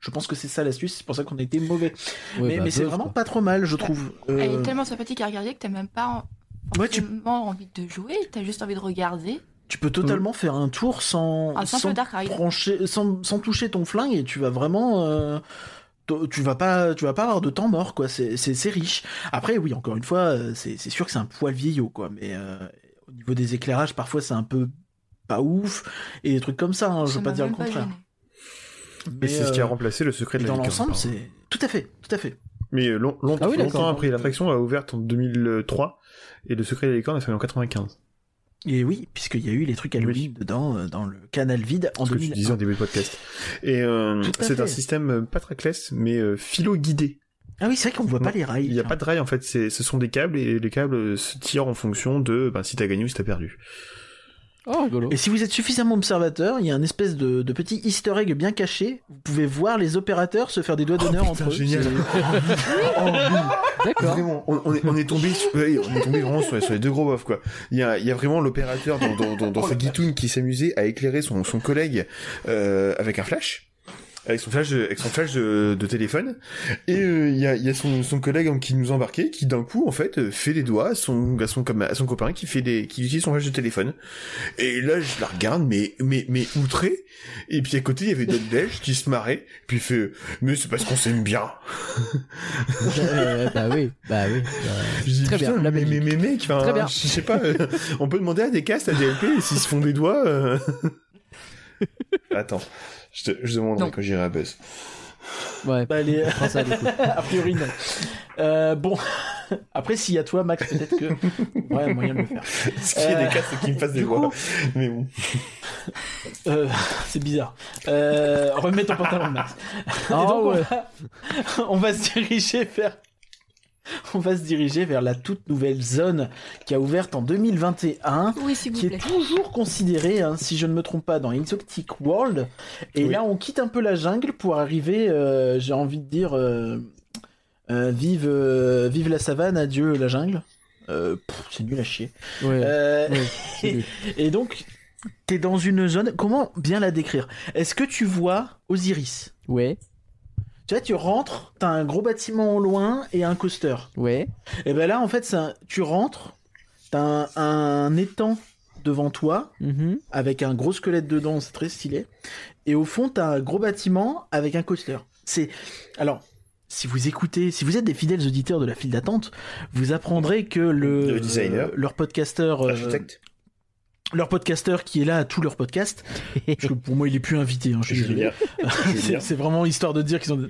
Je pense que c'est ça l'astuce. C'est pour ça qu'on a été mauvais. Ouais, mais bah, mais c'est vraiment quoi. pas trop mal, je trouve. Elle est tellement sympathique à regarder que t'as même pas Ouais, tu- forcément envie de jouer, t'as juste envie de regarder. Tu peux totalement faire un tour sans, simple sans, brancher- sans, sans toucher ton flingue et tu vas vraiment. euh, tu vas pas, tu vas pas avoir de temps mort quoi. C'est, c'est, c'est riche. Après, oui, encore une fois, euh, c'est, c'est sûr que c'est un poil vieillot quoi. Mais euh, au niveau des éclairages, parfois c'est un peu pas ouf et des trucs comme ça. hein, je veux pas dire le contraire. gêné. Et c'est ce qui a euh, remplacé le secret de mais la dans l'ensemble, c'est tout à fait, tout à fait. Mais long- long- Ah oui, longtemps après, l'attraction a ouvert en 2003 et le secret de la licorne a fait en 95. Et oui, puisqu'il y a eu les trucs Halloween dedans euh, dans le canal vide en ce que tu 2001. disais en début de podcast. Et euh, c'est un système euh, pas trackless, mais philo-guidé. Ah oui, c'est vrai qu'on voit pas les rails. Il n'y a tiens. pas de rail en fait, ce sont des câbles et les câbles se tirent en fonction de ben, si t'as gagné ou si t'as perdu. Oh, rigolo. Et si vous êtes suffisamment observateur, il y a un espèce de, de petit easter egg bien caché. Vous pouvez voir les opérateurs se faire des doigts d'honneur Oh, entre eux. <laughs> Oh, oui. D'accord. Vraiment, on, on est, on est tombé, sur, ouais, on est tombé vraiment sur, les- sur les deux gros bofs quoi. Il y a, il y a vraiment l'opérateur dans, dans, dans, dans sa guitoune qui s'amusait à éclairer son, son collègue euh, avec un flash. Avec son flash de, avec son flash de, de téléphone et euh, il y a, y a son, son collègue qui nous embarquait qui d'un coup en fait euh, fait les doigts à son à son comme à son copain qui fait des qui utilise son flash de téléphone et là je la regarde mais mais mais outré et puis à côté il y avait d'autres belges qui se marraient puis il fait mais c'est parce qu'on s'aime bien <laughs> Euh, bah oui, bah oui. <laughs> bah, Je dis, Très bien, putain, la mais, mais, mais mec, enfin, Très bien. je sais pas, euh, on peut demander à des castes, à DLP, s'ils se font des doigts. euh. <laughs> Attends, je, te, je demanderai Non. quand j'irai à Buzz. Ouais, Bah, les... on ça du coup. <laughs> a priori, non. Euh, bon, après, s'il y a toi, Max, peut-être que. <laughs> Ouais, moyen de le faire. Qu'il y a Euh, des castes qui me fassent des coup- Mais bon. Euh, c'est bizarre. Euh, remets ton pantalon, Max. Et Ah donc, on ouais. va- on va se diriger vers. <laughs> On va se diriger vers la toute nouvelle zone qui a ouverte en 2021. Oui, vous qui plaît. est toujours considéré, hein, si je ne me trompe pas, dans Exotic World. Et Oui. là, on quitte un peu la jungle pour arriver, euh, j'ai envie de dire, euh, euh, vive, euh, vive la savane, adieu la jungle. Euh, c'est nul à chier. Ouais, Euh, ouais, c'est <laughs> nul. et donc, t'es dans une zone. Comment bien la décrire? Est-ce que tu vois Osiris? Ouais, Tu vois, tu rentres, t'as un gros bâtiment au loin et un coaster. ouais. Et ben là, en fait, c'est un- tu rentres, t'as un, un étang devant toi mhm. avec un gros squelette dedans, c'est très stylé. Et au fond, t'as un gros bâtiment avec un coaster. C'est alors. Si vous écoutez, si vous êtes des fidèles auditeurs de la file d'attente, vous apprendrez que le, Le designer. euh, leur podcasteur, euh. Leur podcasteur qui est là à tous leurs podcasts, <laughs> parce que pour moi il est plus invité, hein, je suis désolé. <laughs> Julien. <laughs> c'est Julien. c'est vraiment histoire de dire qu'ils ont.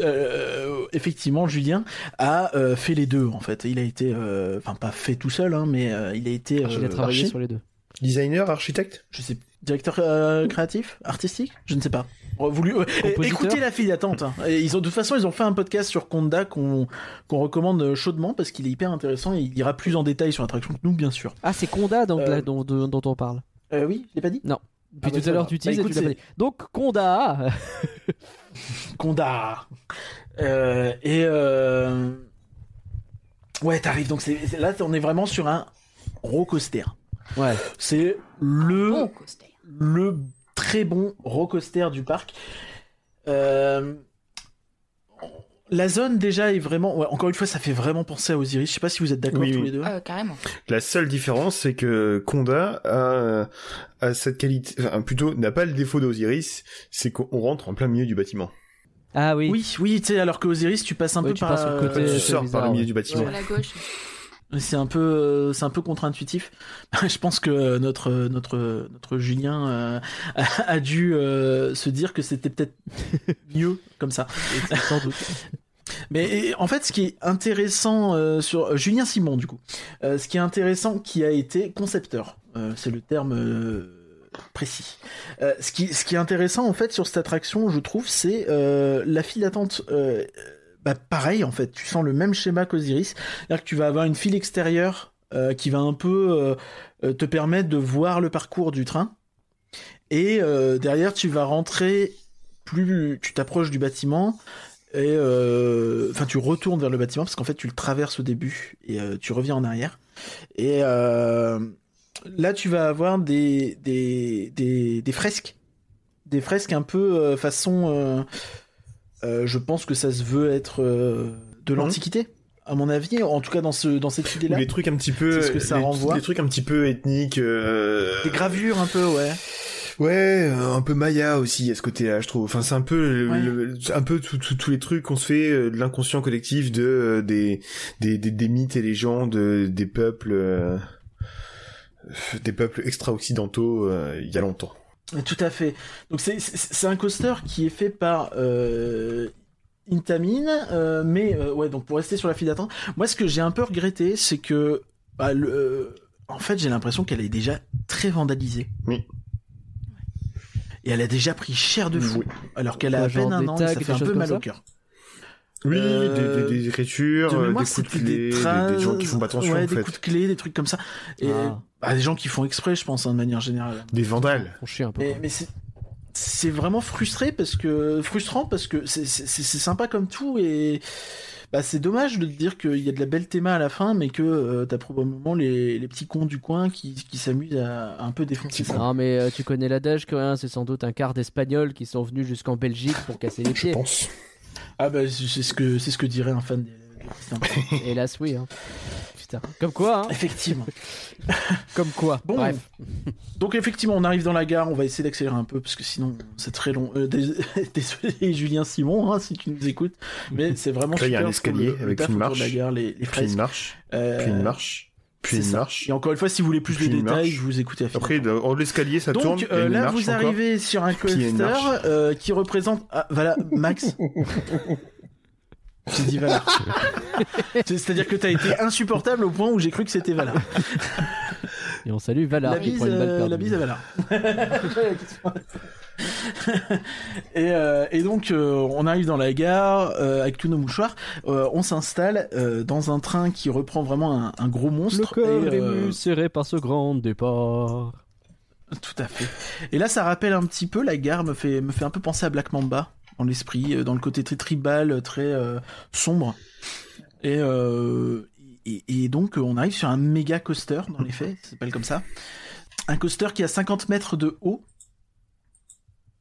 Euh, effectivement, Julien a euh, fait les deux en fait. Il a été, euh, enfin pas fait tout seul, hein, mais euh, il a été. Il a euh, travaillé archi- sur les deux. Designer, architecte? Je sais, directeur euh, créatif, artistique, je ne sais pas. Bon, Voulu, euh, Compositeur? écoutez la file d'attente. hein. Ils ont de toute façon, ils ont fait un podcast sur Conda qu'on qu'on recommande chaudement parce qu'il est hyper intéressant et il ira plus en détail sur l'attraction que nous, bien sûr. Ah, c'est Conda donc, Euh, là, dont, dont, dont on parle. Euh, oui, je l'ai pas dit? Depuis Ah bah, tout à l'heure, va. tu Bah, utilises et écoute, tu l'as pas c'est- dit. Donc, Conda <laughs> Conda. Euh, et euh... ouais, t'arrives donc là, on est vraiment sur un roller coaster. Ouais. C'est le Bon coaster. Le très bon roller coaster du parc. Euh, La zone déjà est vraiment, ouais, encore une fois, ça fait vraiment penser à Osiris. Je sais pas si vous êtes d'accord Oui, tous oui. les deux. Euh, carrément. La seule différence, c'est que Conda a, a cette qualité, enfin, plutôt, n'a pas le défaut d'Osiris, c'est qu'on rentre en plein milieu du bâtiment. Ah oui. Oui, oui, tu sais, alors que Osiris, tu passes un Ouais, peu tu par passes tu sors bizarre, par le milieu ouais. du bâtiment. Sur la gauche. C'est un peu, euh, c'est un peu contre-intuitif. <laughs> Je pense que notre notre notre Julien euh, a, <laughs> a dû euh, se dire que c'était peut-être <laughs> mieux comme ça. Sans doute. Mais et, en fait, ce qui est intéressant euh, sur Julien Simon, du coup, ce qui est intéressant, qui a été concepteur, c'est le terme précis. Ce qui ce qui est intéressant en fait sur cette attraction, je trouve, c'est la file d'attente. Bah, pareil en fait, tu sens le même schéma qu'Osiris, c'est-à-dire que tu vas avoir une file extérieure euh, qui va un peu euh, euh, te permettre de voir le parcours du train, et derrière tu vas rentrer plus tu t'approches du bâtiment et enfin tu retournes vers le bâtiment parce qu'en fait tu le traverses au début et tu reviens en arrière. Et là tu vas avoir des des, des, des fresques. Des fresques un peu façon euh, je pense que ça se veut être euh, de l'antiquité à mon avis en tout cas dans ce dans cette idée Ou là les trucs un petit peu, ce que ça les, renvoie. les trucs un petit peu ethniques, euh... des gravures un peu ouais Ouais, un peu Maya aussi à ce côté-là, je trouve. Enfin, c'est un peu, le- Ouais. le- un peu tous les trucs qu'on se fait de l'inconscient collectif de des, des, des des mythes et légendes des peuples, des peuples extra-occidentaux il y a longtemps. Tout à fait. Donc c'est un coaster qui est fait par euh, Intamin, euh, mais euh, ouais donc pour rester sur la file d'attente, moi ce que j'ai un peu regretté c'est que bah, le, euh, en fait j'ai l'impression qu'elle est déjà très vandalisée. Oui. Et elle a déjà pris cher de fou, Oui. alors qu'elle a à peine un an, tags, et ça fait un peu mal au cœur. Oui, Euh, des, des, des écritures, De mémoire, des coups de clé, des, des, traces, des gens qui font pas attention ouais, en des fait, coups de clé, des trucs comme ça. Et Ah. Bah, des gens qui font exprès, je pense, hein, de manière générale. des vandales. On chie un peu. Mais, c'est vraiment frustré parce que frustrant parce que c'est c'est- c'est sympa comme tout et bah, c'est dommage de te dire qu'il y a de la belle théma à la fin mais que euh, t'as probablement les, les petits cons du coin qui, qui s'amusent à, à un peu défoncer ça. Non, mais euh, tu connais l'adage que hein, c'est sans doute un quart d'Espagnols qui sont venus jusqu'en Belgique pour casser les Je pieds. pense. Ah bah c'est ce que c'est ce que dirait un fan des. Hélas, oui. Hein. Putain. Comme quoi, hein Effectivement. <laughs> Comme quoi. Bon, Bref. donc effectivement, on arrive dans la gare, on va essayer d'accélérer un peu parce que sinon c'est très long. Euh, dés- <laughs> désolé Julien Simon, hein, si tu nous écoutes, mais c'est vraiment Là, il y a un escalier le- avec une marche. de la gare, les, les Puis une marche, Euh, puis une marche, puis une marche. Et encore une fois, si vous voulez plus de détails, marche. je vous écoutez à fond. Après, de- en l'escalier, ça tourne. Donc euh, là, vous encore. arrivez sur un coaster euh, qui représente. Ah, voilà, Max. <laughs> J'ai dit Valar. <laughs> C'est- C'est-à-dire que t'as été insupportable au point où j'ai cru que c'était Valar. Et on salue Valar la qui bise, prend une balle euh, la bise à Valar. <laughs> et, euh, et donc euh, on arrive dans la gare euh, avec tous nos mouchoirs. Euh, on s'installe euh, dans un train qui reprend vraiment un, un gros Le monstre. cœur et, euh, ému, serré par ce grand départ. Tout à fait. Et là, ça rappelle un petit peu la gare, me fait, me fait un peu penser à Black Mamba dans l'esprit, euh, dans le côté très tribal, très euh, sombre. Et, euh, et, et donc, on arrive sur un méga coaster, dans les faits, ça s'appelle comme ça. Un coaster qui a 50 mètres de haut,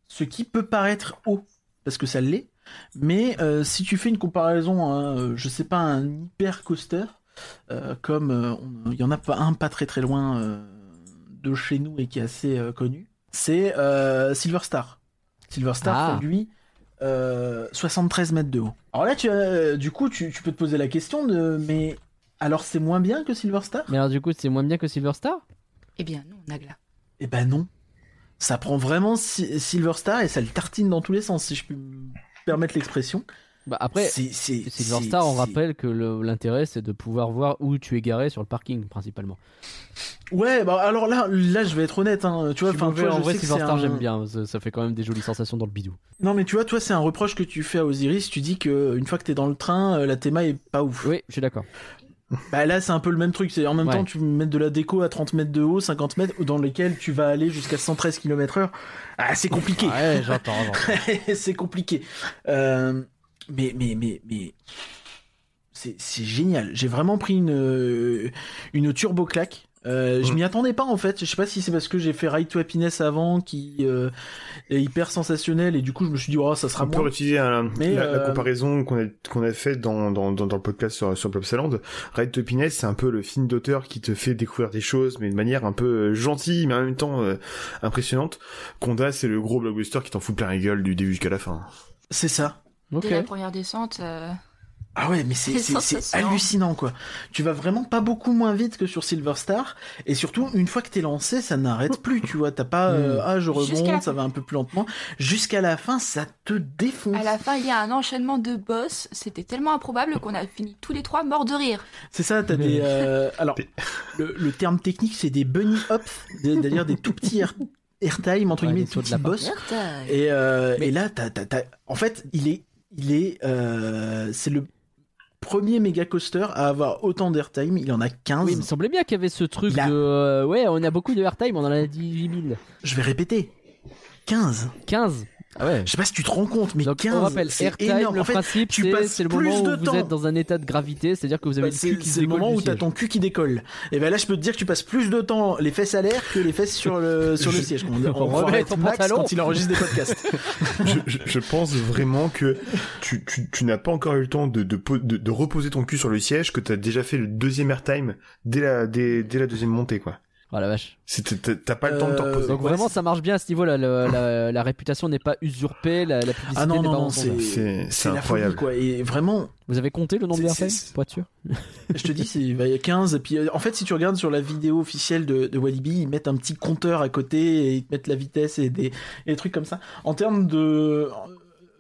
ce qui peut paraître haut, parce que ça l'est. Mais euh, si tu fais une comparaison, à, euh, je sais pas, un hyper coaster, euh, comme il y en a pas un pas très très loin de chez nous et qui est assez connu, c'est Silver Star. Silver Star Ah. lui euh, 73 mètres de haut. Alors là, tu as, du coup, tu, tu peux te poser la question de, mais alors c'est moins bien que Silver Star? Mais alors, du coup, c'est moins bien que Silver Star? Eh bien, non, Nagla. Eh ben non. Ça prend vraiment Si- Silver Star et ça le tartine dans tous les sens, si je peux me permettre l'expression. Bah, après, Silver Star, on rappelle que l'intérêt, c'est de pouvoir voir où tu es garé sur le parking, principalement. Ouais, bah alors là, là, je vais être honnête, hein. tu vois, enfin, en je vrai, sais que Silver c'est Star, un- j'aime bien. Ça, ça fait quand même des jolies sensations dans le bidou. Non, mais tu vois, toi, c'est un reproche que tu fais à Osiris. Tu dis que une fois que t'es dans le train, euh, la théma est pas ouf. Oui, je suis d'accord. <laughs> Bah là, c'est un peu le même truc. C'est en même Ouais. temps, tu mets de la déco à 30 mètres de haut, 50 mètres, dans lesquels tu vas aller jusqu'à 113 km heure. Ah, c'est compliqué. Ouais, j'entends. j'entends. <laughs> c'est compliqué. Euh, mais, mais, mais, mais. C'est c'est génial. J'ai vraiment pris une, une turbo claque. Euh, Je Mm. m'y attendais pas en fait. Je sais pas si c'est parce que j'ai fait Ride to Happiness avant qui euh, est hyper sensationnel et du coup je me suis dit oh ça sera On peut réutiliser Mais, la, la euh, comparaison qu'on a, qu'on a faite dans, dans, dans, dans le podcast sur, sur Plopsaland. Ride to Happiness, c'est un peu le film d'auteur qui te fait découvrir des choses, mais de manière un peu gentille, mais en même temps impressionnante. Conda, c'est le gros blockbuster qui t'en fout plein la gueule du début jusqu'à la fin. C'est ça. Ok. Dès la première descente, euh, Ah ouais, mais c'est hallucinant quoi. Tu vas vraiment pas beaucoup moins vite que sur Silver Star et surtout une fois que t'es lancé, ça n'arrête plus. Tu vois, t'as pas euh, ah je Jusqu'à la remonte, ça fin. va un peu plus lentement. Jusqu'à la fin, ça te défonce. à la fin, il y a un enchaînement de boss. C'était tellement improbable qu'on a fini tous les trois morts de rire. C'est ça, t'as Mais- des. euh, alors, <laughs> le, le terme technique, c'est des bunny hops, c'est-à-dire des tout petits air, airtime entre Ouais, guillemets, des tout de petits boss. Et, euh, et là, t'as, t'as, t'as- en fait, il est, il est, euh, c'est le premier méga coaster à avoir autant d'airtime. Il en a 15. Oui, il me semblait bien qu'il y avait ce truc a- de. euh, ouais, on a beaucoup de airtime, on en a 18 000. Je vais répéter. 15. 15. Ah ouais. Je sais pas si tu te rends compte, mais Donc 15. on rappelle, c'est airtime, énorme. le En fait, principe, tu c'est passes c'est le plus moment de où vous temps. êtes dans un état de gravité, c'est-à-dire que vous avez bah, le c'est, cul qui c'est le décolle moment du où t'as ton cul qui décolle. Et ben là, je peux te dire que tu passes plus de temps les fesses à l'air que les fesses sur le, sur le siège. <laughs> On, on, On remet ton Max pantalon. quand il enregistre des podcasts. <laughs> je, je, je pense vraiment que tu, tu, tu n'as pas encore eu le temps de, de, po- de, de reposer ton cul sur le siège, que t'as déjà fait le deuxième airtime dès la, dès, dès la deuxième montée, quoi. Oh la vache. C'est- t'as- pas le temps de te Euh, reposer. Donc Ouais, vraiment, ça marche bien à ce niveau-là. la, la réputation n'est pas usurpée, la, la publicité Ah non, n'est non, pas non, c'est, incroyable. folie, quoi. Et vraiment, Vous avez compté le nombre être sûr je te dis, c'est, il va y a 15. Et puis, euh, en fait, si tu regardes sur la vidéo officielle de, de Walibi, ils mettent un petit compteur à côté et ils te mettent la vitesse et des, et des trucs comme ça. En termes de,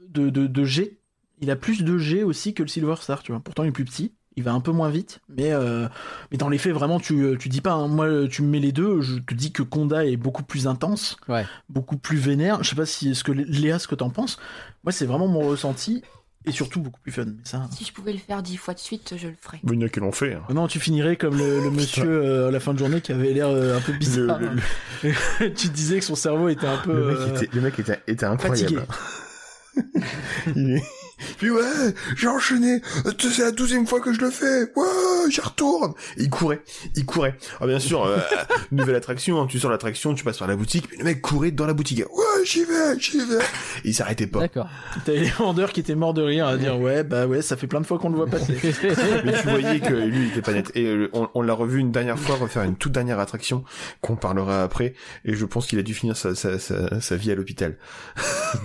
de, de, de G, il a plus de G aussi que le Silver Star, tu vois. Pourtant, il est plus petit. Il va un peu moins vite, mais, euh, mais dans les faits, vraiment, tu, tu dis pas, hein, moi, tu me mets les deux, je te dis que Conda est beaucoup plus intense, Ouais. beaucoup plus vénère. Je sais pas si, est-ce que Léa, ce que t'en penses? Moi, c'est vraiment mon ressenti. et surtout beaucoup plus fun. Mais ça. Si je pouvais le faire dix fois de suite, je le ferais. Il y en a qui l'ont fait. hein. Non, tu finirais comme le, le <laughs> monsieur euh, à la fin de journée qui avait l'air euh, un peu Le, bizarre. le- <laughs> tu disais que son cerveau était un peu. le mec, euh, était, le mec était, était fatigué. incroyable. <laughs> Il est... Puis ouais, j'ai enchaîné. C'est la douzième fois que je le fais. Ouais, j'y retourne. Et il courait, il courait. Ah bien sûr, euh, <laughs> nouvelle attraction. hein, tu sors l'attraction, tu passes par la boutique. Mais le mec courait dans la boutique. Ouais, j'y vais, j'y vais. Et il s'arrêtait pas. D'accord. T'avais les vendeurs qui étaient morts de rire à dire ouais, bah ouais, ça fait plein de fois qu'on le voit passer. <laughs> Mais tu voyais que lui, il était pas net. Et euh, on, on l'a revu une dernière fois refaire une toute dernière attraction qu'on parlera après. Et je pense qu'il a dû finir sa, sa, sa, sa vie à l'hôpital.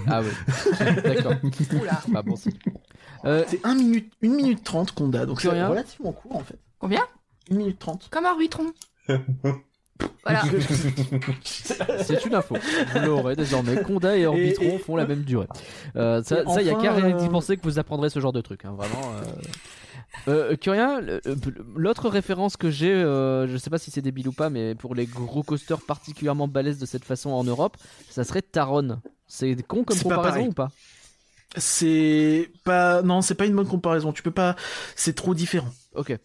ah oui. <laughs> D'accord. Oula. Bon. Euh, C'est 1 minute, 1 minute 30 qu'on a, donc c'est rien. relativement court en fait. Combien? 1 minute 30. Comme Arbitron. <laughs> voilà. <laughs> c'est une info. Vous l'aurez désormais. Conda et Orbitron Et- et- font la même durée. Euh, ça, Et ça, y a enfin, qu'à rien d'y euh, penser que vous apprendrez ce genre de truc. hein, vraiment. Euh... Euh, Curien, le- euh, l'autre référence que j'ai, euh, je sais pas si c'est débile ou pas, mais pour les gros coasters particulièrement balèzes de cette façon en Europe, ça serait Taron. C'est con comme C'est pas comparaison pareil. ou pas? C'est pas, non, c'est pas une bonne comparaison. Tu peux pas, c'est trop différent. Ok.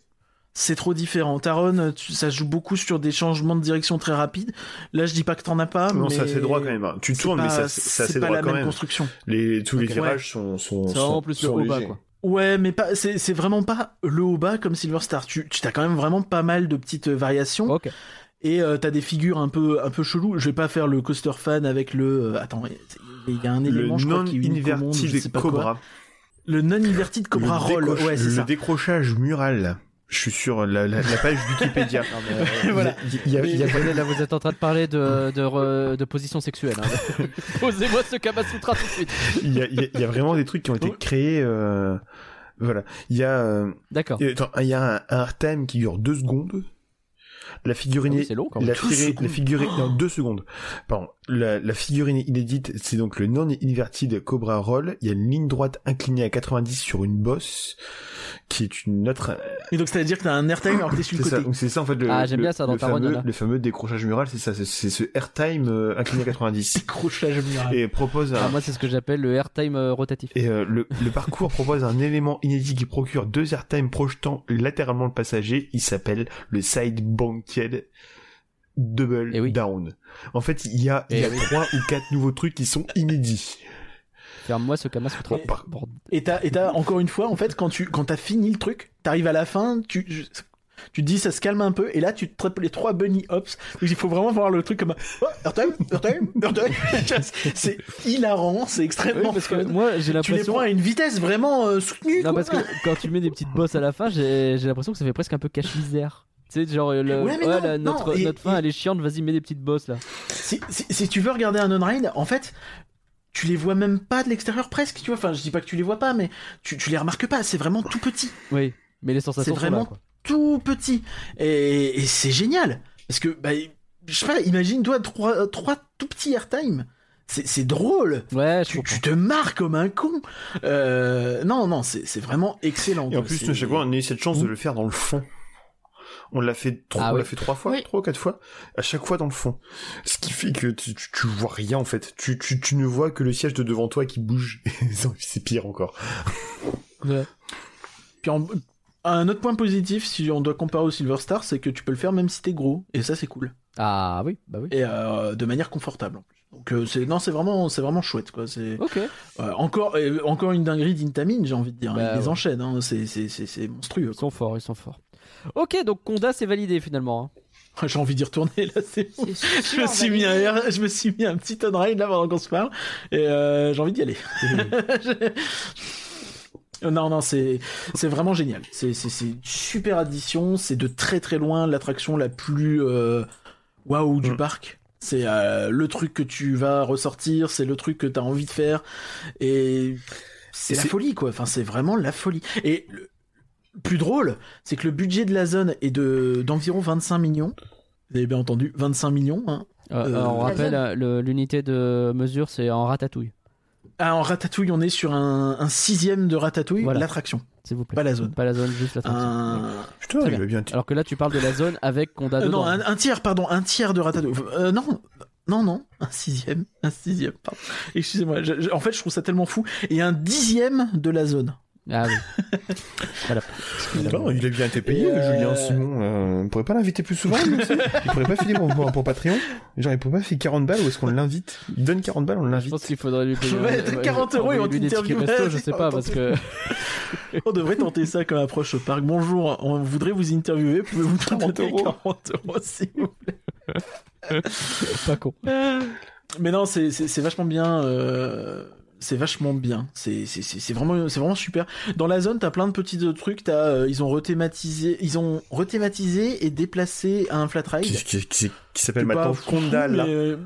C'est trop différent. Taron, tu- ça joue beaucoup sur des changements de direction très rapides. Là, je dis pas que t'en as pas, non, mais c'est assez droit quand même. Tu tournes, mais pas- c'est c'est assez pas droit la quand même même. construction. Les, tous les virages sont, sont, C'est vraiment plus le haut bas quoi. Ouais, mais pas, c'est, c'est vraiment pas le haut bas comme Silver Star. Tu, tu as quand même vraiment pas mal de petites euh, variations. Ok. Et euh, t'as des figures un peu, un peu cheloues. Je vais pas faire le coaster fan avec le. euh, attends, il y a un Le élément, je crois, qui est une commande, je sais non-inverted pas quoi. Cobra. Le non-inverted Cobra le Roll. Ouais, c'est le ça. décrochage mural. Je suis sur la, la, la page Wikipédia. <laughs> Non, mais, euh, <laughs> Voilà. Il y a- il y a- Attendez, là vous êtes en train de parler de, de, re- de position sexuelle. hein. <laughs> Posez-moi ce Kamasutra tout de suite. il y a- y vraiment des trucs qui ont été créés. euh, Voilà. Il y a, euh, D'accord. il y a un, un airtime qui dure deux secondes. La figurine, c'est long quand même. la, figurine- la figurine, non, deux secondes. Pardon. La, la figurine inédite, c'est donc le non-inverted Cobra Roll. Il y a une ligne droite inclinée à 90 sur une bosse, qui est une autre. Et donc, c'est-à-dire que t'as un airtime alors que t'es sur C'est le ça. côté. C'est ça en fait le. Ah, j'aime le- bien ça dans le fameux, le fameux décrochage mural, c'est ça. C'est c'est ce airtime euh, incliné à 90 <laughs> Décrochage mural. et propose un, Ah, moi c'est ce que j'appelle le airtime euh, rotatif. Et euh, le, le parcours <laughs> propose un élément inédit qui procure deux airtime projetant latéralement le passager. Il s'appelle le side banked double Eh oui. down. En fait, il y a, il y Eh a oui. trois ou quatre nouveaux trucs qui sont inédits. Ferme-moi ce par- Bordel. Et t'as, et t'as, encore une fois, en fait, quand tu, quand t'as fini le truc, t'arrives à la fin, tu, je- tu te dis ça se calme un peu, et là tu te traites les trois bunny hops. Donc il faut vraiment voir le truc comme un, oh, airtime, airtime, airtime. <laughs> c'est hilarant, c'est Oui, extrêmement parce que moi j'ai Tu les l'impression. prends à une vitesse vraiment euh, soutenue. Non, quoi. parce que quand tu mets des petites bosses à la fin, j'ai j'ai l'impression que ça fait presque un peu cache-misère. Tu sais, genre, le, Ouais, mais ouais, non, la- non, notre, et- notre fin et- elle est chiante, vas-y, mets des petites bosses là. si, si, si tu veux regarder un on-ride, en fait, tu les vois même pas de l'extérieur presque, tu vois. Enfin, je dis pas que tu les vois pas, mais tu, tu les remarques pas. C'est vraiment tout petit. Oui, mais les sensations C'est sont là, vraiment quoi. tout petit. Et, et c'est génial. Parce que, bah, je sais pas, imagine-toi trois, trois tout petits airtime. C'est c'est drôle. Ouais, je Tu, te marres comme un con. Euh, non, non, c'est vraiment excellent. Et en plus, chaque fois, on a eu cette chance de le faire dans le fond. On l'a fait trois, Ah on oui. l'a fait trois fois, Oui. trois ou quatre fois, à chaque fois dans le fond. Ce qui fait que tu, tu, tu vois rien en fait. Tu, tu, tu ne vois que le siège de devant toi qui bouge. <laughs> C'est pire encore. Ouais. Puis en- un autre point positif, si on doit comparer au Silver Star, c'est que tu peux le faire même si t'es gros. Et ça, c'est cool. Ah oui, bah oui. Et euh, de manière confortable en plus. Donc euh, c'est non, c'est vraiment, c'est vraiment chouette quoi. C'est Ok. euh, encore, euh, encore une dinguerie d'Intamine, j'ai envie de dire. Bah, Ils les ouais. enchaînent, hein. c'est, c'est, c'est, c'est monstrueux. Ils sont forts, ils sont forts. Ok, donc Conda c'est validé finalement. hein. J'ai envie d'y retourner là. C'est bon. Je me suis mis un, air- je me suis mis un petit on-ride là pendant qu'on se parle et euh, j'ai envie d'y aller. <laughs> non non c'est c'est vraiment génial. C'est une super addition. C'est de très très loin l'attraction la plus euh, waouh du Mm. parc. C'est euh, le truc que tu vas ressortir. C'est le truc que t'as envie de faire et c'est la folie quoi. Enfin c'est vraiment la folie. Et le plus drôle, c'est que le budget de la zone est de d'environ 25 millions. Vous avez bien entendu, 25 millions. Hein. Euh, Euh, alors, on rappelle, l'unité de mesure c'est en ratatouille, Ah, en ratatouille, on est sur un, un sixième de ratatouille, Voilà. l'attraction, s'il vous plaît. pas la zone. Pas la zone, juste l'attraction. Un... Putain, Très bien. Alors que là tu parles de la zone avec Conda Euh, non, un, un tiers, pardon, un tiers de ratatouille. Euh, non, Non, non, un sixième, un sixième, pardon. Excusez-moi, je- je- en fait, je trouve ça tellement fou. Et un dixième de la zone. Ah oui. <laughs> voilà. Non, il a bien été payé, euh, Julien Simon. Euh, on pourrait pas l'inviter plus souvent, lui aussi? Il pourrait pas filer pour, pour, pour Patreon? Genre, il pourrait pas filer 40 balles ou est-ce qu'on l'invite? Il donne 40 balles, on Je l'invite. pense qu'il faudrait lui payer. Ouais, euh, 40 euros et on t'interviewe. resto, je sais pas, parce que. <laughs> On devrait tenter ça comme approche au parc. Bonjour, on voudrait vous interviewer. Pouvez-vous <laughs> 40 donner euros. 40 euros, s'il vous plaît? Pas con. Mais non, c'est c'est- c'est vachement bien. euh, C'est vachement bien. C'est c'est- c'est- c'est vraiment, c'est vraiment super. Dans la zone, t'as plein de petits trucs. T'as, euh, ils ont rethématisé, ils ont rethématisé et déplacé un flat ride. Qui, qui, qui, qui s'appelle maintenant fou, mais, euh,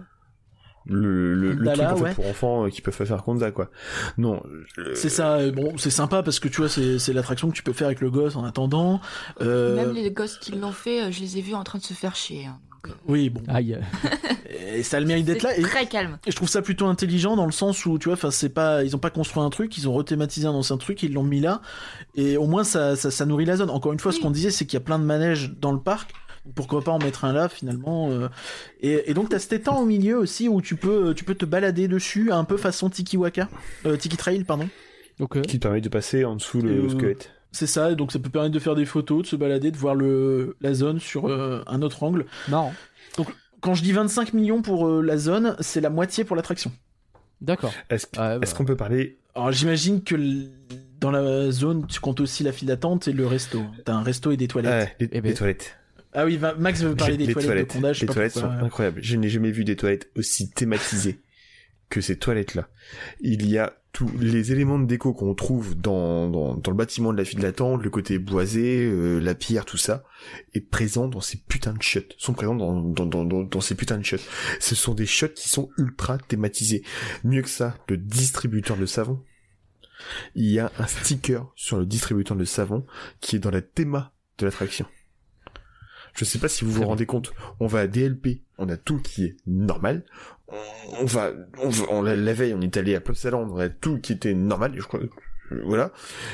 Le, le, le truc en fait ouais. pour enfants euh, qui peuvent faire Konda, quoi. Non. je- C'est ça. euh, Bon, c'est sympa parce que tu vois, c'est c'est l'attraction que tu peux faire avec le gosse en attendant. Euh, Même les gosses qui l'ont fait, euh, je les ai vus en train de se faire chier. hein. Oui, bon. Aïe. Et ça a le mérite d'être là. C'est Et, très calme. et je trouve ça plutôt intelligent dans le sens où, tu vois, enfin, c'est pas, ils ont pas construit un truc, ils ont rethématisé un ancien truc, ils l'ont mis là. Et au moins, ça, ça, ça nourrit la zone. Encore une fois, ce qu'on disait, c'est qu'il y a plein de manèges dans le parc. Pourquoi pas en mettre un là finalement euh, et, et donc t'as cet étang au milieu aussi où tu peux tu peux te balader dessus un peu façon Tiki Waka euh, Tiki Trail pardon Ok. Qui te permet de passer en dessous le Euh, squelette. C'est ça donc ça peut permettre de faire des photos de se balader de voir le la zone sur euh, un autre angle Marrant. quand je dis 25 millions pour euh, la zone c'est la moitié pour l'attraction D'accord. Est-ce Ouais, bah. qu'on peut parler alors j'imagine que l- dans la zone tu comptes aussi la file d'attente et le resto t'as un resto et des toilettes Ah, les, Eh ben. les toilettes ah oui Va- Max veut parler des Les toilettes, de Conda je sais les pas toilettes pourquoi. sont incroyables. Je n'ai jamais vu des toilettes aussi thématisées que ces toilettes-là. Il y a tous les éléments de déco qu'on trouve dans, dans, le bâtiment de la file d'attente, le côté boisé, euh, la pierre, tout ça, est présent dans ces putains de shots. Sont présents dans, dans, dans ces putains de shots. Ce sont des shots qui sont ultra thématisés. Mieux que ça, le distributeur de savon. Il y a un sticker sur le distributeur de savon qui est dans la théma de l'attraction. Je sais pas si vous vous rendez compte. On va à DLP, on a tout qui est normal. On- On va, on, va- on- la, la veille, on est allé à Plopsaland, on a tout qui était normal. et Je crois, voilà.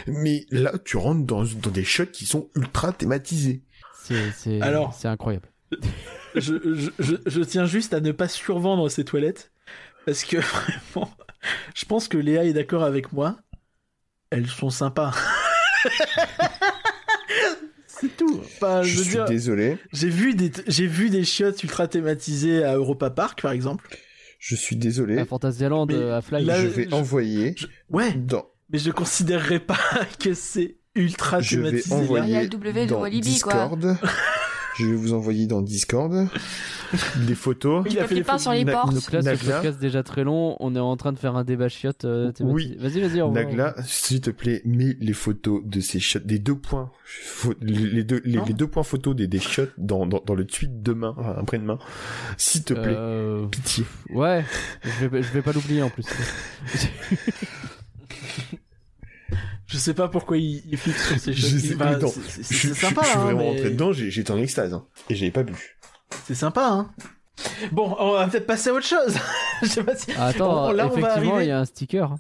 Mais là, tu rentres dans, dans des shots qui sont ultra thématisés. C'est c'est Alors. c'est incroyable. <laughs> je, je, je, je tiens juste à ne pas survendre ces toilettes parce que <laughs> vraiment, je pense que Léa est d'accord avec moi. Elles sont sympas. <laughs> C'est tout. Enfin, Je, je veux suis dire, désolé. j'ai vu des j'ai vu des chiottes ultra thématisées à Europa Park par exemple. Je suis désolé. À Fantasyland, euh, à Fly. là- je vais je- envoyer Je- Ouais, dans, mais je considérerais pas <laughs> que c'est ultra je vais thématisé. là. Il y a envoyer le W de dans Walibi, quoi. <laughs> Je vais vous envoyer dans Discord <laughs> des photos. Il a fait des pas photos. sur les Na- portes. Donc là, ce Nagla. podcast déjà très long. On est en train de faire un débat chiotte. euh. Oui. Vas-y, vas-y. Nagla, s'il te plaît, mets les photos de ces shots, des deux points, les deux, les, deux points photos des, des shots dans, dans, dans le tweet demain, enfin, après-demain. S'il te plaît, Euh, pitié. Ouais. Je vais, je vais pas l'oublier en plus. <laughs> Je sais pas pourquoi il, il fixe sur ces <laughs> non, c'est- c'est- Je, c'est je- sympa. je suis hein, vraiment mais- rentré dedans, j'étais en extase, hein, et j'avais pas bu. C'est sympa, hein. Bon, on va peut-être passer à autre chose. <laughs> Je sais pas si. Ah, Attends, Bon, là, on va effectivement, il y a un sticker.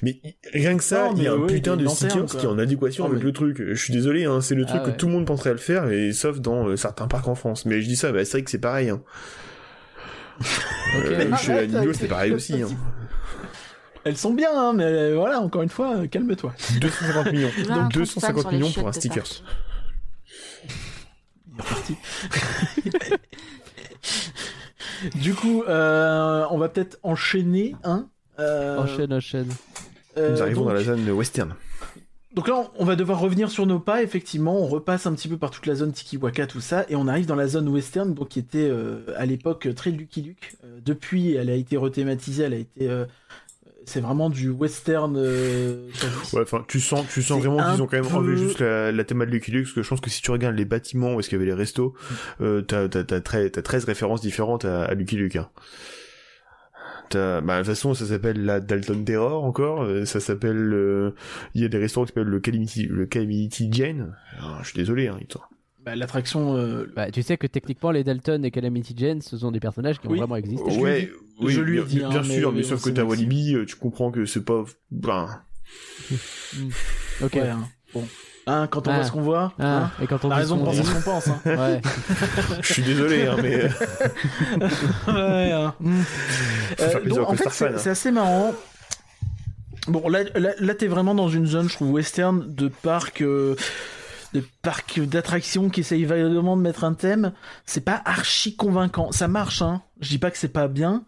Mais rien que ça, il y a un oui, putain de quoi. qui est en adéquation avec mais- le truc. Je suis désolé, hein, c'est le truc Ah ouais. que tout le monde penserait à le faire, et sauf dans euh, certains parcs en France. Mais je dis ça, bah, c'est vrai que c'est pareil. Hein. Ok. Euh, chez Nino, c'était pareil aussi. Hein. Elles sont bien, hein, mais euh, voilà, encore une fois, euh, calme-toi. <laughs> 250 millions. Donc coup de fan 250 sur les millions pour un chiottes de sticker. parc. Il est reparti. <laughs> du coup, euh, on va peut-être enchaîner, hein. euh, Enchaîne, enchaîne. euh, Nous arrivons donc, dans la zone western. donc là, on va devoir revenir sur nos pas. Effectivement, on repasse un petit peu par toute la zone Tikiwaka, tout ça, et on arrive dans la zone western, donc qui était euh, à l'époque très Lucky Luke. Euh, depuis, elle a été rethématisée, elle a été. euh, c'est vraiment du western. euh. Ouais, enfin, tu sens, tu sens vraiment qu'ils ont quand même peu- enlevé juste la, la théma de Lucky Luke, parce que je pense que si tu regardes les bâtiments où est-ce qu'il y avait les restos, euh, t'as, t'as, t'as, très- t'as 13 références différentes à, à Lucky Luke, hein. T'as, bah, de toute façon, ça s'appelle la Dalton Terror encore, euh, ça s'appelle, euh, il y a des restaurants qui s'appellent le Calamity, le Calamity Jane. Ah, je suis désolé, hein, Bah, L'attraction. euh, Bah, tu sais que techniquement, les Dalton et Calamity Jane, ce sont des personnages qui ont vraiment existé. Je ouais, oui, je lui ai bien, dit, hein, bien sûr, mais, mais sauf bon, que t'as. Walibi, euh, tu comprends que c'est pas, ben, Ok. ouais, hein. Hein, quand on Ah. voit ce qu'on voit, Ah, hein, et quand on a raison ce de qu'on penser dit- ce qu'on pense. Hein. <laughs> Ouais. Je suis désolé, hein, mais <laughs> ouais, hein. Euh, donc, en fait, c'est hein. assez marrant. Bon, là, là, là, t'es vraiment dans une zone, je trouve, western de parc, euh, de parc d'attractions qui essaye vaillamment de mettre un thème. C'est pas archi convaincant. Ça marche, hein. Je dis pas que c'est pas bien.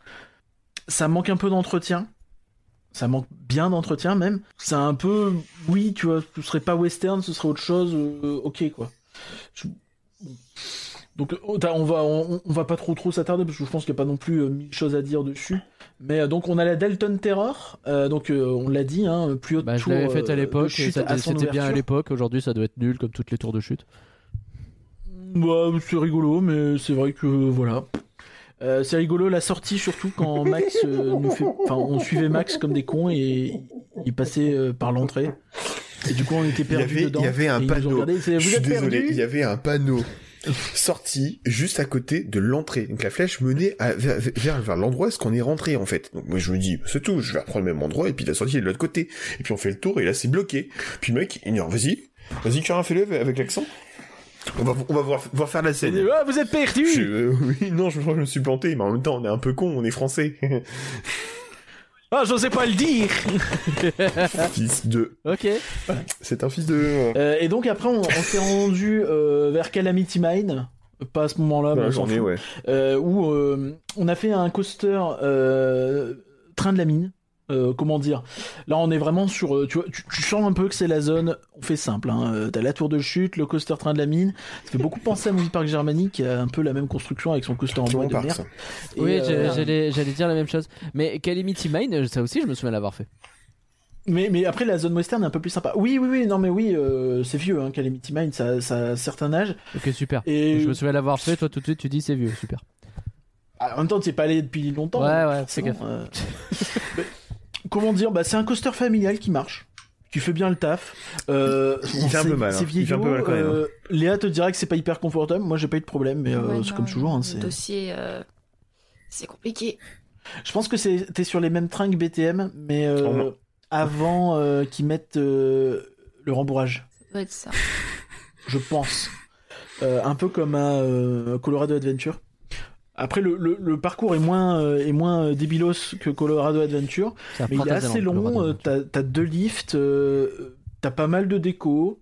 Ça manque un peu d'entretien. Ça manque bien d'entretien même. C'est un peu, oui, tu vois, ce serait pas western, ce serait autre chose. euh, ok, quoi. Donc euh, on va on, on va pas trop trop s'attarder parce que je pense qu'il y a pas non plus euh, mille choses à dire dessus. Mais euh, donc on a la Dalton Terror, euh, donc euh, on l'a dit, hein, plus haute Bah, je l'avais faite à l'époque, c'était bien à l'époque. Aujourd'hui, ça doit être nul comme toutes les tours de chute. Ouais, c'est rigolo, mais c'est vrai que voilà. Euh, c'est rigolo la sortie surtout quand <laughs> Max euh, nous fait, enfin on suivait Max comme des cons et il passait euh, par l'entrée. Et du coup on était avait, dedans. il y avait un panneau. regardé, Je suis êtes désolé, perdus il y avait un panneau <laughs> sorti juste à côté de l'entrée. Donc la flèche menait à- vers, vers, vers l'endroit où est-ce qu'on est rentré en fait. Donc moi je me dis, c'est tout, je vais reprendre le même endroit et puis la sortie est de l'autre côté. Et puis on fait le tour et là c'est bloqué. Puis le mec, il dit, vas-y, vas-y Karin, fais-le avec l'accent. On va, on va voir, voir faire la scène. Ah, vous êtes perdus Je- euh, <laughs> oui, non, je, je me suis planté, mais en même temps, on est un peu con, on est français. <laughs> Ah, j'osais pas le dire <laughs> fils de. Ok. C'est un fils de. euh, Et donc après on, on s'est rendu euh, vers Calamity Mine, pas à ce moment-là, mais on ouais. euh, où on a fait un coaster euh, train de la mine. Euh, comment dire? Là, on est vraiment sur. euh, Tu, vois, tu, tu sens un peu que c'est la zone. On fait simple. Hein, euh, T'as la tour de chute, le coaster train de la mine. Ça fait beaucoup penser à Movie Park Germany, qui a un peu la même construction avec son coaster en bois de merde. oui, euh, j'allais j'allais dire la même chose. Mais Calamity Mine, ça aussi, je me souviens l'avoir fait. mais, mais après, la zone western est un peu plus sympa. Oui, oui, oui. Non, mais oui, euh, c'est vieux. Hein, Calamity Mine, ça, ça a un certain âge. Ok, super. Et Je me souviens l'avoir fait. Toi, tout de suite, tu dis c'est vieux. Super. Ah, en même temps, tu pas allé depuis longtemps. Ouais, ouais, forcément, euh, <laughs> comment dire bah, C'est un coaster familial qui marche. Qui fait bien le taf. Euh, Il bon, fait un c'est- peu mal, hein. C'est Il fait un peu mal quand même, hein. euh, Léa te dira que c'est pas hyper confortable. Moi, j'ai pas eu de problème, mais euh, Ouais, c'est comme toujours. hein, le c'est- dossier, euh, c'est compliqué. Je pense que c'est t'es sur les mêmes trains que BTM, mais euh, Oh avant euh, qu'ils mettent euh, le rembourrage. Ça doit être ça. je pense. Euh, un peu comme à euh, Colorado Adventure. Après, le, le, le parcours est moins, euh, est moins euh, débilos que Colorado Adventure, mais il est assez long. Euh, T'as deux lifts, euh, t'as pas mal de déco.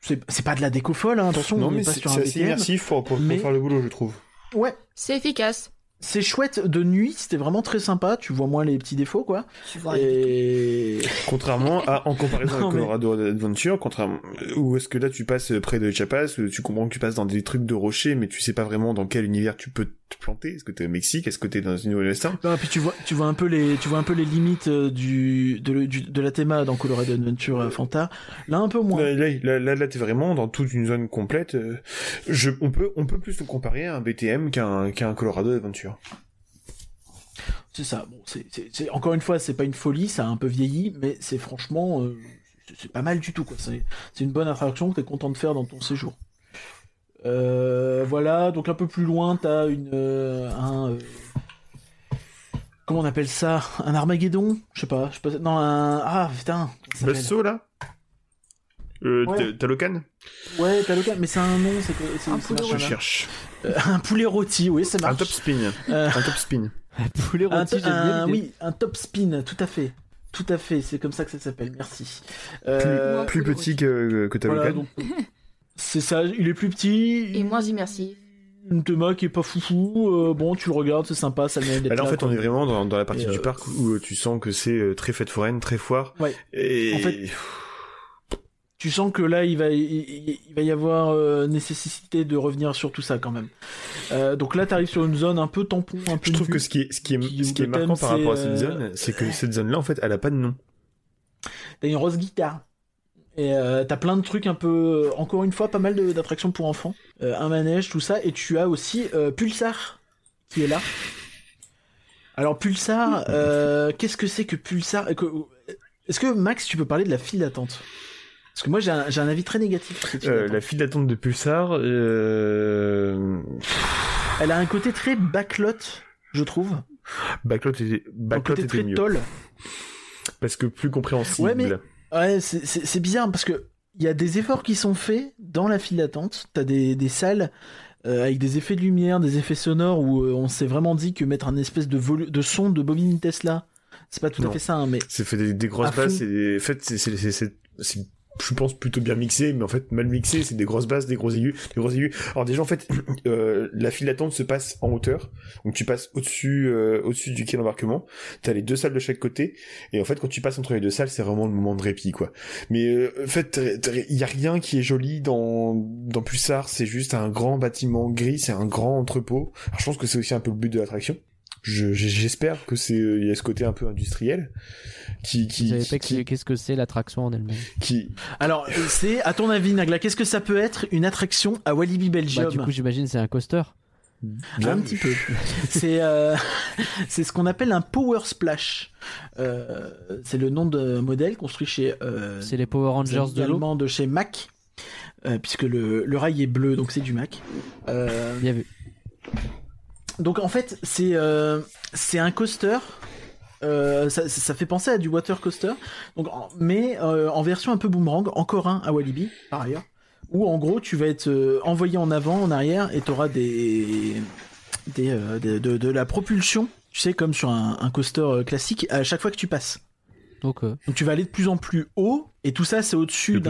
C'est pas de la déco folle, hein, attention, Non, on mais c'est assez immersif pour, pour, pour mais- faire le boulot, je trouve. Ouais, C'est efficace. c'est chouette de nuit, c'était vraiment très sympa. Tu vois moins les petits défauts, quoi. Tu vois. Et Contrairement à, en comparaison <laughs> Non, avec mais- Colorado Adventure, contrairement, où est-ce que là tu passes près de Chiapas, où tu comprends que tu passes dans des trucs de rochers, mais tu sais pas vraiment dans quel univers tu peux te planter? Est-ce que t'es au Mexique? Est-ce que t'es dans une nouvelle western? Non, puis tu vois, tu vois un peu les, tu vois un peu les limites euh, du, de, du- de la théma dans Colorado Adventure euh, Fanta. Là, un peu moins. Là, là, là, t'es vraiment dans toute une zone complète. euh, Je, on peut, on peut plus le comparer à un BTM qu'un, qu'un Colorado Adventure. C'est ça. Bon, c'est, encore une fois, c'est pas une folie, ça a un peu vieilli, mais c'est franchement, euh, c'est, c'est pas mal du tout. Quoi. C'est, c'est une bonne attraction que t'es content de faire dans ton séjour. Euh, voilà. Donc un peu plus loin, t'as une, euh, un, euh, comment on appelle ça, un Armageddon? Je sais pas. Je sais pas. Non, un, ah putain. s'appelle? Buzzsaw, là? Euh, Ouais. t'as- Talocan? Ouais, t'as le mais c'est un nom. C'est, c'est, Un c'est poulet Je bien. cherche. Euh, un poulet rôti, oui, ça Un marche. top spin. Euh, Un top spin. <laughs> Poulet Un, rôti, j'aime bien un- l'idée. oui, un top spin, tout à fait. Tout à fait, c'est comme ça que ça s'appelle, merci. Euh, Plus petit que, que Talocan. voilà, donc, <laughs> c'est ça, il est plus petit. Et moins immersif. Une théma qui est pas foufou, euh, bon, tu le regardes, c'est sympa, ça mérite d'être Bah là, en fait, quoi. on est vraiment dans, dans la partie Et, du euh, parc où tu sens que c'est euh, très fête foraine, très foire. Ouais. Et En fait, Tu sens que là, il va, il, va y avoir euh, nécessité de revenir sur tout ça quand même. Euh, donc là, t'arrives sur une zone un peu tampon, un peu je trouve que ce qui est, ce qui est, qui- ce qui est marquant thème, par rapport à cette zone, c'est que cette zone-là, en fait, elle a pas de nom. T'as une rose guitare. Et euh, t'as plein de trucs un peu, encore une fois, pas mal d'attractions pour enfants, Euh, un manège, tout ça, et tu as aussi euh, Pulsar qui est là. Alors Pulsar, euh, qu'est-ce que c'est que Pulsar? Que- Est-ce que Max, tu peux parler de la file d'attente? Parce que moi j'ai un, avis très négatif Euh, la file d'attente de Pulsar, euh... Elle a un côté très backlot, je trouve. Backlot était, Backlot côté était très mieux. toll. Parce que plus compréhensible. Ouais, mais- Ouais, c'est- bizarre parce que il y a des efforts qui sont faits dans la file d'attente. T'as des, des salles euh, avec des effets de lumière, des effets sonores où euh, on s'est vraiment dit que mettre un espèce de, volu- de son de bobine Tesla, c'est pas tout Non. à fait ça, hein, mais C'est fait des, des grosses basses et des... en fait, c'est, je pense plutôt bien mixé, mais en fait mal mixé, c'est des grosses basses, des gros aigus, des gros aigus. Alors déjà en fait, <clears throat> euh, la file d'attente se passe en hauteur, donc tu passes au-dessus, euh, au-dessus du quai d'embarquement. T'as les deux salles de chaque côté, et en fait quand tu passes entre les deux salles, c'est vraiment le moment de répit quoi. Mais euh, en fait, il y a rien qui est joli dans dans Pulsar, c'est juste un grand bâtiment gris, c'est un grand entrepôt. Alors je pense que c'est aussi un peu le but de l'attraction. Je, j'espère que c'est il y a ce côté un peu industriel qui qui Vous savez qui, pas qu'est-ce que c'est l'attraction en elle-même qui- alors c'est à ton avis Nagla, qu'est-ce que ça peut être une attraction à Walibi Belgium Bah, du coup, j'imagine c'est un coaster. bien- Un petit peu. <laughs> c'est euh, c'est ce qu'on appelle un Power Splash. Euh, c'est le nom de modèle construit chez euh, C'est les Power Rangers de l'eau. également de chez Mac, euh, puisque le, le rail est bleu, donc c'est du Mac. Euh, Bien vu. donc en fait, c'est euh, c'est un coaster. Euh, ça, ça fait penser à du water coaster, donc en- mais euh, en version un peu boomerang, encore un à Walibi par ailleurs, où en gros tu vas être euh, envoyé en avant, en arrière, et t'auras des des, euh, des- de, de la propulsion, tu sais comme sur un, un coaster classique à chaque fois que tu passes. Donc, Donc tu vas aller de plus en plus haut, et tout ça c'est au-dessus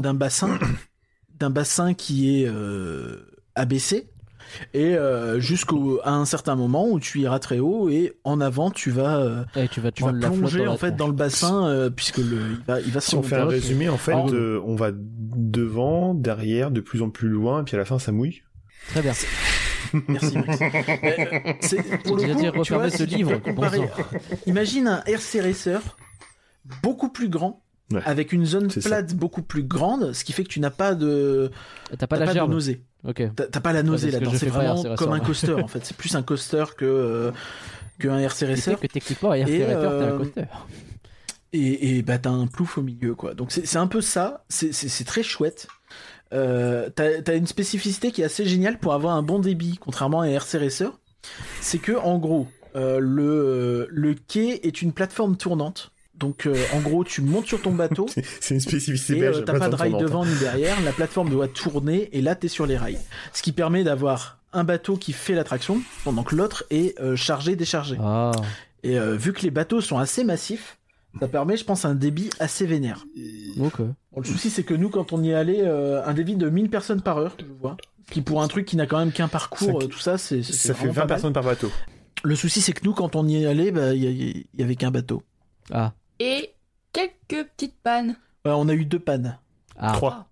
d'un bassin, <coughs> d'un bassin qui est euh, abaissé, et euh, jusqu'au à un certain moment où tu iras très haut, et en avant tu vas, euh, tu vas, tu plonger en fait dans le bassin, euh, puisque le, il va, il va Si on fait un résumé, en fait, En- euh, on va devant, derrière, de plus en plus loin, et puis à la fin, ça mouille. Très bien. Merci Max. <laughs> Euh, c'est- pour le coup, dire tu vois, ce si livre, comparer-. Imagine un RC Racer beaucoup plus grand, Ouais. avec une zone ça. plate beaucoup plus grande, ce qui fait que tu n'as pas de, T'as pas la gerbe. nausée. Ok. T'as pas la nausée que là-dedans. C'est vraiment RC Racer, comme un coaster en fait. C'est plus un coaster que euh, qu'un RC Ce qui fait Racer. que techniquement, un RC Et, Racer, t'es un euh, coaster. Et, et bah t'as un plouf au milieu quoi. Donc c'est c'est un peu ça. C'est- très chouette. Euh, t'as t'as une spécificité qui est assez géniale pour avoir un bon débit, contrairement à un RC Racer. C'est que en gros, euh, le le quai est une plateforme tournante. Donc euh, en gros, tu montes sur ton bateau. <laughs> C'est- une spécificité Et belge. euh, t'as pas de rail devant ni derrière, la plateforme doit tourner et là t'es sur les rails. Ce qui permet d'avoir un bateau qui fait l'attraction pendant que l'autre est euh, chargé déchargé. Ah. Et euh, vu que les bateaux sont assez massifs, ça permet je pense un débit assez vénère. Ok. Bon, le souci c'est que nous quand on y est allé, euh, un débit de 1000 personnes par heure, je vois. Ce qui pour un truc qui n'a quand même qu'un parcours, Ça- tout ça, c'est Ça fait vraiment 20 pas mal. personnes par bateau. Le souci c'est que nous quand on y est allé, bah, il y, il y avait qu'un bateau. Ah. Et quelques petites pannes. Ouais, on a eu deux pannes. Ah. 3.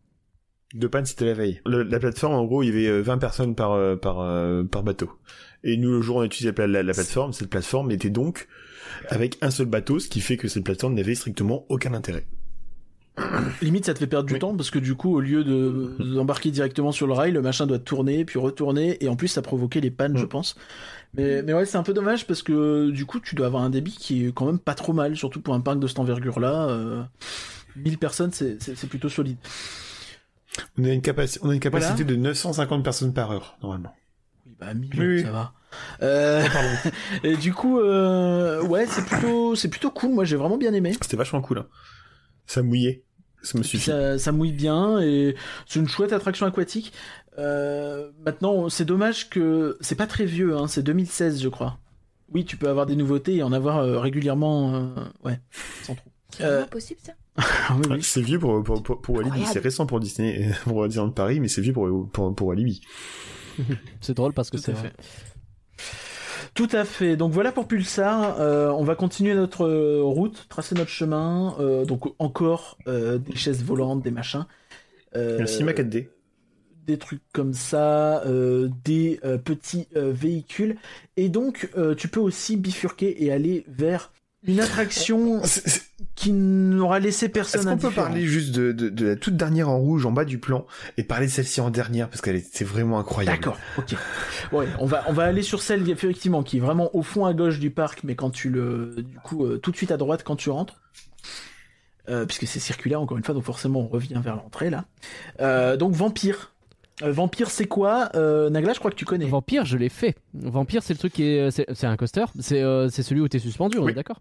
Deux pannes, c'était la veille. Le- la plateforme, en gros, il y avait euh, 20 personnes par, euh, par, euh, par bateau. Et nous, le jour où on a utilisé la, la- la plateforme, cette plateforme était donc avec un seul bateau, ce qui fait que cette plateforme n'avait strictement aucun intérêt. Limite, ça te fait perdre du Oui. temps parce que du coup, au lieu de <laughs> d'embarquer directement sur le rail, le machin doit tourner puis retourner et en plus, ça provoquait les pannes, Mm. je pense. Mais, mais ouais, c'est un peu dommage parce que du coup, tu dois avoir un débit qui est quand même pas trop mal, surtout pour un parc de cette envergure-là. Euh, 1000 personnes, c'est c'est- c'est plutôt solide. On a une, capaci- on a une capacité Voilà. de 950 personnes par heure, normalement. Oui, bah 1000, Oui, oui. ça va. Euh, <laughs> et du coup, euh, ouais, c'est plutôt, c'est plutôt cool. Moi, j'ai vraiment bien aimé. C'était vachement cool. Hein. Ça mouillait. Ça me suffit. Ça, ça mouille bien et c'est une chouette attraction aquatique. Euh, maintenant, c'est dommage que c'est pas très vieux, hein, c'est 2016, je crois. Oui, tu peux avoir des nouveautés et en avoir euh, régulièrement, euh, ouais, sans trop. C'est Euh, vraiment possible ça? <laughs> Ah oui, oui. Ouais, C'est vieux pour, pour, pour, pour Walibi. C'est récent pour Disney, <laughs> pour Disneyland Paris, mais c'est vieux pour, pour, pour Walibi. <laughs> C'est drôle parce que c'est vrai. fait. Tout à fait. Donc voilà pour Pulsar. Euh, on va continuer notre route, tracer notre chemin. Euh, donc encore euh, des chaises volantes, des machins. Euh, Il y a le cinéma 4D. Des trucs comme ça, euh, des euh, petits euh, véhicules. Et donc, tu peux aussi bifurquer et aller vers une attraction c'est- qui n'aura laissé personne Est-ce qu'on peut parler juste de, de, de la toute dernière en rouge en bas du plan et parler de celle-ci en dernière parce qu'elle était vraiment incroyable. D'accord, ok. Ouais, on va, on va aller sur celle effectivement qui est vraiment au fond à gauche du parc, mais quand tu le, du coup, tout de suite à droite quand tu rentres. Euh, puisque c'est circulaire encore une fois, donc forcément on revient vers l'entrée là. Euh, donc Vampire. Euh, Vampire c'est quoi? Euh, Nagla, je crois que tu connais. Vampire, je l'ai fait. Vampire, c'est le truc qui est. C'est c'est un coaster. C'est euh, c'est celui où t'es suspendu, on Oui. est d'accord?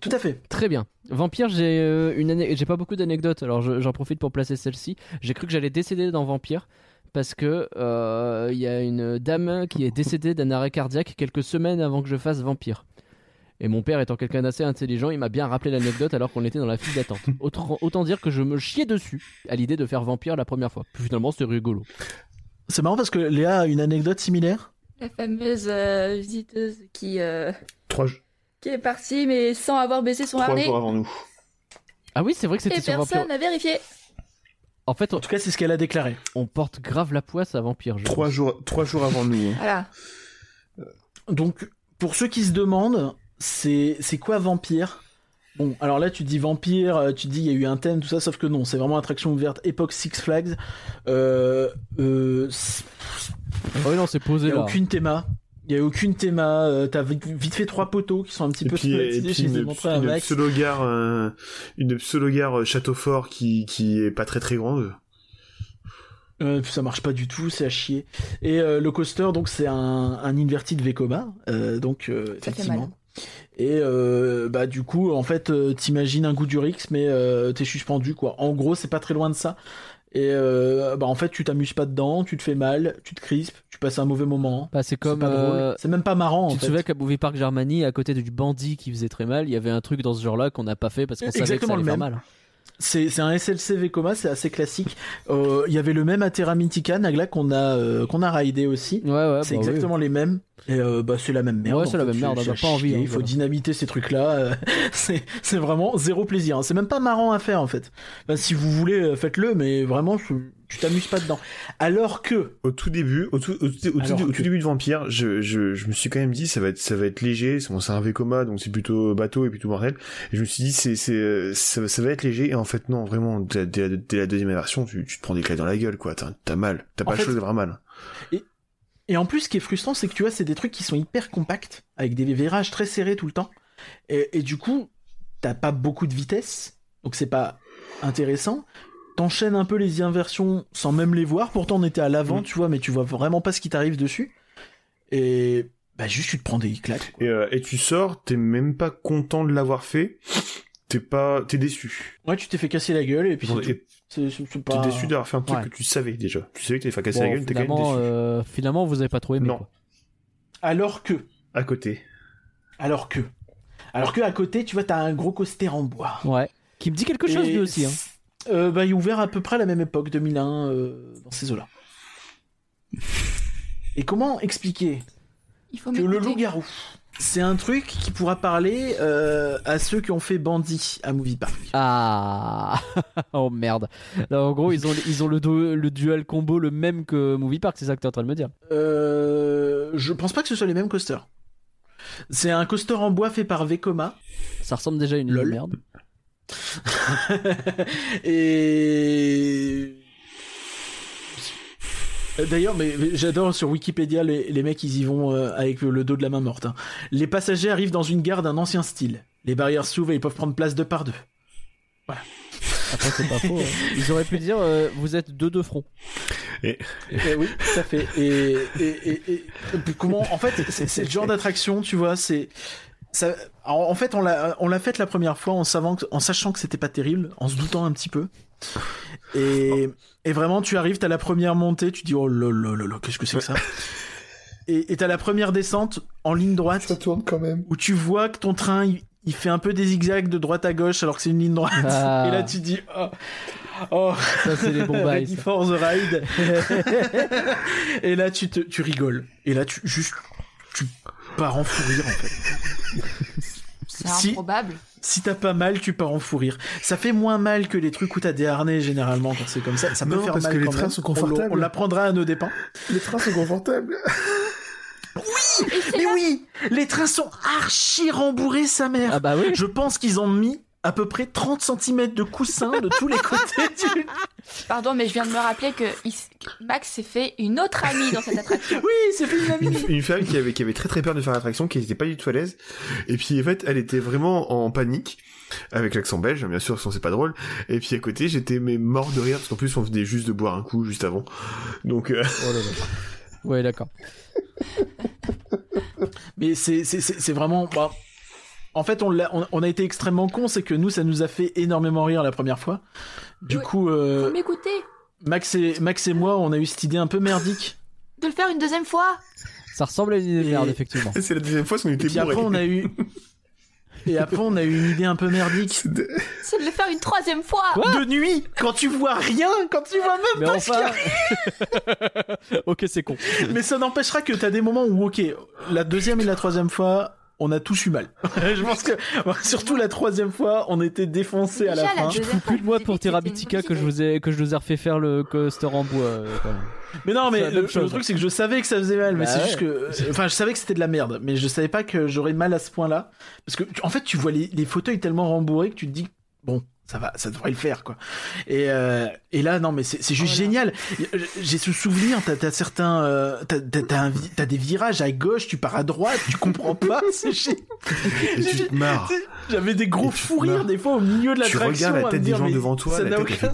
Tout à fait. Très bien. Vampire, j'ai euh, une ane- j'ai pas beaucoup d'anecdotes, alors je- j'en profite pour placer celle-ci. J'ai cru que j'allais décéder dans Vampire parce que euh, il y a une dame qui est décédée d'un arrêt cardiaque quelques semaines avant que je fasse Vampire. Et mon père étant quelqu'un d'assez intelligent, il m'a bien rappelé l'anecdote alors qu'on était dans la file d'attente. <laughs> Autant, autant dire que je me chiais dessus à l'idée de faire Vampire la première fois. Puis finalement, c'était rigolo. C'est marrant parce que Léa a une anecdote similaire? La fameuse euh, visiteuse qui, euh, Trois, qui est partie mais sans avoir baissé son trois harnais. jours avant nous. Ah oui, c'est vrai que c'était Et sur Vampire. personne n'a vérifié. En fait, on, En tout cas, c'est ce qu'elle a déclaré. on porte grave la poisse à Vampire. je Trois pense. jours, trois jours avant nous. hein. Voilà. Donc, pour ceux qui se demandent, c'est c'est quoi Vampire? Bon, alors là, tu dis Vampire, euh, tu dis il y a eu un thème, tout ça, sauf que non, c'est vraiment attraction ouverte, époque Six Flags. Euh, euh, Ah oui, non, c'est Il posé y a là. aucune théma. Il y a aucune théma. euh, T'as vite, fait trois poteaux qui sont un petit Et peu puis, et puis une, montrés à une pseudo-gare, euh, une pseudo-gare château fort qui, qui est pas très très grande. Euh, ça marche pas du tout, c'est à chier. Et euh, le coaster, donc c'est un, un inverted Vekoma, euh, donc euh, effectivement. Et euh, bah du coup, en fait, euh, t'imagines un goût du Rix, mais euh, t'es suspendu quoi. En gros, c'est pas très loin de ça. Et euh, bah en fait, tu t'amuses pas dedans, tu te fais mal, tu te crispes, tu passes un mauvais moment. Bah, c'est comme. euh, C'est même pas marrant. Tu en te fait. souviens qu'à Movie Park Germany, à côté du bandit qui faisait très mal, il y avait un truc dans ce genre-là qu'on n'a pas fait parce qu'on savait que ça Exactement allait le faire même. mal. C'est c'est un SLC Vekoma, c'est assez classique. Euh, Il y avait le même Atera Mythica Nagla qu'on a euh, qu'on a raidé aussi. Ouais, ouais, c'est bah oui. exactement les mêmes. Et euh, bah c'est la même merde. Ouais, c'est la fait. même merde, C'est- on a c'est pas envie, hein, Il faut voilà. dynamiter ces trucs-là. <laughs> c'est c'est vraiment zéro plaisir. hein. C'est même pas marrant à faire en fait. Enfin, si vous voulez, faites-le, mais vraiment, tu t'amuses pas dedans. Alors que Au tout début, au tout, au tout, au tout- Alors au que- tout début de Vampire, je, je, je me suis quand même dit ça va être, ça va être léger. C'est bon, c'est un Vekoma, donc c'est plutôt bateau et plutôt mortel. Et je me suis dit c'est, c'est, ça, ça va être léger. Et en fait non, vraiment, dès, dès- dès la deuxième version, tu, tu te prends des claques dans la gueule, quoi. T'as, mal. T'as pas le choix d'avoir mal. Et en plus, ce qui est frustrant, c'est que tu vois, c'est des trucs qui sont hyper compacts, avec des virages très serrés tout le temps. Et, et du coup, t'as pas beaucoup de vitesse, donc c'est pas intéressant. T'enchaînes un peu les inversions sans même les voir. Pourtant, on était à l'avant, Mm. tu vois, mais tu vois vraiment pas ce qui t'arrive dessus. Et bah, juste, tu te prends des claques. Et, euh, et tu sors, t'es même pas content de l'avoir fait. T'es pas, t'es déçu. Ouais, tu t'es fait casser la gueule, et puis c'est. T'es C'est- c'est- c'est t'es pas... déçu d'avoir fait un truc Ouais. que tu savais déjà. Tu savais que t'allais faire casser Bon, la gueule, t'es quand même finalement, déçu. euh, finalement, vous avez pas trop aimé. Non. quoi. Alors que, À côté. alors que, alors que à côté, tu vois, t'as un gros coaster en bois. Ouais. Qui me dit quelque chose Et lui aussi. Hein. Euh, bah, il est ouvert à peu près à la même époque, 2001, euh, dans ces eaux-là. <laughs> Et comment expliquer Il faut que le loup-garou, c'est un truc qui pourra parler euh, à ceux qui ont fait Bandit à Movie Park. Ah <laughs> Oh merde. Là, en gros, ils ont, ils ont le, le dual combo le même que Movie Park, c'est ça que t'es en train de me dire? Euh, je pense pas que ce soit les mêmes coasters. C'est un coaster en bois fait par Vekoma. Ça ressemble déjà à une Lol. merde. <laughs> et D'ailleurs, mais, mais j'adore sur Wikipédia les, les mecs ils y vont euh, avec le, le dos de la main morte. hein. Les passagers arrivent dans une gare d'un ancien style. Les barrières s'ouvrent et ils peuvent prendre place deux par deux. Après, c'est pas faux. hein. <laughs> Ils auraient pu dire euh, vous êtes deux de front. Et oui, tout à fait. Et, et, et- et- et comment En fait, c'est c'est le genre d'attraction, tu vois. C'est ça. En, en fait, on l'a on l'a faite la première fois en savant, que- en sachant que c'était pas terrible, en se doutant un petit peu. Et, et vraiment, tu arrives, t'as la première montée, tu dis oh là là là là, qu'est-ce que c'est que ça? <laughs> Et t'as la première descente en ligne droite tourne quand même. où tu vois que ton train il, il fait un peu des zigzags de droite à gauche alors que c'est une ligne droite. Ah. <laughs> Et là, tu dis oh. Oh, Ça, c'est les bons <laughs> bails. Ça. for the ride. et là, tu te, tu rigoles. Et là, tu juste, tu pars en fou rire en fait. C'est Si. improbable. Si t'as pas mal, tu pars en fou rire. Ça fait moins mal que les trucs où t'as des harnais généralement quand c'est comme ça. Ça peut Non, faire parce mal que les quand trains même. sont On le- confortables. On, l'apprendra à nos dépens. Les trains sont confortables. Mais oui, les trains sont archi rembourrés, sa mère. Ah bah oui. Je pense qu'ils ont mis à peu près 30 cm de coussin de tous les côtés du... Pardon, mais je viens de me rappeler que Max s'est fait une autre amie dans cette attraction. Oui, c'est fait une amie. une, femme qui avait, qui avait très très peur de faire l'attraction, qui était pas du tout à l'aise. Et puis en fait, elle était vraiment en panique. Avec l'accent belge, bien sûr, sinon c'est pas drôle. Et puis à côté, j'étais mais mort de rire, parce qu'en plus on venait juste de boire un coup juste avant. Donc euh, Oh là là. Ouais, d'accord. Mais c'est c'est- c'est- c'est vraiment. bah, en, fait, on, l'a- on, on a été extrêmement cons, c'est que nous, ça nous a fait énormément rire la première fois. Du Oui. coup, euh, Faut m'écouter. Max, et, Max et moi, on a eu cette idée un peu merdique. De le faire une deuxième fois. Ça ressemble à une idée de Et- merde, effectivement. C'est la deuxième fois qu'on Et était puis après, on a eu. Et après, on a eu une idée un peu merdique. C'est de- le faire une troisième fois. de nuit, quand tu vois rien, quand tu vois même Mais pas ce qu'il y enfin. <laughs> ok, c'est con. a. Mais ça n'empêchera que t'as des moments où, ok, la deuxième et la troisième fois, on a tous eu mal. <laughs> Je pense que, <laughs> surtout la troisième fois, on était défoncés à la Déjà, la fin. deuxième Plus de moi fois, pour Terrabitica que je vous ai que je vous ai refait faire le coaster en bois. euh, quand même. Mais non, mais le, truc c'est que je savais que ça faisait mal, mais Bah c'est ouais. juste que, enfin, je savais que c'était de la merde, mais je savais pas que j'aurais mal à ce point-là, parce que en fait, tu vois les, les fauteuils tellement rembourrés que tu te dis, bon, ça va, ça devrait le faire, quoi. Et euh, et là, non, mais c'est c'est juste Oh génial. J'ai ce souvenir, t'as as certains, euh, t'as des virages à gauche, tu pars à droite, tu comprends pas, <laughs> c'est tu te marres. J'avais des gros tu fous rires des fois au milieu de Tu l'attraction. regardes la tête des gens devant toi, ça la n'a tête fait.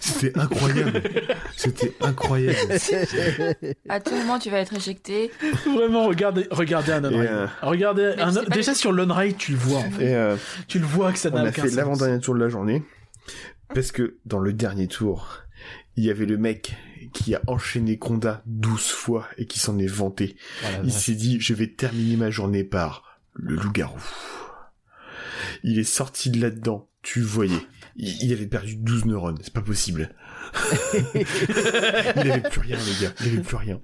C'était incroyable. C'était incroyable. À tout moment, tu vas être éjecté. <laughs> Vraiment, regardez, regardez un on-ride. euh, Regardez, un- déjà les- sur l'on-ride, tu le vois. En fait. Et euh, Tu le vois que ça on n'a a aucun fait sens. l'avant-dernier tour de la journée. Parce que dans le dernier tour, il y avait le mec qui a enchaîné Conda 12 fois et qui s'en est vanté. Voilà, Il s'est dit, je vais terminer ma journée par le loup-garou. Il est sorti de là-dedans, tu le voyais. Il, avait perdu 12 neurones, c'est pas possible. <laughs> il avait plus rien, les gars, il avait plus rien.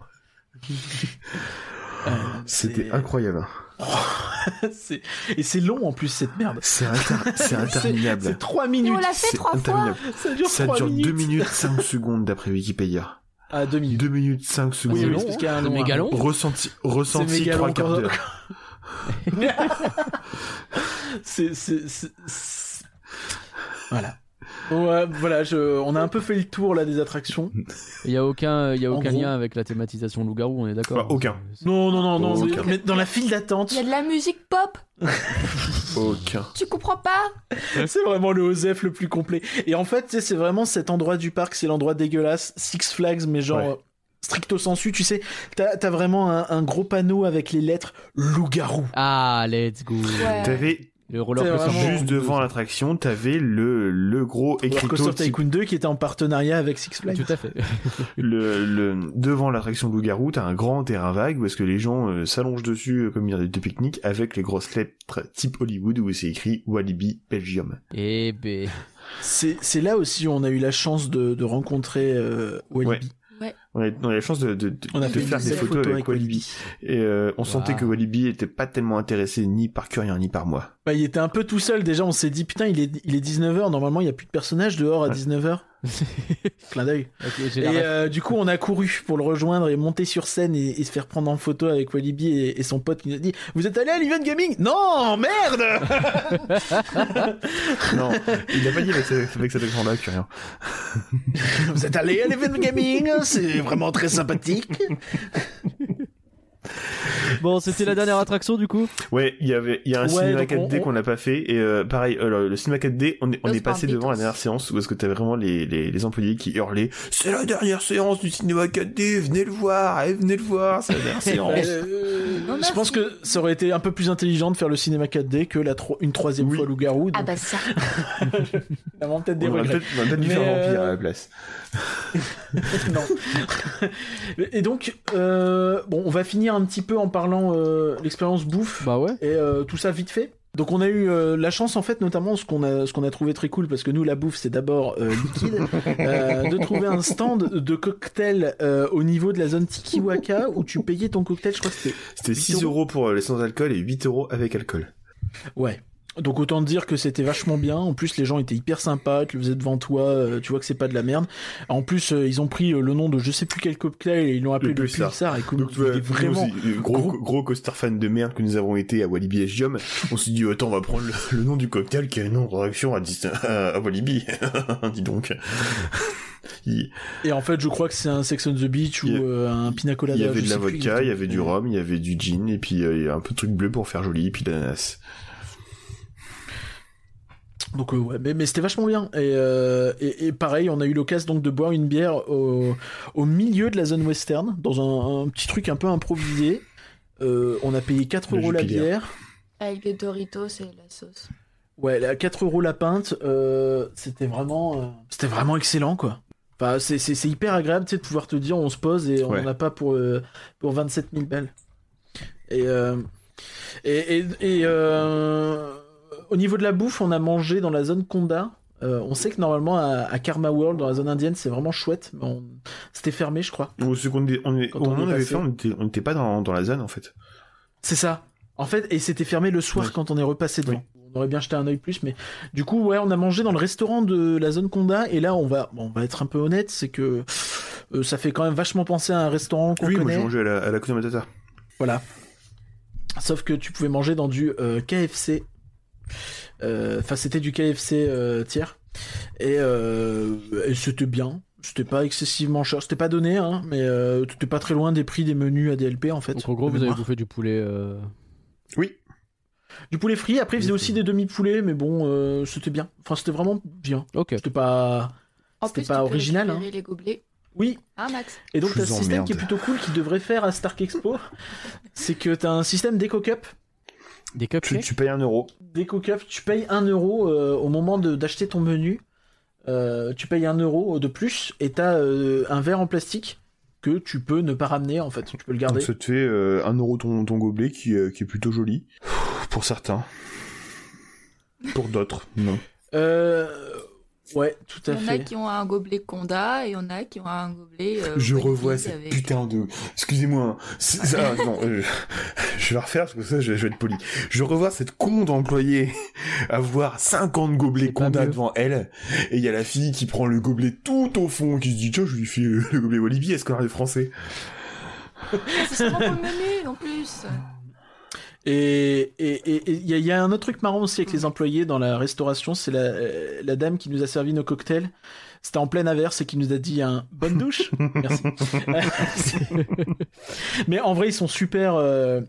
Euh, C'était incroyable. <laughs> Et c'est long en plus cette merde. C'est inter- c'est <laughs> C'est interminable. 3 Et on minutes. l'a fait C'est trois fois. interminable. Ça dure Ça 3 dure minutes. 2 minutes 5 secondes d'après Wikipédia. Ah, 2 minutes. 2 minutes 5 Oui, secondes. oui, long, c'est parce qu'il y a un méga hein. long. Ressenti, ressenti méga 3 long quarts d'heure. <laughs> C'est, c'est, c'est- c'est- Voilà. Ouais, voilà, je... on a un peu fait le tour là des attractions. Il y a aucun il y a aucun gros- lien avec la thématisation loup-garou, on est d'accord. Bah, aucun. Non, non, non, non. Oh, mais- dans la file d'attente, Il y a de la musique pop. <laughs> Aucun. Tu comprends pas? C'est vraiment le OSEF le plus complet. Et en fait, tu sais, c'est vraiment cet endroit du parc, c'est l'endroit dégueulasse, Six Flags, mais genre Ouais. euh, stricto sensu, tu sais. T'as, t'as vraiment un, un gros panneau avec les lettres loup-garou. Ah, let's go. Ouais. T'avais Le roller C'est coaster. vraiment- juste devant l'attraction, t'avais le, le gros Roller écriteau Coaster type- Tycoon 2 qui était en partenariat avec Six Flags. Tout à fait. <laughs> le, le, devant l'attraction loup-garou, t'as un grand terrain vague où est-ce que les gens euh, s'allongent dessus euh, comme une aire de pique-nique avec les grosses lettres type Hollywood où c'est écrit Walibi Belgium. Et ben. C'est, c'est là aussi où on a eu la chance de, de rencontrer euh, Walibi. On a, on a la chance de, de, de, On a de fait faire des des photos, avec Walibi. Et euh, on sentait que Walibi était pas tellement intéressé ni par Curien ni par moi. Bah, il était un peu tout seul déjà, on s'est dit putain, il est, il est 19h, normalement il y a plus de personnages dehors à Ouais. 19h. <laughs> Clin d'œil. Et euh, du coup, on a couru pour le rejoindre et monter sur scène et, et se faire prendre en photo avec Walibi et, et son pote qui nous a dit Vous êtes allé à l'event gaming? Non, merde <laughs> Non, il a pas dit avec, ce- avec cet accent-là, Curien. <laughs> Vous êtes allé à l'event gaming C'est vraiment très sympathique. <laughs> Bon, c'était la dernière attraction du coup. Ouais, il y avait, il y a un Ouais, cinéma donc on- 4D on- qu'on n'a pas fait et euh, pareil, euh, le, cinéma 4D, on est, on est passé devant la dernière séance où est-ce que t'avais vraiment les, les, les employés qui hurlaient c'est la dernière séance du cinéma 4D, venez le voir, eh, venez le voir, c'est la dernière <laughs> séance. Euh, Non, je pense que ça aurait été un peu plus intelligent de faire le cinéma 4D que la tro- une troisième Oui. fois Loup-Garou. Ah donc bah ça. <laughs> vraiment peut-être des on regrets. peut-être on dû Mais, faire Vampire euh, à la place. non. Et donc, euh, bon, on va finir un petit peu en parlant euh, l'expérience bouffe Bah ouais. et euh, tout ça vite fait. Donc on a eu euh, la chance en fait notamment ce qu'on a ce qu'on a trouvé très cool parce que nous la bouffe c'est d'abord euh, liquide <laughs> euh, de trouver un stand de cocktail euh, au niveau de la zone Tikiwaka où tu payais ton cocktail je crois que c'était C'était 8 6 euros pour les sans alcool et 8 euros avec alcool. ouais donc autant dire que c'était vachement bien. En plus, les gens étaient hyper sympas, tu le faisais devant toi, euh, tu vois que c'est pas de la merde. En plus, euh, ils ont pris euh, le nom de je sais plus quel cocktail et ils l'ont appelé Le le Pulsar. Et comme Donc, vraiment nous gros, gros- fan de merde que nous avons été à Walibi Belgium, on s'est dit, attends, on va prendre le, le nom du cocktail qui a un nom de réaction à, à, Walibi. <laughs> Dis donc. <laughs> Il, Et en fait, je crois que c'est un Sex on the Beach ou a- euh, un pina colada. il y avait de la vodka, il y avait du rhum, il y avait du gin, et puis euh, il y a un peu de truc bleu pour faire joli, et puis de l'ananas. Donc euh, ouais, mais, mais c'était vachement bien. Et, euh, et, et pareil, on a eu l'occasion donc de boire une bière au, au milieu de la zone western, dans un, un petit truc un peu improvisé. Euh, on a payé 4 Le euros la bière. Avec des Doritos et la sauce. Ouais, à 4 euros la pinte, euh, c'était vraiment, euh, c'était vraiment excellent quoi. Enfin, c'est, c'est, c'est hyper agréable, tu sais, de pouvoir te dire, on se pose et on Ouais. n'en a pas pour euh, pour 27 000 balles. Et euh, et et, et, euh, au niveau de la bouffe, on a mangé dans la zone Konda. Euh, on sait que normalement à, à Karma World, dans la zone indienne, c'est vraiment chouette, mais on... c'était fermé, je crois. Au, second, on est, Quand au on moment où est on avait fait, on était, on était pas dans, dans la zone en fait. C'est ça. En fait, et c'était fermé le soir Oui. quand on est repassé devant. Oui. On aurait bien jeté un œil plus, mais du coup, ouais, on a mangé dans le restaurant de la zone Conda, et là, on va, bon, on va être un peu honnête, c'est que euh, ça fait quand même vachement penser à un restaurant qu'on Oui, moi connaît. j'ai mangé à la, à la. Voilà. Sauf que tu pouvais manger dans du euh, KFC. Euh, Enfin, c'était du KFC euh, tiers. Et, euh, et c'était bien. C'était pas excessivement cher. C'était pas donné, hein, mais euh, t'étais pas très loin des prix des menus ADLP en fait. Donc en gros, vous avez bouffé du poulet. euh, Oui. Du poulet frit, après ils faisaient aussi des demi-poulets, mais bon, euh, c'était bien. Enfin, c'était vraiment bien. Ok. C'était pas. En C'était plus, pas tu peux original, récupérer les gobelets. Oui, Hein, Max et donc t'as ce système qui est plutôt cool qui devrait faire à Stark Expo. <laughs> c'est que t'as un système d'Eco Cup. Des Tu, cupcakes. tu payes un euro. Cup, tu payes 1 euro euh, au moment de- d'acheter ton menu. Euh, tu payes 1 euro de plus et t'as euh, un verre en plastique que tu peux ne pas ramener en fait. Tu peux le garder. Donc ça te fait euh, un euro ton, ton gobelet qui, euh, qui est plutôt joli. Pour certains. Pour d'autres, non. Euh, ouais, tout Il à y en a fait. qui ont un gobelet Conda et il y en a qui ont un gobelet. euh, Je revois cette avec- putain de... Excusez-moi. hein. Ça, non, euh, <laughs> je vais la refaire parce que ça, je, je vais être poli. Je revois cette con d'employée avoir 50 gobelets Conda devant elle. Et il y a la fille qui prend le gobelet tout au fond, qui se dit, tiens, je lui fais euh, le gobelet Walibi, est-ce qu'on a des français? Ah, C'est seulement pour le menu en plus. Et et- et- et il y, a- il y a un autre truc marrant aussi avec les employés dans la restauration, c'est la, euh, la dame qui nous a servi nos cocktails. C'était en pleine averse et qui nous a dit un bonne douche. Merci. <laughs> Mais en vrai, ils sont super. euh,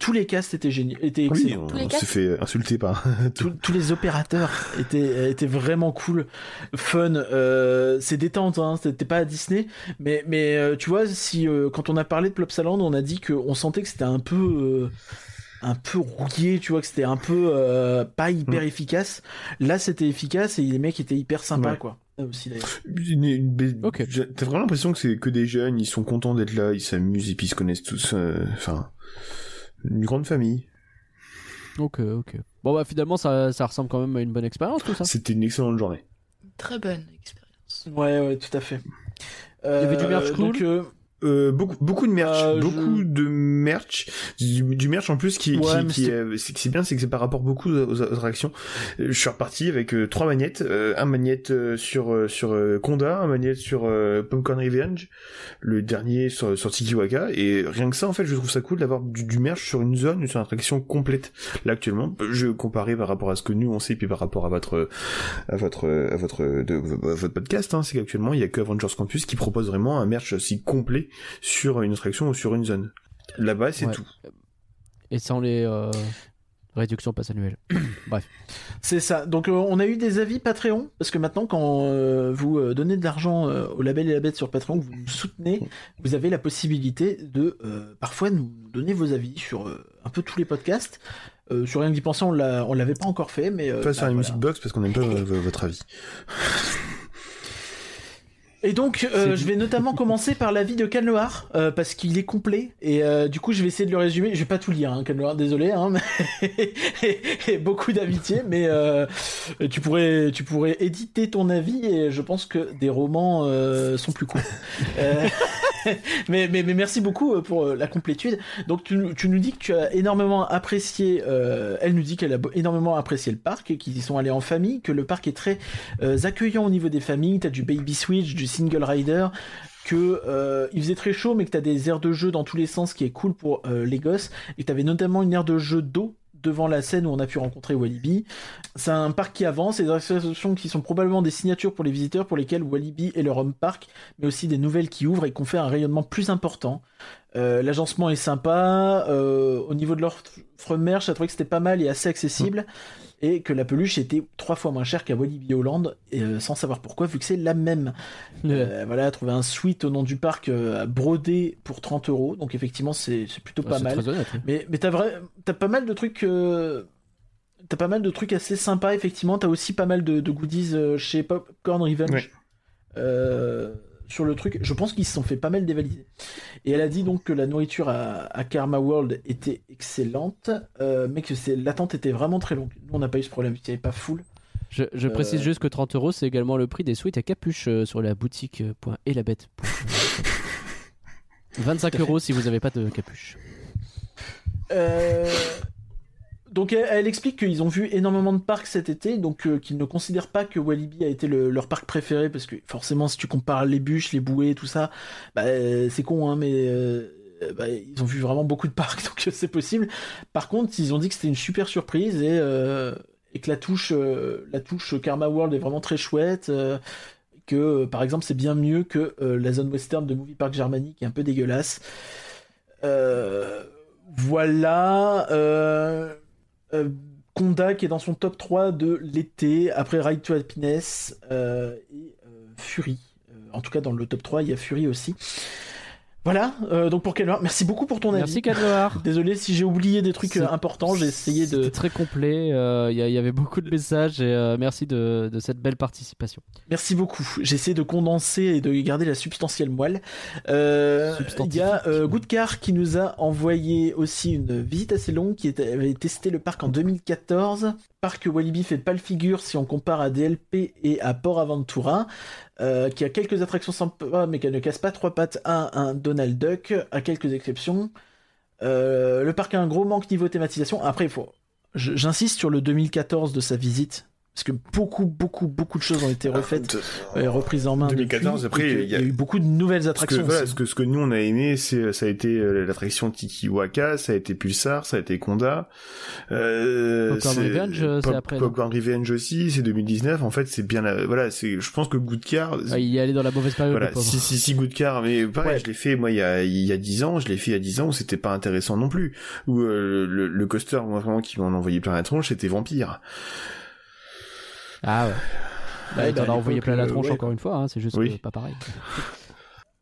Tous les castes étaient géniaux, étaient Oui, excellents. on, Tous les on s'est fait insulter par... <laughs> Tous, tous les opérateurs étaient, étaient vraiment cool, fun. Euh, c'est détente, hein, c'était pas à Disney, mais mais euh, tu vois, si euh, quand on a parlé de Plopsaland, on a dit que on sentait que c'était un peu euh, un peu rouillé, tu vois, que c'était un peu euh, pas hyper efficace. Là, c'était efficace et les mecs étaient hyper sympas, Ouais. quoi. Là aussi, d'ailleurs. Une- une ba- Ok. j'ai- T'as vraiment l'impression que c'est que des jeunes, ils sont contents d'être là, ils s'amusent et puis ils se connaissent tous. euh, Enfin, une grande famille. Ok, ok. Bon bah finalement ça, ça ressemble quand même à une bonne expérience tout ça. C'était une excellente journée. Très bonne expérience. Ouais, ouais, tout à fait. y avait du merch Euh, cool donc, euh, beaucoup, beaucoup de merch, Euh, beaucoup je- de merch, du, du merch en plus qui, Ouais, qui, qui c'est- euh, c'est c'est bien, c'est que c'est par rapport beaucoup aux, aux attractions. Euh, Je suis reparti avec trois magnettes, euh, un magnette sur sur euh, Conda, un magnette sur euh, Popcorn Revenge, le dernier sur, sur Tikiwaka, et rien que ça en fait, je trouve ça cool d'avoir du, du merch sur une zone, sur une attraction complète. Là actuellement, je comparais par rapport à ce que nous on sait, puis par rapport à votre à votre à votre de, à votre podcast, hein, c'est qu'actuellement il y a que Avengers Campus qui propose vraiment un merch aussi complet sur une attraction ou sur une zone. Là-bas, c'est Ouais. tout. Et sans les euh, réductions passe annuelles. <coughs> C'est ça. Donc euh, on a eu des avis Patreon parce que maintenant quand euh, vous euh, donnez de l'argent euh, au label et la bête sur Patreon, que vous nous soutenez, vous avez la possibilité de euh, parfois nous donner vos avis sur euh, un peu tous les podcasts. Euh, sur rien que d'y penser, on l'a, l'avait pas encore fait, mais euh, Pas sur bah, la voilà. music box parce qu'on n'aime pas <laughs> votre avis. Et donc, euh, je vais notamment <laughs> commencer par l'avis de Canloar, euh, parce qu'il est complet, et euh, du coup, je vais essayer de le résumer. Je vais pas tout lire, hein, désolé, hein, mais... <laughs> et beaucoup d'amitié, mais euh, tu pourrais, tu pourrais éditer ton avis, et je pense que des romans euh, sont plus courts. <laughs> <laughs> Mais, merci beaucoup euh, pour euh, la complétude. Donc, tu, nous- tu dis que tu as énormément apprécié, euh, elle nous dit qu'elle a énormément apprécié le parc, et qu'ils y sont allés en famille, que le parc est très accueillant au niveau des familles. T'as du baby switch, du single rider, que euh, il faisait très chaud, mais que t'as des aires de jeu dans tous les sens, qui est cool pour les gosses, et que t'avais notamment une aire de jeu d'eau devant la scène où on a pu rencontrer Walibi. C'est un parc qui avance, et des attractions qui sont probablement des signatures pour les visiteurs pour lesquels Walibi est leur home park, mais aussi des nouvelles qui ouvrent et qu'on fait un rayonnement plus important. Euh, L'agencement est sympa, euh, au niveau de l'offre merch, j'ai trouvé que c'était pas mal et assez accessible. Et que la peluche était trois fois moins chère qu'à Walibi Holland, et, euh, sans savoir pourquoi, vu que c'est la même. Euh, voilà, trouver un suite au nom du parc euh, brodé pour 30 euros, donc effectivement c'est c'est plutôt Ouais, pas mal. très honnête. hein. Mais, mais t'as vrai, t'as pas mal de trucs. euh, T'as pas mal de trucs assez sympas, effectivement. T'as aussi pas mal de, de goodies chez Popcorn Revenge Ouais. Euh, sur le truc. Je pense qu'ils se sont fait pas mal dévaliser. Et elle a dit donc que la nourriture à, à Karma World était excellente, euh, mais que l'attente était vraiment très longue. Nous, on n'a pas eu ce problème, il n'y avait pas full. Je, je précise Euh, juste que 30 euros, c'est également le prix des sweats à capuche euh, sur la boutique euh, point et la bête. 25 euros si vous n'avez pas de capuche. Euh, Donc elle, explique qu'ils ont vu énormément de parcs cet été, donc euh, qu'ils ne considèrent pas que Walibi a été le- leur parc préféré, parce que forcément si tu compares les bûches, les bouées, tout ça, bah, euh, c'est con, hein, mais euh, bah, ils ont vu vraiment beaucoup de parcs, <laughs> donc c'est possible. Par contre, ils ont dit que c'était une super surprise et, que la touche, la touche Karma World est vraiment très chouette. que par exemple c'est bien mieux que la zone western de Movie Park Germany qui est un peu dégueulasse. Voilà. Euh, Conda qui est dans son top 3 de l'été, après Ride to Happiness euh, et euh, Fury. Euh, en tout cas, dans le top 3, il y a Fury aussi. Voilà, euh, donc pour Kelvin, merci beaucoup pour ton avis. Merci Cadloar. <laughs> Désolé si j'ai oublié des trucs euh, importants, j'ai essayé de... C'était très complet. euh, Il y, avait beaucoup de messages et euh, merci de, de cette belle participation. Merci beaucoup. J'essaie de condenser et de garder la substantielle moelle. Il y a Goodcar qui nous a envoyé aussi une visite assez longue, qui était- avait testé le parc en 2014. Parc Walibi fait pas le figure si on compare à DLP et à Port Aventura, euh, qui a quelques attractions sympas mais qui ne casse pas trois pattes à un Donald Duck, à quelques exceptions. Euh, le parc a un gros manque niveau thématisation. Après, il faut. J'insiste sur le 2014 de sa visite. Parce que beaucoup, beaucoup, beaucoup de choses ont été refaites euh, reprises en main 2014, depuis, après, que il y a- il y a eu beaucoup de nouvelles Parce que, attractions voilà, ce que, ce que nous on a aimé, c'est, ça a été euh, l'attraction Tiki Waka, ça a été Pulsar, ça a été Conda. Euh, Popcorn Revenge, euh, c'est après, Popcorn Revenge aussi, c'est 2019. En fait, c'est bien, la- voilà, c'est, je pense que Goodcar, Ah, il est allé dans la mauvaise période. voilà, si, si, si, Goodcar, mais pareil, Ouais. je l'ai fait, moi, il y a, il y a 10 ans, je l'ai fait il y a 10 ans où c'était pas intéressant non plus. Où, euh, le, le coaster, moi, vraiment, qui m'en envoyait plein la tronche, c'était Vampire. Ah ouais. Bah, t'en as envoyé plein la euh, tronche ouais. encore une fois, hein, c'est juste Oui. que pas pareil. <laughs>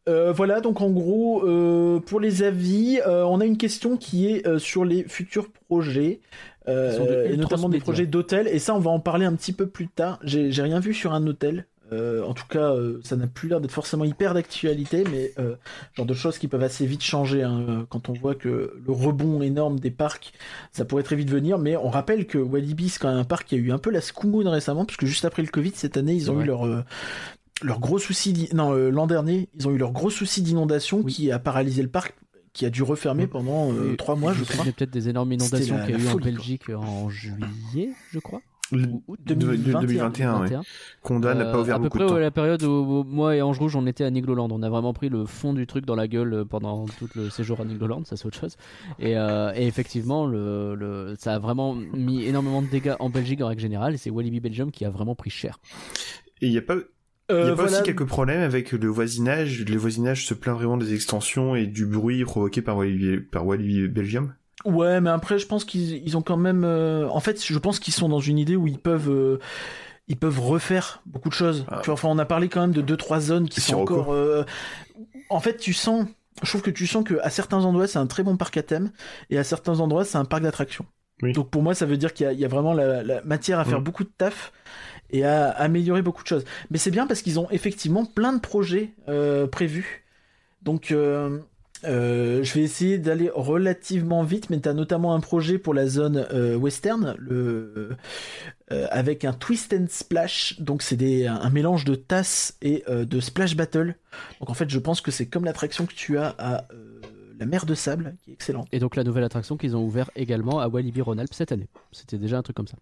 Euh, voilà, donc en gros, euh, pour les avis, euh, on a une question qui est euh, sur les futurs projets, euh, de et notamment des projets d'hôtels, et ça on va en parler un petit peu plus tard. J'ai rien vu sur un hôtel. Euh, en tout cas, euh, ça n'a plus l'air d'être forcément hyper d'actualité, mais euh, genre de choses qui peuvent assez vite changer hein, quand on voit que le rebond énorme des parcs, ça pourrait très vite venir. Mais on rappelle que Walibi, c'est quand même un parc qui a eu un peu la scoumoune récemment, puisque juste après le Covid cette année, ils ont eu leur leur gros souci. Non, euh, l'an dernier, ils ont eu leur gros souci d'inondation Oui. qui a paralysé le parc, qui a dû refermer pendant euh, trois mois, je crois. souvenez peut-être des énormes inondations qu'il y a eu en quoi. Belgique en juillet, je crois. Le- Ou août 2021. 2021, ouais. 2021. Conda n'a pas ouvert à peu beaucoup près de temps. ouais, la période où, où moi et Ange Rouge on était à Nigloland. On a vraiment pris le fond du truc dans la gueule euh, pendant tout le séjour à Nigloland, ça c'est autre chose. Et, euh, et effectivement, le, le- ça a vraiment mis énormément de dégâts en Belgique en règle générale. Et c'est Walibi Belgium qui a vraiment pris cher. Et il y a pas, Il Euh, y a pas voilà. aussi quelques problèmes avec le voisinage. Le voisinage se plaint vraiment des extensions et du bruit provoqué par Walibi, par Walibi Belgium? Ouais, mais après, je pense qu'ils ils ont quand même. euh, En fait, je pense qu'ils sont dans une idée où ils peuvent. euh, Ils peuvent refaire beaucoup de choses. Ah. Tu vois, enfin, on a parlé quand même de deux trois zones qui sont encore. euh, En fait, tu sens. Je trouve que tu sens que à certains endroits c'est un très bon parc à thème et à certains endroits c'est un parc d'attractions. Oui. Donc pour moi, ça veut dire qu'il y, a- il y a vraiment la, la matière à faire Mm. beaucoup de taf et à améliorer beaucoup de choses. Mais c'est bien parce qu'ils ont effectivement plein de projets euh, prévus. Donc euh, je vais essayer d'aller relativement vite, mais tu as notamment un projet pour la zone euh, western, le, euh, avec un twist and splash. Donc c'est des- un, un mélange de tasses et euh, de splash battle. Donc en fait, je pense que c'est comme l'attraction que tu as à euh, la mer de sable, qui est excellente. Et donc la nouvelle attraction qu'ils ont ouvert également à Walibi Rhône-Alpes cette année. C'était déjà un truc comme ça.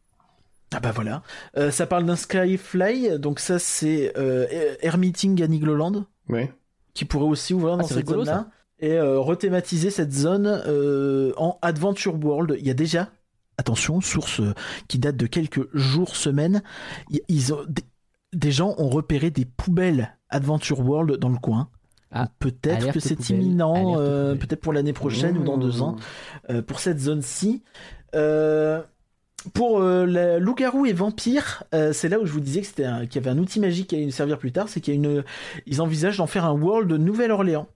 Ah bah voilà. Euh, ça parle d'un Skyfly, donc ça c'est euh, Air Meeting à Nigloland, qui pourrait aussi ouvrir dans c'est cette zone-là. Et euh, rethématiser cette zone euh, en Adventure World. Il y a déjà, attention, source euh, qui date de quelques jours, semaines, ils ont, des, des gens ont repéré des poubelles Adventure World dans le coin. Ah, peut-être que c'est imminent, euh, peut-être pour l'année prochaine ou dans deux ans pour cette zone-ci. Pour la loup-garou et vampire, c'est là où je vous disais que c'était un- qu'il y avait un outil magique qui allait nous servir plus tard, c'est qu'il y a une, ils envisagent d'en faire un world de Nouvelle-Orléans.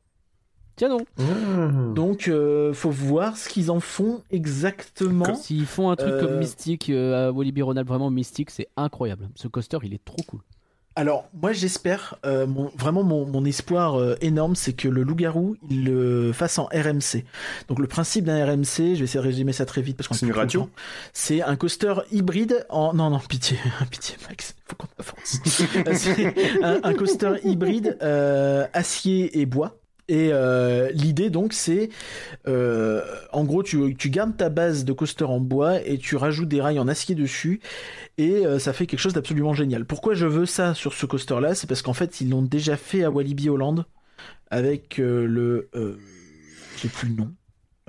Tiens non. Mmh. Donc, euh, faut voir ce qu'ils en font exactement. S'ils font un truc Euh, comme Mystique, euh, à Walibi Ronald, vraiment Mystique, c'est incroyable. Ce coaster, il est trop cool. Alors, moi, j'espère, euh, mon- vraiment mon, mon espoir euh, énorme, c'est que le loup-garou, il le fasse en RMC. Donc, le principe d'un RMC, je vais essayer de résumer ça très vite parce qu'on C'est une radio. C'est un coaster hybride en. Non, non, pitié, <laughs> pitié, Max, faut qu'on avance. <laughs> C'est un, un coaster hybride euh, acier et bois. Et euh, l'idée donc c'est, euh, en gros, tu, tu gardes ta base de coaster en bois et tu rajoutes des rails en acier dessus et euh, ça fait quelque chose d'absolument génial. Pourquoi je veux ça sur ce coaster-là? C'est parce qu'en fait ils l'ont déjà fait à Walibi Holland avec euh, le, euh, j'ai plus le nom,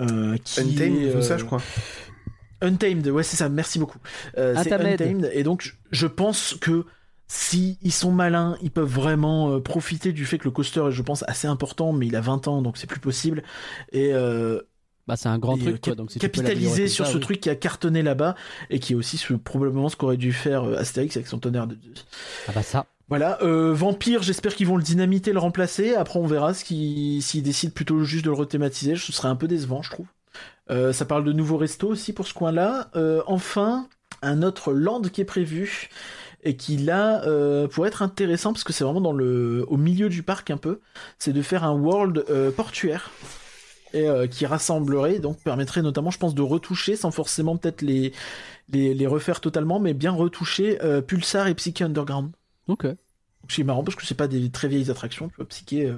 euh, qui Untamed, est, ça, je crois. Untamed, ouais, c'est ça, merci beaucoup. Euh, c'est Untamed. Untamed, et donc je, je pense que si ils sont malins, ils peuvent vraiment euh, profiter du fait que le coaster est, je pense, assez important, mais il a 20 ans, donc c'est plus possible. Et, euh, Bah, c'est un grand et, truc, euh, quoi. Donc, si capitaliser sur ça, ce oui. truc qui a cartonné là-bas, et qui est aussi ce- probablement ce qu'aurait dû faire euh, Astérix avec son tonnerre de. Ah bah ça. Voilà, euh, Vampire, j'espère qu'ils vont le dynamiter, le remplacer. Après, on verra s'ils décident plutôt juste de le rethématiser. Ce serait un peu décevant, je trouve. Euh, ça parle de nouveaux restos aussi pour ce coin-là. Euh, enfin, un autre land qui est prévu et qui là euh, pourrait être intéressant parce que c'est vraiment dans le au milieu du parc un peu. C'est de faire un world euh, portuaire euh, qui rassemblerait donc permettrait notamment, je pense, de retoucher sans forcément peut-être les, les les refaire totalement, mais bien retoucher euh, Pulsar et Psyche Underground. Ok. C'est marrant parce que c'est pas des très vieilles attractions, tu vois, Psyché, euh,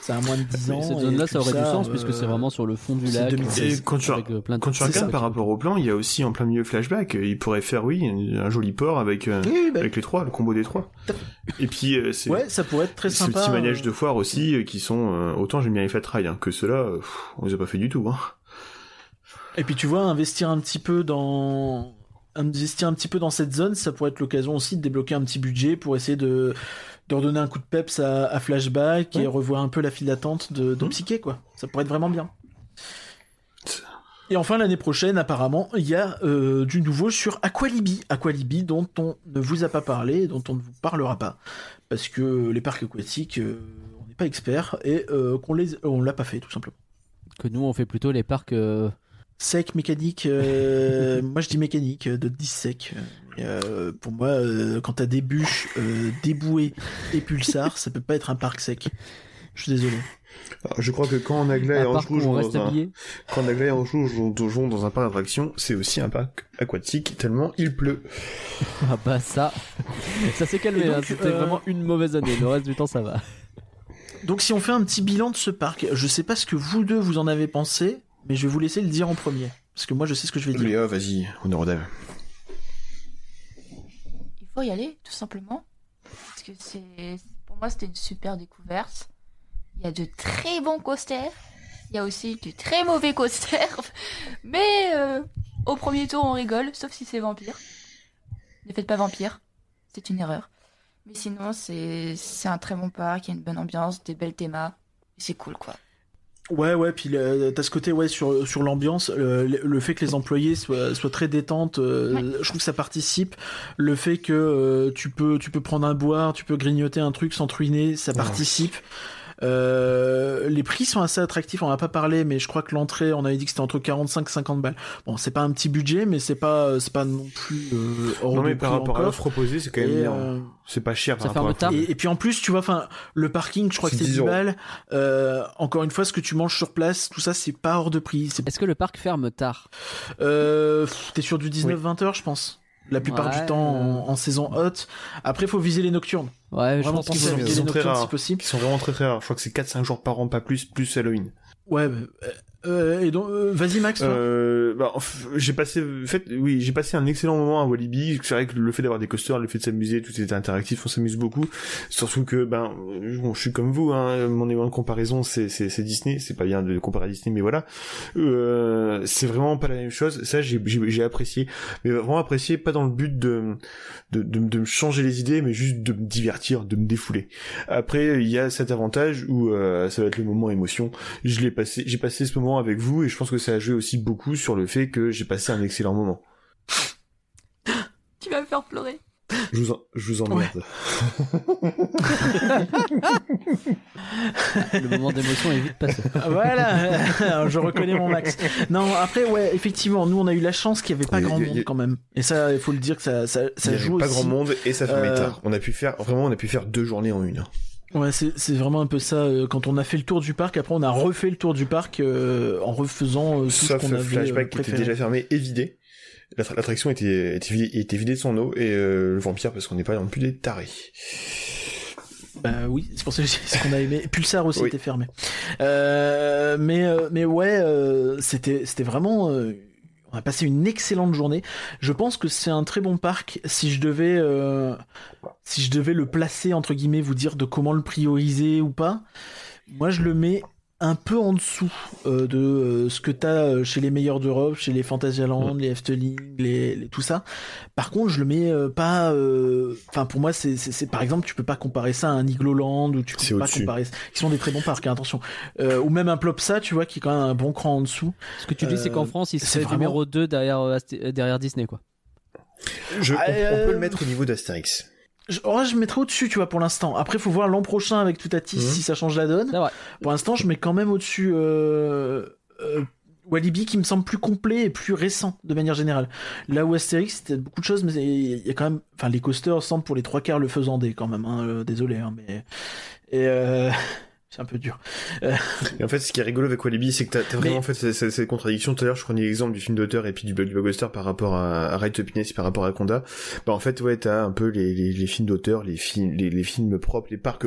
ça a moins de 10 ans. Cette et zone-là, ça aurait du sens puisque c'est euh, vraiment sur le fond du c'est lac. 2016. Et quand tu, avec, euh, plein de quand tu C'est regardes ça. par rapport au plan, il y a aussi en plein milieu flashback, euh, il pourrait faire, oui, un joli port avec, euh, Oui, bah, avec les trois, le combo des trois. Et puis, euh, c'est ouais, ça pourrait être très ce sympa. petit manège euh, de foire aussi, euh, qui sont, euh, autant j'aime bien les fat ride, hein, que ceux-là, euh, on les a pas fait du tout, hein. Et puis tu vois, investir un petit peu dans investir un petit peu dans cette zone, ça pourrait être l'occasion aussi de débloquer un petit budget pour essayer de, de redonner un coup de peps à, à Flashback et revoir un peu la file d'attente de, de Mhm. Psyché, quoi. Ça pourrait être vraiment bien. Et enfin, l'année prochaine, apparemment, il y a euh, du nouveau sur Aqualibi. Aqualibi, dont on ne vous a pas parlé, dont on ne vous parlera pas. Parce que les parcs aquatiques, euh, on n'est pas expert et euh, qu'on les, on l'a pas fait, tout simplement. Que nous, on fait plutôt les parcs. Sec, mécanique, euh, <laughs> moi je dis mécanique, euh, de 10 sec. Euh, pour moi, euh, quand t'as des bûches, euh, des bouées et pulsar, ça peut pas être un parc sec. Je suis désolé. Alors, je crois que quand et un Ange parc où Rouge on dans un, habillé. quand Nagla et Rouge dans un parc d'attraction, c'est aussi un parc aquatique, tellement il pleut. Ah bah ça. ça s'est calmé, Et hein, c'était euh, vraiment une mauvaise année. Le reste du temps, ça va. Donc si on fait un petit bilan de ce parc, je sais pas ce que vous deux vous en avez pensé, mais je vais vous laisser le dire en premier. Parce que moi je sais ce que je vais dire. Léa, vas-y, honneur dames. Il faut y aller, tout simplement. Parce que c'est. Pour moi, c'était une super découverte. Il y a de très bons coasters. Il y a aussi de très mauvais coasters. <laughs> Mais euh, au premier tour, on rigole, sauf si c'est vampire. Ne faites pas vampire. C'est une erreur. Mais sinon, c'est c'est un très bon parc. Il y a une bonne ambiance, des belles thémas. Et c'est cool, quoi. Ouais, ouais, puis t'as ce côté ouais sur sur l'ambiance, euh, le, le fait que les employés soient soient très détentes, euh, je trouve que ça participe. Le fait que euh, tu peux tu peux prendre un boire, tu peux grignoter un truc sans te ruiner, ça participe. Euh, les prix sont assez attractifs, on en a pas parlé, mais je crois que l'entrée, on avait dit que c'était entre 45 et 50 balles. Bon, c'est pas un petit budget, mais c'est pas c'est pas non plus euh, hors Non de mais par prix rapport à l'offre proposée, c'est quand même euh, C'est pas cher Ça par rapport ferme à tard. et, et puis en plus, tu vois, enfin, le parking, je crois que C'est c'est 10 10 euros. balles. Euh, encore une fois, ce que tu manges sur place, tout ça, c'est pas hors de prix. Est-ce que le parc ferme tard? Euh, t'es sur du 19-20 heures, je pense. La plupart Ouais. du temps en, en saison haute. Après, faut viser les nocturnes. Ouais, je Vraiment pense à vaut qu'ils très rares. si possible. Qui sont vraiment très très rares. Je crois que c'est 4-5 jours par an, pas plus, plus Halloween. Ouais, bah, euh, et donc, euh, vas-y Max. toi. Euh, bah, j'ai passé, en fait, oui, j'ai passé un excellent moment à Walibi. C'est vrai que le fait d'avoir des coasters, le fait de s'amuser, tout était interactif, on s'amuse beaucoup. Surtout que, ben, euh, bon, je suis comme vous, hein, mon élément de comparaison, c'est, c'est, c'est Disney. C'est pas bien de comparer à Disney, mais voilà. Euh, c'est vraiment pas la même chose. Ça, j'ai, j'ai, j'ai apprécié. Mais vraiment apprécié, pas dans le but de, de, de, de me changer les idées, mais juste de me divertir, de me défouler. Après, il y a cet avantage où, euh, ça va être le moment émotion je l'ai passé, j'ai passé ce moment avec vous et je pense que ça a joué aussi beaucoup sur le fait que j'ai passé un excellent moment. <laughs> Tu vas me faire pleurer. Je vous, en- je vous emmerde. <laughs> Le moment d'émotion est vite passé. voilà, <laughs> je reconnais mon max. Non, après, ouais, effectivement, nous on a eu la chance qu'il n'y avait pas y grand y monde quand même. Et ça, il faut le dire que ça, ça, ça Il y avait joue pas aussi. grand monde et ça fermait Euh, tard. On a pu faire, vraiment, on a pu faire deux journées en une. Ouais, c'est c'est vraiment un peu ça. euh, Quand on a fait le tour du parc, après on a refait le tour du parc euh, en refaisant euh, tout Sauf ce qu'on avait flashback euh, qui était préféré. déjà fermé et vidé. L'attra- L'attraction était, était, vidée, était vidée de son eau et euh, le vampire parce qu'on n'est pas non plus des tarés. Bah oui, c'est pour ça que ce qu'on a aimé. Pulsar aussi Oui. était fermé. Mais mais ouais, c'était c'était vraiment. On a passé une excellente journée. Je pense que c'est un très bon parc. Si je devais euh, si je devais le placer entre guillemets, vous dire de comment le prioriser ou pas, moi je le mets un peu en dessous euh, de euh, ce que t'as euh, chez les meilleurs d'Europe, chez les Fantasyland, les Efteling, les, les- tout ça. Par contre, je le mets euh, pas. euh, Enfin, pour moi, c'est, c'est, c'est- par exemple, tu peux pas comparer ça à un Igloland ou tu peux pas comparer. Qui sont des très bons parcs, hein, attention. Euh, ou même un Plopsa, tu vois, qui est quand même un bon cran en dessous. Ce que tu dis, c'est qu'en France, il c'est serait vraiment- numéro 2 derrière, derrière Disney, quoi. Je, on, on peut le mettre au niveau d'Astérix. Je, oh, je mettrais au-dessus, tu vois, pour l'instant. Après, faut voir l'an prochain avec Toutatis Mhm. si ça change la donne. Vrai. Pour l'instant, je mets quand même au-dessus euh, euh, Walibi qui me semble plus complet et plus récent de manière générale. Là où Astérix, c'était beaucoup de choses, mais il y a quand même. Enfin, les coasters semblent pour les trois quarts le faisandé quand même. Hein, euh, désolé, hein, mais. Et. Euh... C'est un peu dur. Et en fait, ce qui est rigolo avec Walibi, c'est que t'as, vraiment Mais- fait cette, contradiction. Tout à l'heure, je prenais l'exemple du film d'auteur et puis du, du blockbuster par rapport à, à Ride to Happiness, par rapport à Conda. Bah, en fait, ouais, t'as un peu les, les, les films d'auteur, les films, les, les films propres, les parcs,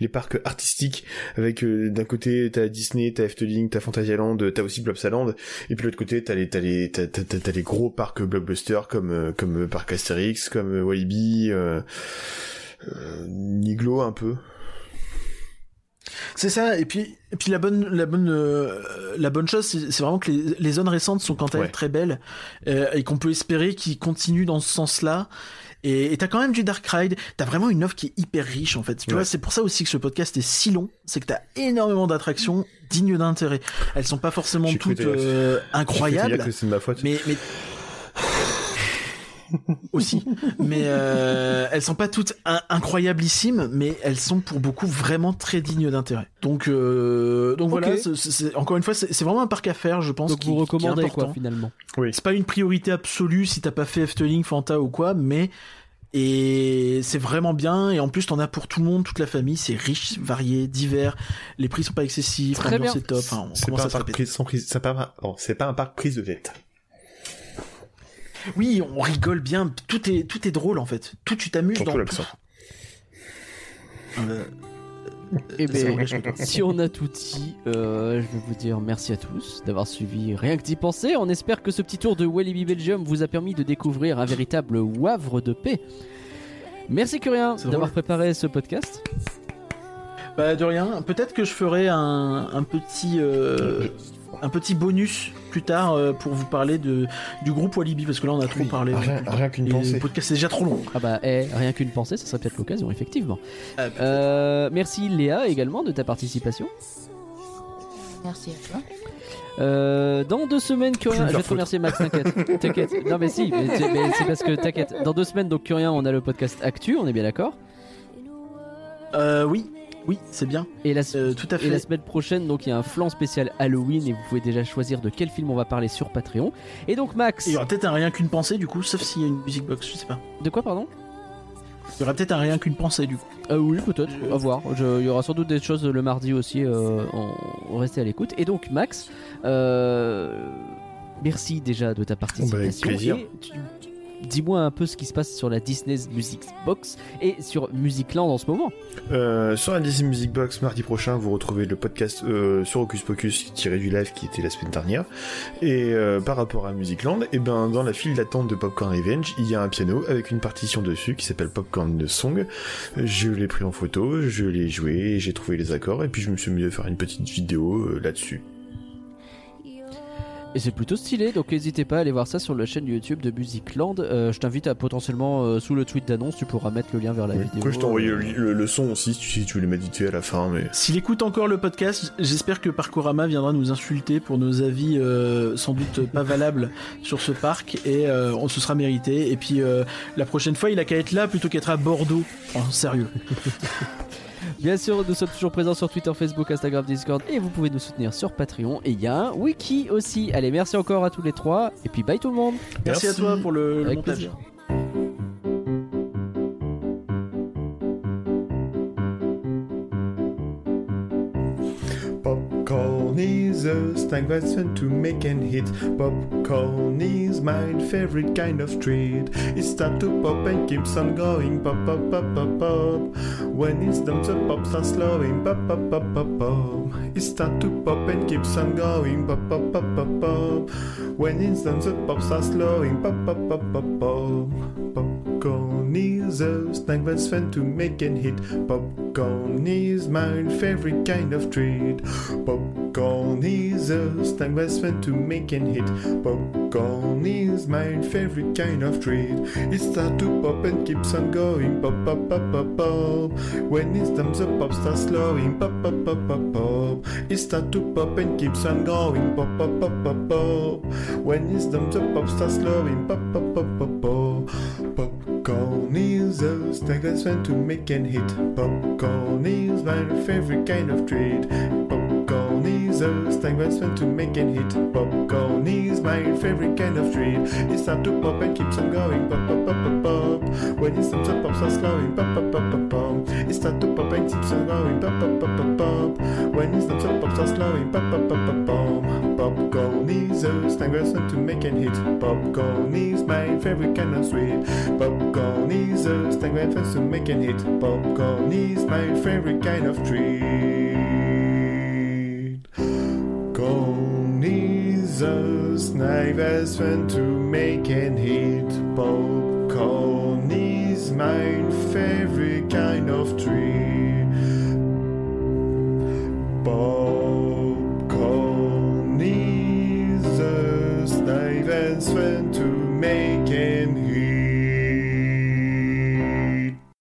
les parcs artistiques, avec, euh, d'un côté, t'as Disney, t'as Efteling, t'as Fantasyland, t'as aussi Plopsaland, et puis de l'autre côté, t'as les, t'as les, t'as, t'as, les gros parcs blockbuster comme, euh, comme euh, Parc Astérix, comme euh, Walibi, euh, euh, Niglo un peu. C'est ça. Et puis, et puis la bonne, la bonne, euh, la bonne chose, c'est vraiment que les, les zones récentes sont quant à elles Ouais. très belles euh, et qu'on peut espérer qu'ils continuent dans ce sens-là. Et t'as quand même du Dark Ride. T'as vraiment une offre qui est hyper riche en fait. Tu Ouais. vois, c'est pour ça aussi que ce podcast est si long. C'est que t'as énormément d'attractions dignes d'intérêt. Elles sont pas forcément toutes euh, incroyables, que ma faute. mais mais aussi. Mais euh, elles sont pas toutes in- incroyablissimes, mais elles sont pour beaucoup vraiment très dignes d'intérêt. Donc, euh, donc voilà. Encore une fois, c'est vraiment un parc à faire, je pense. Donc qui- vous qui recommandez, quoi, finalement. C'est pas une priorité absolue si t'as pas fait Efteling, Fanta ou quoi, mais et c'est vraiment bien. Et en plus, t'en as pour tout le monde, toute la famille. C'est riche, varié, divers. Les prix sont pas excessifs. Très l'ambiance bien. est top. Enfin, C'est pas, pas, c'est pas un parc prise de tête. Oui, on rigole bien. Tout est tout est drôle en fait. Tout tu t'amuses dans l'accent. Euh, Eh c'est ben, si on a tout dit, euh, je vais vous dire merci à tous d'avoir suivi Rien que d'y penser. On espère que ce petit tour de Walibi Belgium vous a permis de découvrir un véritable wavre de paix. Merci Curien d'avoir préparé ce podcast. Bah de rien. Peut-être que je ferai un, un petit euh, un petit bonus plus tard euh, pour vous parler de du groupe Walibi parce que là on a trop parlé. Rien, rien qu'une pensée. le podcast c'est déjà trop long. Ah bah, eh, rien qu'une pensée, ça serait peut-être l'occasion, effectivement. Ah, peut-être. Euh, merci Léa également de ta participation. Merci à toi. Euh, dans deux semaines, Je Curien. Je vais te remercier, Max, <laughs> t'inquiète. T'inquiète. Non, mais si, mais c'est mais c'est parce que t'inquiète. Dans deux semaines, donc Curien, on a le podcast Actu, on est bien d'accord? Euh, oui, oui, c'est bien. Et la, Euh, tout à et la fait. semaine prochaine, donc il y a un flan spécial Halloween et vous pouvez déjà choisir de quel film on va parler sur Patreon. Et donc, Max. Il y aura peut-être un rien qu'une pensée du coup, sauf s'il y a une music box, je sais pas. De quoi, pardon? Il y aura peut-être un rien qu'une pensée du coup. Ah oui, peut-être, à voir. Je- Il y aura sans doute des choses le mardi aussi, euh, on, à l'écoute. Et donc, Max, euh, merci déjà de ta participation. avec plaisir. Et tu- Dis-moi un peu ce qui se passe sur la Disney's Music Box et sur Musicland en ce moment. Euh, sur la Disney Music Box, mardi prochain, vous retrouvez le podcast euh, sur Hocus Pocus tiré du live qui était la semaine dernière. Et euh, par rapport à Musicland, et ben dans la file d'attente de Popcorn Revenge, il y a un piano avec une partition dessus qui s'appelle Popcorn Song. Je l'ai pris en photo, je l'ai joué, j'ai trouvé les accords, et puis je me suis mis à faire une petite vidéo là-dessus. Et c'est plutôt stylé, donc n'hésitez pas à aller voir ça sur la chaîne YouTube de Musicland. Euh, je t'invite à potentiellement, euh, sous le tweet d'annonce, tu pourras mettre le lien vers la Oui. vidéo. Je t'ai envoyé le, le- le son aussi, si tu, si tu voulais fait à la fin, mais. S'il écoute encore le podcast, j'espère que Parkourama viendra nous insulter pour nos avis euh, sans doute pas valables <laughs> sur ce parc et euh, on se sera mérité. Et puis euh, la prochaine fois, il a qu'à être là plutôt qu'être à Bordeaux. En sérieux. <laughs> Bien sûr, nous sommes toujours présents sur Twitter, Facebook, Instagram, Discord et vous pouvez nous soutenir sur Patreon. Et il y a un wiki aussi. Allez, merci encore à tous les trois et puis bye tout le monde. Merci, à toi pour le, montage. plaisir. Popcorn is a that's to make and hit. Popcorn is my favorite kind of treat. It starts to pop and keeps on going. Pop, pop, pop, pop, pop. When it's done, the pop starts slowing. Pop, pop, pop, pop, pop. It starts to pop and keeps on going. Pop, pop, pop, pop, pop. When it's done, the pop starts slowing. Pop, pop, pop, pop, pop. Popcorn is a snack that's fun to make and hit. Popcorn is my favorite kind of treat. Popcorn is a snack that's fun to make and hit. Popcorn is my favorite kind of treat. It starts to pop and keeps on going. Pop, pop, pop, pop, pop. When it's done, the pop starts slowing. Pop, pop, pop, pop, pop. It starts to pop and keeps on going. Pop, pop, pop, pop, pop. When it's done, the pop starts slowing. Pop, pop, pop, pop, pop. Popcorn is a fun to make and hit. Popcorn is my favorite kind of treat. Popcorn a snack that's fun to make and hit. Popcorn is my favorite kind of treat. It starts to pop and keeps on going. Pop, pop, pop, pop, pop. When it stops, the pop starts slowing. Pop, pop, pop, pop, pop. It starts to pop and keeps on going. Pop, pop, pop, pop, pop. When it stops, the pop starts slowing. Pop, pop, pop, pop, pop. Popcorn is a that's fun to make and hit. Popcorn is my favorite kind of sweet. Popcorn is a that's fun to make and hit. Popcorn is my favorite kind of treat. Jesus, naivers went to make and eat. Popcorn is my favorite kind of tree. Popcorn is a naivers